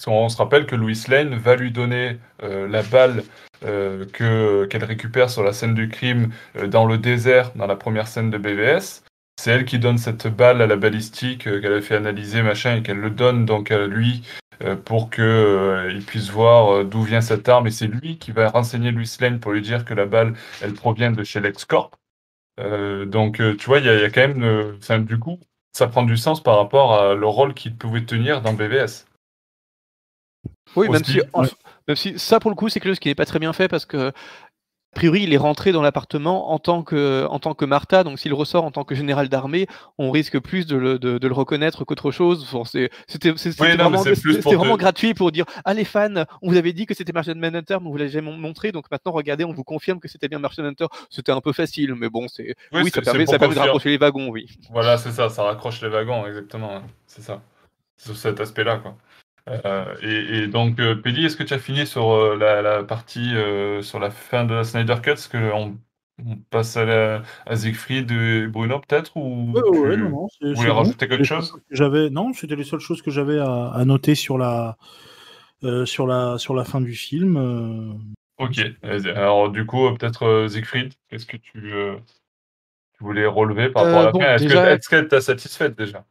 on se rappelle que Louis Lane va lui donner euh, la balle euh, que, qu'elle récupère sur la scène du crime euh, dans le désert, dans la première scène de BVS. C'est elle qui donne cette balle à la balistique qu'elle a fait analyser, machin, et qu'elle le donne donc à lui pour qu'il puisse voir d'où vient cette arme. Et c'est lui qui va renseigner Louis Lane pour lui dire que la balle, elle provient de chez LexCorp. donc, tu vois, il y, a quand même, du coup, ça prend du sens par rapport à le rôle qu'il pouvait tenir dans BVS. Oui, même si, même si, ça, pour le coup, c'est quelque chose qui n'est pas très bien fait parce que, a priori, il est rentré dans l'appartement en tant que, en tant que Martha, donc s'il ressort en tant que général d'armée, on risque plus de le, de, le reconnaître qu'autre chose. c'était vraiment, vraiment gratuit pour dire Ah, les fans, on vous avait dit que c'était Martian Manhunter, mais on vous l'a jamais montré, donc maintenant, regardez, on vous confirme que c'était bien Martian Hunter. C'était un peu facile, mais bon, c'est oui, ça permet, ça permet de raccrocher les wagons, oui. Voilà, c'est ça, ça raccroche les wagons, exactement. C'est ça. Sur cet aspect-là, quoi. Euh, et, donc, euh, est-ce que tu as fini sur euh, la, partie euh, sur la fin de la Snyder Cut Est-ce qu'on on passe à, la, à Siegfried et Bruno peut-être ou ouais, non, non, vous voulez rajouter quelque chose J'avais non, c'était les seules choses que j'avais à, noter sur la sur la sur la fin du film. Ok. Alors du coup, peut-être Siegfried, qu'est-ce que tu, tu voulais relever par rapport à la fin? Est-ce qu'elle t'a satisfaite déjà?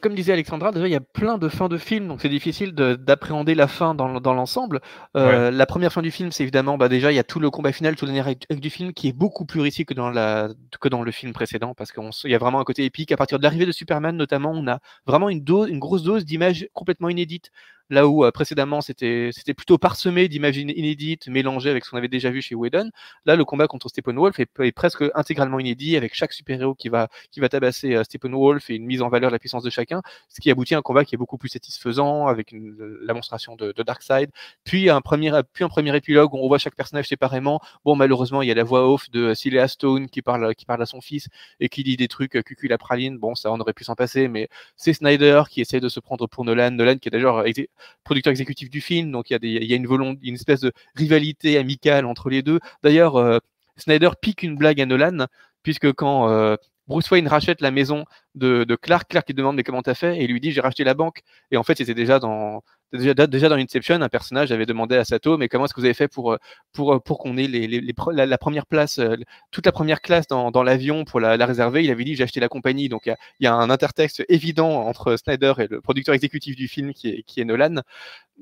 Comme disait Alexandra, déjà il y a plein de fins de films, donc c'est difficile d'appréhender la fin dans, l'ensemble. Euh, la première fin du film, c'est évidemment, bah déjà il y a tout le combat final, tout le générique du film qui est beaucoup plus réussi que dans, la, que dans le film précédent, parce qu'il y a vraiment un côté épique. À partir de l'arrivée de Superman notamment, on a vraiment une, dose, une grosse dose d'images complètement inédites là où euh, précédemment c'était plutôt parsemé d'images inédites mélangées avec ce qu'on avait déjà vu chez Whedon. Là, le combat contre Steppenwolf est, est presque intégralement inédit avec chaque super-héros qui va qui va tabasser euh, Steppenwolf et une mise en valeur de la puissance de chacun, ce qui aboutit à un combat qui est beaucoup plus satisfaisant avec la monstration de, de Darkseid. Puis un premier puis un premier épilogue où on voit chaque personnage séparément. Bon, malheureusement, il y a la voix off de Celia Stone qui parle qui parle à son fils et qui dit des trucs euh, cucul la praline. Bon, ça on aurait pu s'en passer, mais c'est Snyder qui essaie de se prendre pour Nolan. Nolan qui est d'ailleurs producteur exécutif du film, donc il y a, une, volonté, une espèce de rivalité amicale entre les deux. D'ailleurs, euh, Snyder pique une blague à Nolan, puisque quand euh, Bruce Wayne rachète la maison de, Clark, Clark lui demande mais comment t'as fait? Et lui dit j'ai racheté la banque et en fait c'était déjà dans déjà, déjà dans Inception, un personnage avait demandé à Sato, mais comment est-ce que vous avez fait pour, euh, pour, euh, pour qu'on ait la, première place, euh, toute la première classe dans, dans l'avion pour la, réserver? Il avait dit j'ai acheté la compagnie. Donc il y, a un intertexte évident entre Snyder et le producteur exécutif du film qui est, qui est Nolan.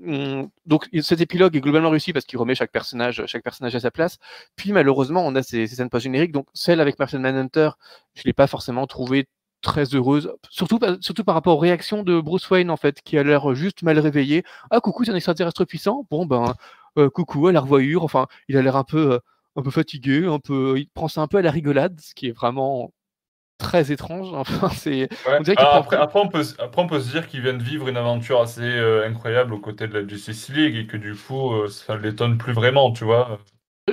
Hum, donc cet épilogue est globalement réussi parce qu'il remet chaque personnage, chaque personnage à sa place. Puis malheureusement, on a ces, scènes post-génériques. Donc celle avec Martian Manhunter, je l'ai pas forcément trouvé très heureuse, surtout, surtout par rapport aux réactions de Bruce Wayne, en fait, qui a l'air juste mal réveillé. Ah, coucou, c'est un extraterrestre puissant. Bon, ben, euh, coucou, à la revoyure. Enfin, il a l'air un peu, euh, un peu fatigué, un peu, il prend ça un peu à la rigolade, ce qui est vraiment très étrange. Enfin, c'est. Après, après, on peut, après, on peut se dire qu'il vient de vivre une aventure assez euh, incroyable aux côtés de la Justice League et que du coup, ça l'étonne plus vraiment, tu vois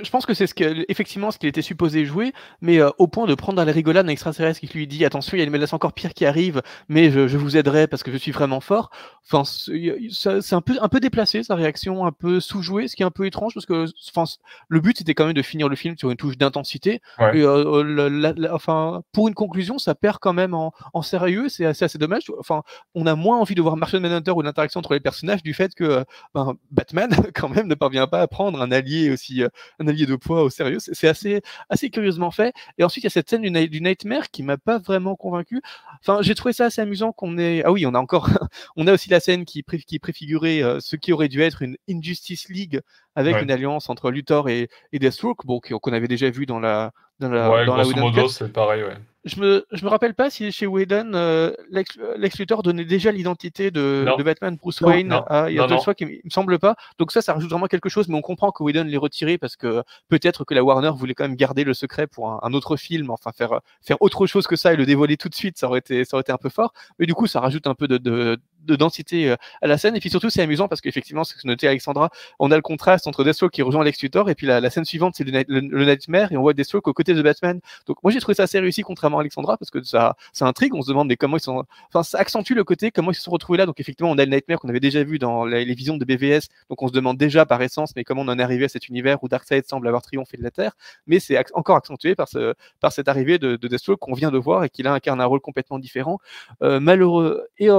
je pense que c'est ce que, effectivement ce qu'il était supposé jouer, mais euh, au point de prendre dans la rigolade un extraterrestre qui lui dit attention, il y a une menace encore pire qui arrive, mais je, je vous aiderai parce que je suis vraiment fort. Enfin, c'est un peu, un peu déplacé sa réaction, un peu sous-jouée, ce qui est un peu étrange parce que, enfin, le but c'était quand même de finir le film sur une touche d'intensité. Euh, euh, enfin, pour une conclusion, ça perd quand même en, en sérieux. C'est assez, assez dommage. Enfin, on a moins envie de voir Martian Manhunter ou l'interaction entre les personnages du fait que ben, Batman quand même ne parvient pas à prendre un allié aussi allié de poids au sérieux. C'est assez, assez curieusement fait. Et ensuite, il y a cette scène du, Nightmare qui m'a pas vraiment convaincu. Enfin, j'ai trouvé ça assez amusant qu'on ait. Ah oui, on a encore. on a aussi la scène qui, qui préfigurait euh, ce qui aurait dû être une Injustice League avec une alliance entre Luthor et, et Deathstroke, bon, qu'on avait déjà vu dans la, dans la, ouais, dans grosso modo, c'est pareil, ouais je me, je me rappelle pas si chez Whedon, euh, Lex, Luthor donnait déjà l'identité de, de, Batman Bruce Wayne. Ah, il y a deux fois qu'il me semble pas. Donc ça, ça rajoute vraiment quelque chose, mais on comprend que Whedon l'ait retiré parce que peut-être que la Warner voulait quand même garder le secret pour un, autre film, enfin faire, faire autre chose que ça et le dévoiler tout de suite, ça aurait été, ça aurait été un peu fort. Mais du coup, ça rajoute un peu de, de, de densité euh, à la scène. Et puis surtout, c'est amusant parce qu'effectivement, ce que notait Alexandra, on a le contraste entre Deathstroke qui rejoint Lex Luthor et puis la, la scène suivante, c'est le, le, Nightmare et on voit Deathstroke aux côtés de Batman. Donc moi, j'ai trouvé ça assez réussi, contrairement à Alexandra, parce que ça, ça intrigue. On se demande mais comment ils sont, enfin, ça accentue le côté comment ils se sont retrouvés là. Donc effectivement, on a le Nightmare qu'on avait déjà vu dans les, visions de BVS. Donc on se demande déjà par essence, mais comment on en est arrivé à cet univers où Darkseid semble avoir triomphé de la Terre. Mais c'est encore accentué par, ce, par cette arrivée de, de Deathstroke qu'on vient de voir et qu'il incarne un rôle complètement différent. Euh, malheureux et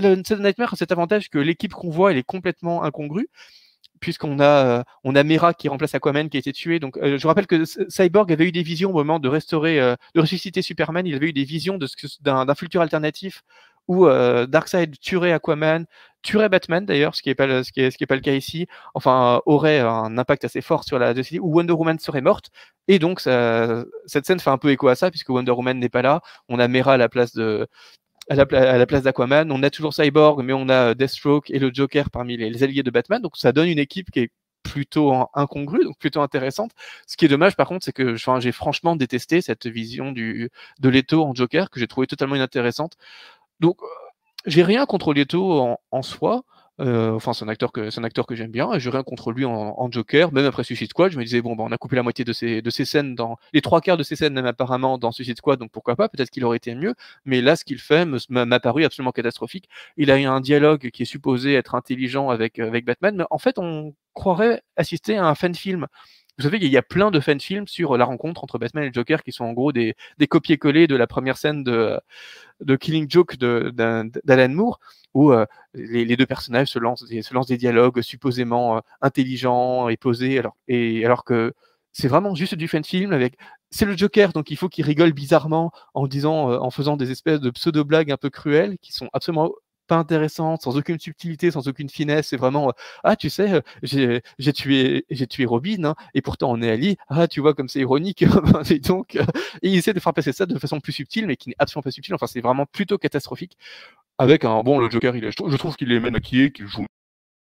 le Nightmare a cet avantage que l'équipe qu'on voit, elle est complètement incongrue puisqu'on a, euh, on a Mera qui remplace Aquaman qui a été tué. Donc, euh, je rappelle que Cyborg avait eu des visions au moment de restaurer, euh, de ressusciter Superman. Il avait eu des visions d'un futur alternatif où Darkseid tuerait Aquaman, tuerait Batman d'ailleurs, ce qui n'est pas, ce qui est, ce qui est pas le cas ici. Enfin, aurait un impact assez fort sur la société où Wonder Woman serait morte. Et donc, cette scène fait un peu écho à ça puisque Wonder Woman n'est pas là. On a Mera à la place de à la, place d'Aquaman. On a toujours Cyborg, mais on a Deathstroke et le Joker parmi les, alliés de Batman. Donc ça donne une équipe qui est plutôt incongrue, donc plutôt intéressante. Ce qui est dommage, par contre, c'est que j'ai franchement détesté cette vision de Leto en Joker, que j'ai trouvé totalement inintéressante. Donc, euh, j'ai rien contre Leto en soi. Euh, enfin, c'est un acteur que c'est un acteur que j'aime bien j'ai rien contre lui en, Joker. Même après Suicide Squad, je me disais bon, ben, on a coupé la moitié de ses de ses scènes dans les trois quarts de ses scènes même apparemment dans Suicide Squad, donc pourquoi pas Peut-être qu'il aurait été mieux. Mais là, ce qu'il fait m'a paru absolument catastrophique. Il a eu un dialogue qui est supposé être intelligent avec avec Batman, mais en fait, on croirait assister à un fan film. Vous savez qu'il y a plein de fan films sur la rencontre entre Batman et Joker qui sont en gros des, des copier-coller de la première scène de, Killing Joke d'Alan Moore, où euh, les, deux personnages se lancent, des, dialogues supposément euh, intelligents et posés, alors que c'est vraiment juste du fan film avec c'est le Joker donc il faut qu'il rigole bizarrement en disant euh, en faisant des espèces de pseudo blagues un peu cruelles qui sont absolument pas intéressante, sans aucune subtilité, sans aucune finesse. C'est vraiment ah tu sais j'ai tué j'ai tué Robin hein, et pourtant on est Ali. Ah tu vois comme c'est ironique. et donc et il essaie de faire passer ça de façon plus subtile, mais qui n'est absolument pas subtile. Enfin c'est vraiment plutôt catastrophique. Avec un bon le Joker, il je trouve qu'il est mal maquillé, qu'il joue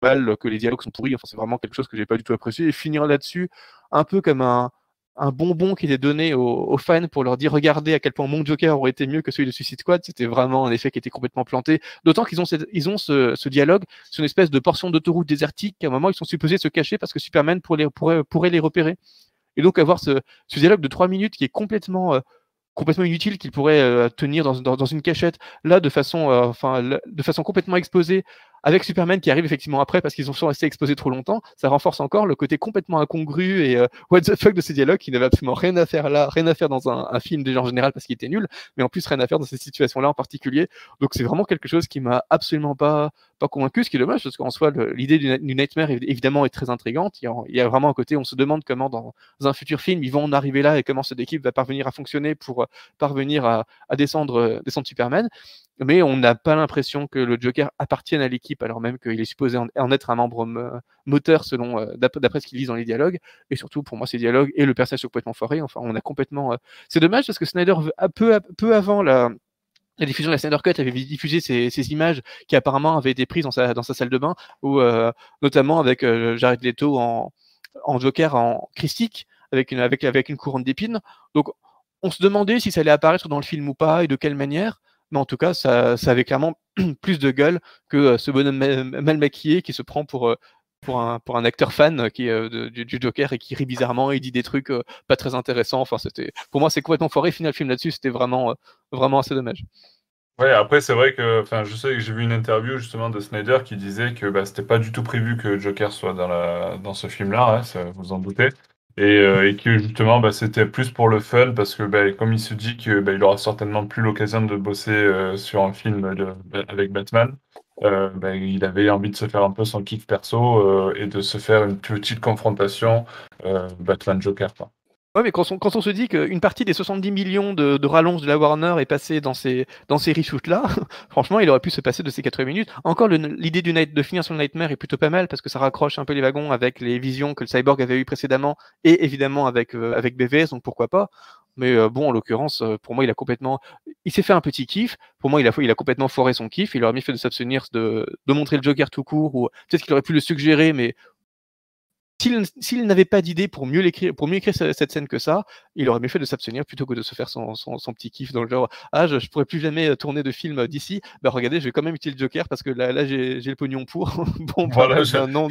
mal, que les dialogues sont pourris. Enfin c'est vraiment quelque chose que j'ai pas du tout apprécié. Et finir là-dessus un peu comme un un bonbon qui était donné aux, fans pour leur dire regardez à quel point mon Joker aurait été mieux que celui de Suicide Squad. C'était vraiment un effet qui était complètement planté. D'autant qu'ils ont, ils ont ce, dialogue sur une espèce de portion d'autoroute désertique qu'à un moment ils sont supposés se cacher parce que Superman pourrait, pourrait, les repérer. Et donc avoir ce, dialogue de trois minutes qui est complètement euh, complètement inutile qu'il pourrait euh, tenir dans, dans, une cachette là de façon euh, enfin de façon complètement exposée avec Superman qui arrive effectivement après parce qu'ils ont sont restés exposés trop longtemps, ça renforce encore le côté complètement incongru et euh, what the fuck de ces dialogues qui n'avaient absolument rien à faire là, rien à faire dans un, film déjà en général parce qu'il était nul, mais en plus rien à faire dans ces situations-là en particulier. Donc c'est vraiment quelque chose qui m'a absolument pas pas convaincu, ce qui est dommage parce qu'en soi l'idée du, Nightmare évidemment est très intrigante. Il y, a, vraiment un côté, on se demande comment dans un futur film ils vont en arriver là et comment cette équipe va parvenir à fonctionner pour euh, parvenir à, descendre, euh, descendre Superman mais on n'a pas l'impression que le Joker appartienne à l'équipe, alors même qu'il est supposé en, être un membre moteur selon euh, d'après ce qu'il dit dans les dialogues. Et surtout, pour moi, ces dialogues et le personnage sont complètement foiré. Enfin, on a complètement. Euh, c'est dommage parce que Snyder, peu, peu avant la, diffusion de la Snyder Cut avait diffusé ces, images qui apparemment avaient été prises dans sa, dans sa salle de bain, où, euh, notamment avec Jared Leto en, Joker en christique, avec avec, avec une couronne d'épines. Donc, on se demandait si ça allait apparaître dans le film ou pas et de quelle manière mais en tout cas, ça, avait clairement plus de gueule que euh, ce bonhomme mal maquillé qui se prend pour, euh, un, pour un acteur fan euh, qui, du, Joker et qui rit bizarrement et dit des trucs pas très intéressants. Enfin, c'était, pour moi, c'est complètement foiré. Final film là-dessus, c'était vraiment, vraiment assez dommage. Ouais, après, c'est vrai que, je sais que j'ai vu une interview justement de Snyder qui disait que bah, c'était pas du tout prévu que Joker soit dans, la, dans ce film-là, hein, vous en doutez. Euh, et, que justement bah, c'était plus pour le fun parce que bah, comme il se dit que bah, aura certainement plus l'occasion de bosser euh, sur un film avec Batman, euh, il avait envie de se faire un peu son kiff perso et de se faire une petite confrontation Batman Joker. Ouais, mais quand on, quand on se dit qu'une partie des 70 millions de, de de la Warner est passée dans ces, dans ces reshoots-là, franchement, il aurait pu se passer de ces 80 minutes. Encore, l'idée de finir sur le Nightmare est plutôt pas mal parce que ça raccroche un peu les wagons avec les visions que le Cyborg avait eu précédemment et évidemment avec, euh, avec BVS, donc pourquoi pas. Mais euh, bon, en l'occurrence, euh, pour moi, il a complètement. Il s'est fait un petit kiff. Pour moi, il a, il a complètement foiré son kiff. Il aurait mieux fait de s'abstenir de, de montrer le Joker tout court, ou peut-être qu'il aurait pu le suggérer, mais s'il n'avait pas d'idée pour mieux l'écrire, pour mieux écrire cette scène que ça, il aurait mieux fait de s'abstenir plutôt que de se faire son, petit kiff dans le genre ah je, je pourrais plus jamais euh, tourner de film d'ici. Bah regardez, je vais quand même utiliser le Joker parce que là, là j'ai le pognon pour. bon voilà, j'ai un nom.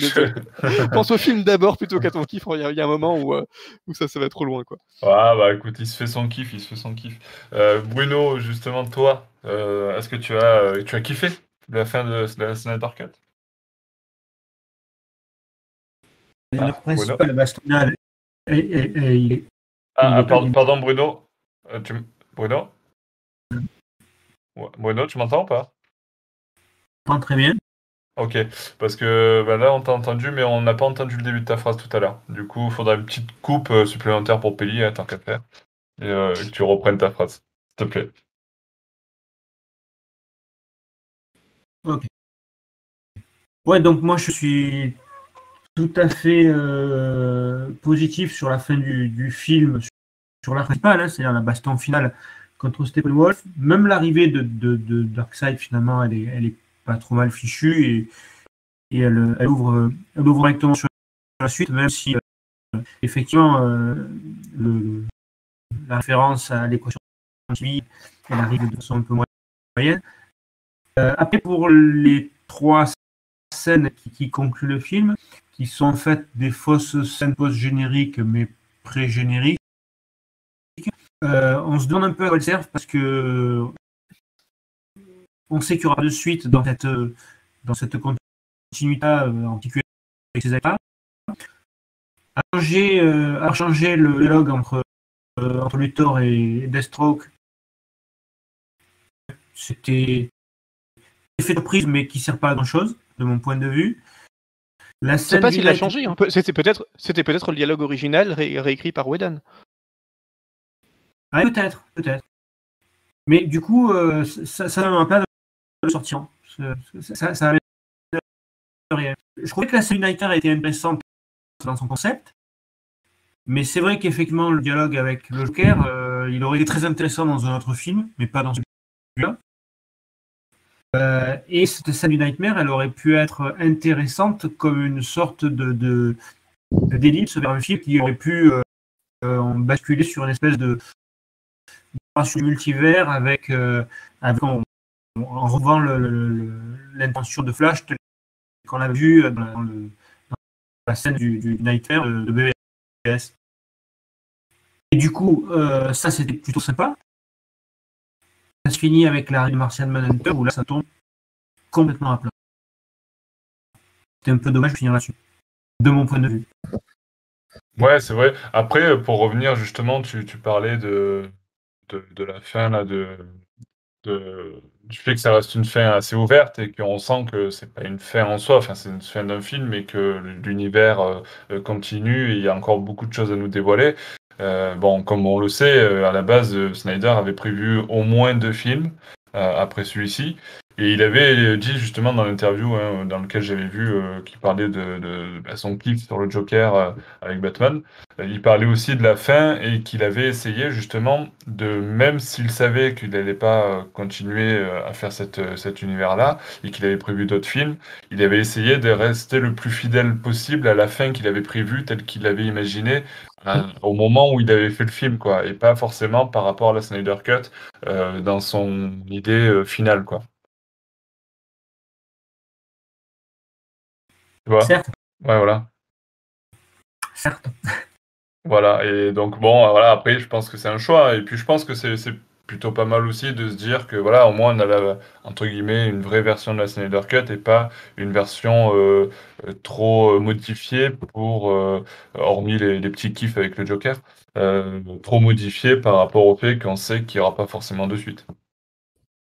Pense au film d'abord plutôt qu'à ton kiff. Il y, a un moment où, euh, où ça, ça va trop loin quoi. Ah bah écoute, il se fait son kiff, il se fait son kiff. Euh, Bruno, justement toi, est-ce que tu as tu as kiffé la fin de, de la Snyder Cut? Ah, pardon, Bruno. Euh, Bruno? Bruno, tu m'entends ou pas? Très bien. Ok, parce que bah, là on t'a entendu, mais on n'a pas entendu le début de ta phrase tout à l'heure. Du coup, il faudra une petite coupe euh, supplémentaire pour Peli, hein, tant qu'à faire, et euh, que tu reprennes ta phrase, s'il te plaît. Ok. Ouais, donc moi je suis tout à fait euh, positif sur la fin du, film, sur la principale, hein, c'est-à-dire la baston finale contre Steppenwolf. Même l'arrivée de, Darkseid, finalement, elle est, elle est pas trop mal fichue et, et elle, ouvre, elle ouvre directement sur la suite, même si euh, effectivement euh, la référence à l'équation elle arrive de façon un peu moyenne. après, pour les trois scènes qui concluent le film, qui sont en fait des fausses scènes post-génériques, mais pré-génériques. Euh, on se donne un peu à quoi elles servent parce que on sait qu'il y aura de suite dans cette, dans cette continuité, euh, en particulier avec ces acteurs. À changer, euh, à changer le dialogue entre, entre Luthor et Deathstroke, c'était effet de prise, mais qui ne sert pas à grand chose, de mon point de vue. Je sais pas s'il a changé. C'était peut-être, c'était peut-être le dialogue original réécrit par Whedon. peut-être, peut-être. Mais du coup, euh, ça, ça m'a pas de sortir. Ça, ça avait rien. Je trouvais que la scène United était intéressante dans son concept, mais c'est vrai qu'effectivement, le dialogue avec le Joker, euh, il aurait été très intéressant dans un autre film, mais pas dans celui-là. Euh, et cette scène du Nightmare, elle aurait pu être intéressante comme une sorte de, de, d'ellipse vers un film qui aurait pu euh, basculer sur une espèce de multivers avec, en, revoyant l'intention de Flash qu'on a vu dans, la scène du, Nightmare de, de et du coup, euh, ça c'était plutôt sympa. Ça se finit avec la de Martian Manhunter où là ça tombe complètement à plat. C'était un peu dommage de finir là-dessus, de mon point de vue. Ouais, c'est vrai. Après, pour revenir justement, tu, parlais de, la fin là, de, de, du fait que ça reste une fin assez ouverte et qu'on sent que c'est pas une fin en soi, enfin c'est une fin d'un film et que l'univers euh, continue et il y a encore beaucoup de choses à nous dévoiler. Euh, bon, comme on le sait, euh, à la base, Snyder avait prévu au moins deux films après celui-ci. Et il avait dit justement dans l'interview hein, dans lequel j'avais vu euh, qu'il parlait de, de bah, son kiff sur le Joker euh, avec Batman, euh, il parlait aussi de la fin et qu'il avait essayé justement de, même s'il savait qu'il n'allait pas continuer à faire cette, cet univers-là et qu'il avait prévu d'autres films, il avait essayé de rester le plus fidèle possible à la fin qu'il avait prévue, telle qu'il l'avait imaginé au moment où il avait fait le film, quoi, et pas forcément par rapport à la Snyder Cut dans son idée finale, quoi. Tu vois Certes. Ouais, voilà. Certes. Voilà, et donc bon, voilà, après, je pense que c'est un choix, et puis je pense que c'est plutôt pas mal aussi de se dire que voilà, au moins on a la, entre guillemets une vraie version de la Snyder Cut et pas une version euh, euh, trop modifiée pour, euh, hormis les, les, petits kiffs avec le Joker, trop modifiée par rapport au fait qu'on sait qu'il n'y aura pas forcément de suite.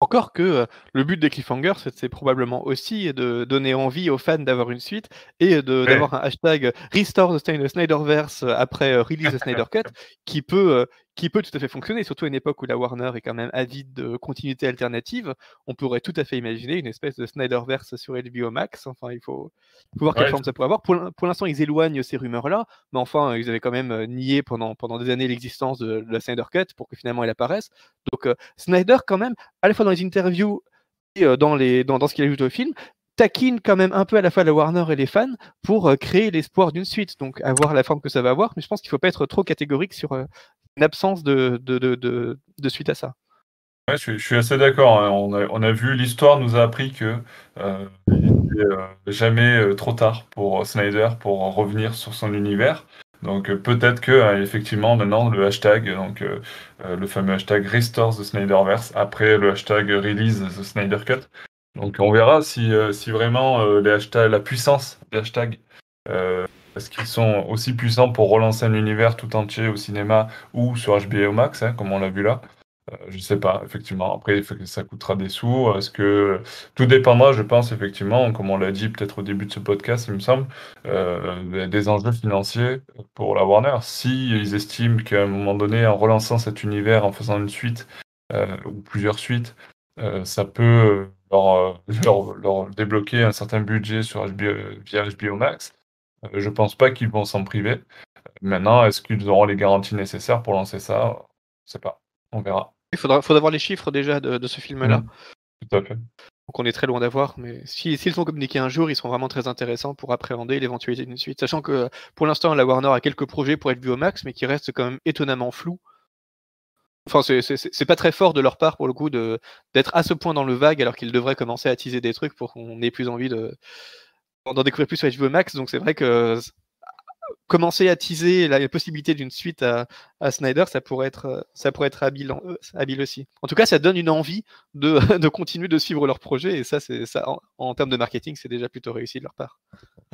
Encore que le but des cliffhangers, c'est probablement aussi de donner envie aux fans d'avoir une suite et d'avoir un hashtag Restore the Snyderverse après release the Snyder Cut qui peut qui peut tout à fait fonctionner, surtout à une époque où la Warner est quand même avide de continuité alternative. On pourrait tout à fait imaginer une espèce de Snyderverse sur HBO Max. Enfin, il faut, voir quelle forme ça pourrait avoir. Pour, l'instant, ils éloignent ces rumeurs-là, mais enfin, ils avaient quand même euh, nié pendant, pendant des années l'existence de, la Snyder Cut pour que finalement elle apparaisse. Donc, euh, Snyder, quand même, à la fois dans les interviews et euh, dans, les, dans, dans ce qu'il ajoute au film, taquine quand même un peu à la fois la Warner et les fans pour créer l'espoir d'une suite, donc avoir la forme que ça va avoir. Mais je pense qu'il ne faut pas être trop catégorique sur, une absence de, de, de, de, suite à ça. Je, suis, assez d'accord. Hein. On, a, on, a, vu, l'histoire nous a appris que euh, n'était euh, jamais euh, trop tard pour Snyder pour revenir sur son univers. Donc peut-être que effectivement maintenant le hashtag, donc le fameux hashtag Restore the Snyderverse après le hashtag Release the Snyder Cut. Donc on verra si, si vraiment les hashtags, la puissance des hashtags parce qu'ils sont aussi puissants pour relancer un univers tout entier au cinéma ou sur HBO Max, hein, comme on l'a vu là. Euh, je ne sais pas, effectivement. Après, ça coûtera des sous. Est-ce que tout dépendra, je pense, effectivement, comme on l'a dit peut-être au début de ce podcast, il me semble, euh, des enjeux financiers pour la Warner. Si ils estiment qu'à un moment donné, en relançant cet univers, en faisant une suite euh, ou plusieurs suites, ça peut leur, leur, débloquer un certain budget sur HBO, via HBO Max. Euh, je pense pas qu'ils vont s'en priver. Maintenant, est-ce qu'ils auront les garanties nécessaires pour lancer ça? Je sais pas. On verra. Il faudra, faudra voir les chiffres déjà de, ce film-là. Mmh. Tout à fait. Donc on est très loin d'avoir, mais s'ils si, sont communiqués un jour, ils seront vraiment très intéressants pour appréhender l'éventualité d'une suite. Sachant que pour l'instant, la Warner a quelques projets pour être vu au max, mais qui restent quand même étonnamment flous. Enfin, c'est pas très fort de leur part pour le coup d'être à ce point dans le vague alors qu'ils devraient commencer à teaser des trucs pour qu'on ait plus envie de, d'en découvrir plus sur HBO Max. Donc c'est vrai que commencer à teaser la possibilité d'une suite à, Snyder, ça pourrait être, ça pourrait être habile, euh, habile, aussi. En tout cas, ça donne une envie de, de continuer de suivre leur projet, et ça, c'est ça en, termes de marketing, c'est déjà plutôt réussi de leur part.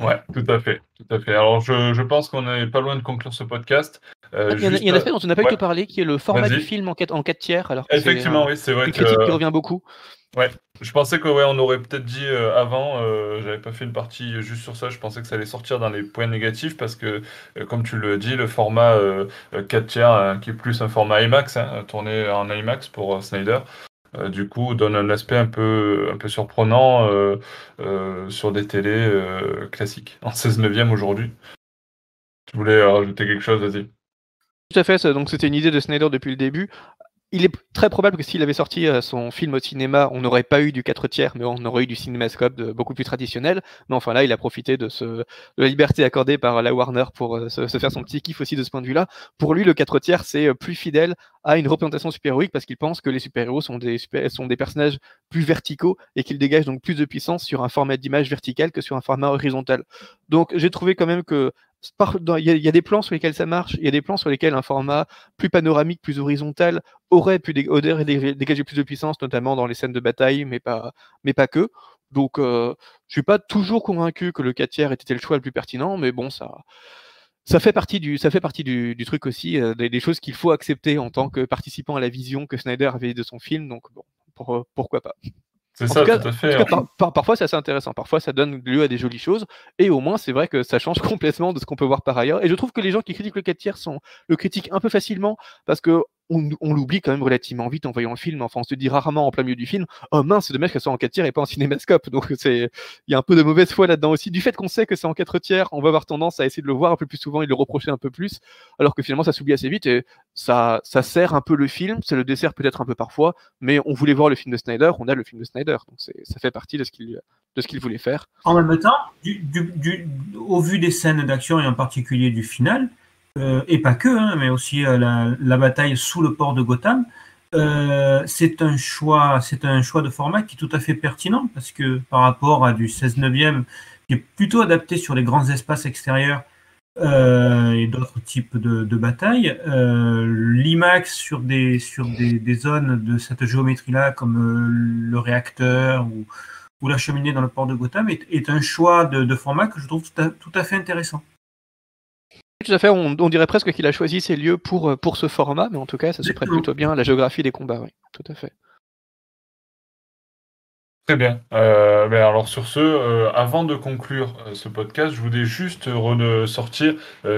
Ouais, tout à fait, tout à fait. Alors, je, je pense qu'on n'est pas loin de conclure ce podcast. Euh, il, y a, un aspect dont on n'a pas eu que parler, qui est le format du film en 4, en 4 tiers. Alors Effectivement, oui, c'est vrai. Une critique qui revient beaucoup. Ouais, je pensais que ouais, on aurait peut-être dit euh, avant, euh, j'avais pas fait une partie juste sur ça, je pensais que ça allait sortir dans les points négatifs parce que, euh, comme tu le dis, le format 4 tiers, hein, qui est plus un format IMAX, hein, tourné en IMAX pour Snyder, du coup, donne un aspect un peu, un peu surprenant sur des télés classiques. En 16 neuvième aujourd'hui. Tu voulais rajouter quelque chose, vas-y. Tout à fait, donc c'était une idée de Snyder depuis le début il est très probable que s'il avait sorti euh, son film au cinéma, on n'aurait pas eu du 4 tiers, mais on aurait eu du cinémascope beaucoup plus traditionnel. Mais enfin là, il a profité de, ce, la liberté accordée par la Warner pour euh, se, faire son petit kiff aussi de ce point de vue-là. Pour lui, le 4 tiers, c'est euh, plus fidèle à une représentation super-héroïque parce qu'il pense que les super-héros sont des, sont des personnages plus verticaux et qu'ils dégagent donc plus de puissance sur un format d'image vertical que sur un format horizontal. Donc j'ai trouvé quand même que il y, a des plans sur lesquels ça marche, il y a des plans sur lesquels un format plus panoramique, plus horizontal aurait pu dégager plus de puissance, notamment dans les scènes de bataille, mais pas, mais pas que. Donc, euh, je suis pas toujours convaincu que le 4 tiers était le choix le plus pertinent, mais bon, ça, ça fait partie du, ça fait partie du, truc aussi, euh, des, choses qu'il faut accepter en tant que participant à la vision que Snyder avait de son film. Donc, bon, pour, pourquoi pas. C'est ça, tout, à fait. parfois, c'est assez intéressant. Parfois, ça donne lieu à des jolies choses. Et au moins, c'est vrai que ça change complètement de ce qu'on peut voir par ailleurs. Et je trouve que les gens qui critiquent le 4 tiers sont, le critiquent un peu facilement parce que on, l'oublie quand même relativement vite en voyant le film. Enfin, on se dit rarement en plein milieu du film, oh mince, c'est dommage qu'elle soit en 4 tiers et pas en cinémascope. Donc, il y a un peu de mauvaise foi là-dedans aussi. Du fait qu'on sait que c'est en 4 tiers, on va avoir tendance à essayer de le voir un peu plus souvent et de le reprocher un peu plus, alors que finalement, ça s'oublie assez vite et ça, sert un peu le film. Ça le dessert peut-être un peu parfois, mais on voulait voir le film de Snyder, on a le film de Snyder. Donc, ça fait partie de ce qu'il, voulait faire. En même temps, au vu des scènes d'action et en particulier du final, et pas que, hein, mais aussi euh, la, bataille sous le port de Gotham, euh, c'est un choix, c'est un choix de format qui est tout à fait pertinent parce que par rapport à du 16 neuvième qui est plutôt adapté sur les grands espaces extérieurs et d'autres types de, batailles, l'IMAX sur des zones de cette géométrie-là comme le réacteur ou, la cheminée dans le port de Gotham est, un choix de, format que je trouve tout à fait intéressant. Tout à fait, on, dirait presque qu'il a choisi ces lieux pour, euh, pour ce format, mais en tout cas, ça se prête plutôt bien à la géographie des combats, oui, tout à fait. Très bien. Euh, ben alors sur ce, euh, avant de conclure ce podcast, je voulais juste ressortir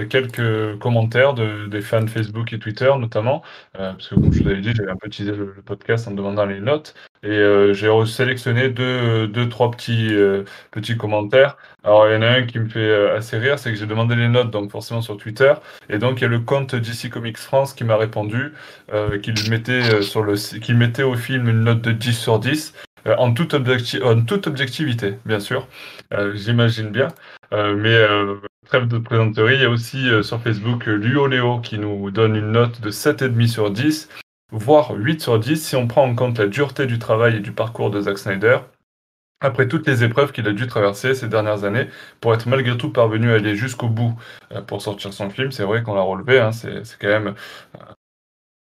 quelques commentaires de, des fans Facebook et Twitter notamment, parce que comme je vous avais dit, j'avais un peu teasé le, podcast en demandant les notes. Et euh, j'ai sélectionné deux, deux, trois petits, euh, petits commentaires. Alors, il y en a un qui me fait euh, assez rire, c'est que j'ai demandé les notes, donc forcément sur Twitter. Et donc, il y a le compte DC Comics France qui m'a répondu qu'il mettait, sur le, qu'il mettait au film une note de 10 sur 10. En, toute en toute objectivité, bien sûr, j'imagine bien. mais trêve de présenterie, il y a aussi sur Facebook Luo Léo qui nous donne une note de 7,5 sur 10 voire 8 sur 10 si on prend en compte la dureté du travail et du parcours de Zack Snyder, après toutes les épreuves qu'il a dû traverser ces dernières années pour être malgré tout parvenu à aller jusqu'au bout euh, pour sortir son film. C'est vrai qu'on l'a relevé, hein, c'est quand même euh,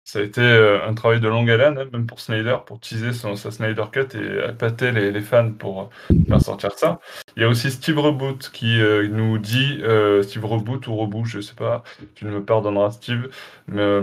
ça a été euh, un travail de longue haleine, hein, même pour Snyder, pour teaser son, sa Snyder Cut et appâter les, les fans pour euh, faire sortir ça. Il y a aussi Steve Reboot qui euh, nous dit, Steve Reboot ou Reboot, je sais pas, tu ne me pardonneras Steve, mais,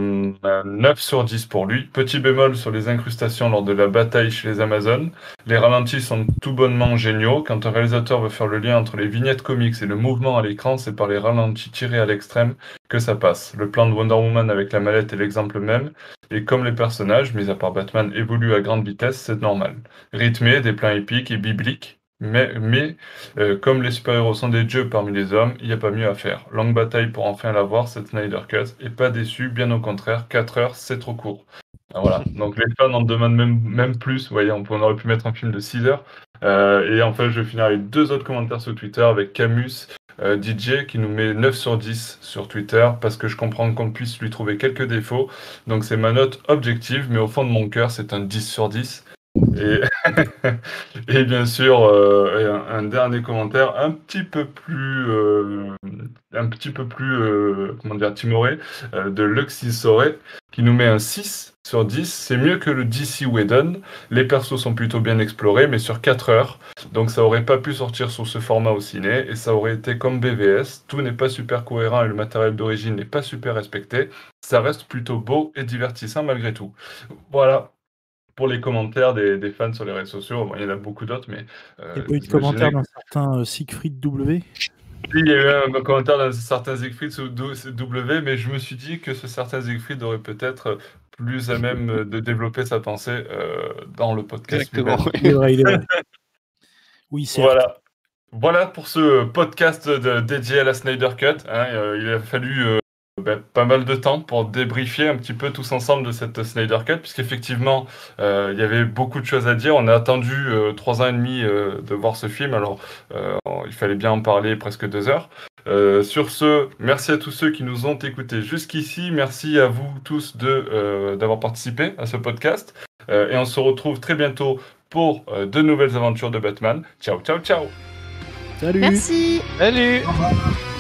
9 sur 10 pour lui. Petit bémol sur les incrustations lors de la bataille chez les Amazones. Les ralentis sont tout bonnement géniaux. Quand un réalisateur veut faire le lien entre les vignettes comics et le mouvement à l'écran, c'est par les ralentis tirés à l'extrême que ça passe. Le plan de Wonder Woman avec la mallette est l'exemple même, et comme les personnages, mis à part Batman, évoluent à grande vitesse, c'est normal. Rythmé, des plans épiques et bibliques, mais, mais euh, comme les super-héros sont des dieux parmi les hommes, il n'y a pas mieux à faire. Longue bataille pour enfin l'avoir, cette Snyder Cut, et pas déçu, bien au contraire, 4 heures, c'est trop court. Ah, voilà, donc les fans en demandent même, plus, vous voyez, on, aurait pu mettre un film de 6 heures. Euh, et enfin, je vais finir avec deux autres commentaires sur Twitter avec Camus euh, DJ qui nous met 9 sur 10 sur Twitter parce que je comprends qu'on puisse lui trouver quelques défauts. Donc c'est ma note objective, mais au fond de mon cœur, c'est un 10 sur 10. Et, et bien sûr, euh, un, dernier commentaire un petit peu plus, euh, un petit peu plus, comment dire, timoré, de Luxy qui nous met un 6 sur 10, c'est mieux que le DC Whedon. Les persos sont plutôt bien explorés, mais sur 4 heures. Donc ça aurait pas pu sortir sous ce format au ciné, et ça aurait été comme BVS. Tout n'est pas super cohérent et le matériel d'origine n'est pas super respecté. Ça reste plutôt beau et divertissant malgré tout. Voilà. Pour les commentaires des, fans sur les réseaux sociaux, il y en a beaucoup d'autres, mais... Euh, il y a pas eu de commentaires d'un certain euh, Siegfried W? Il y a eu un commentaire d'un certain Siegfried W, mais je me suis dit que ce certain Siegfried aurait peut-être plus à même de développer sa pensée euh, dans le podcast. Exactement. lui-même. Il est vrai, il est vrai. Oui, c'est Voilà. Voilà pour ce podcast de- dédié à la Snyder Cut. hein. Euh, il a fallu euh, ben, pas mal de temps pour débriefer un petit peu tous ensemble de cette Snyder Cut, puisqu'effectivement, euh, il y avait beaucoup de choses à dire. On a attendu euh, trois ans et demi euh, de voir ce film, alors euh, il fallait bien en parler presque deux heures. Euh, sur ce, merci à tous ceux qui nous ont écoutés jusqu'ici. Merci à vous tous de, euh, d'avoir participé à ce podcast. Euh, et on se retrouve très bientôt pour euh, de nouvelles aventures de Batman. Ciao, ciao, ciao Salut Merci. Salut Au revoir.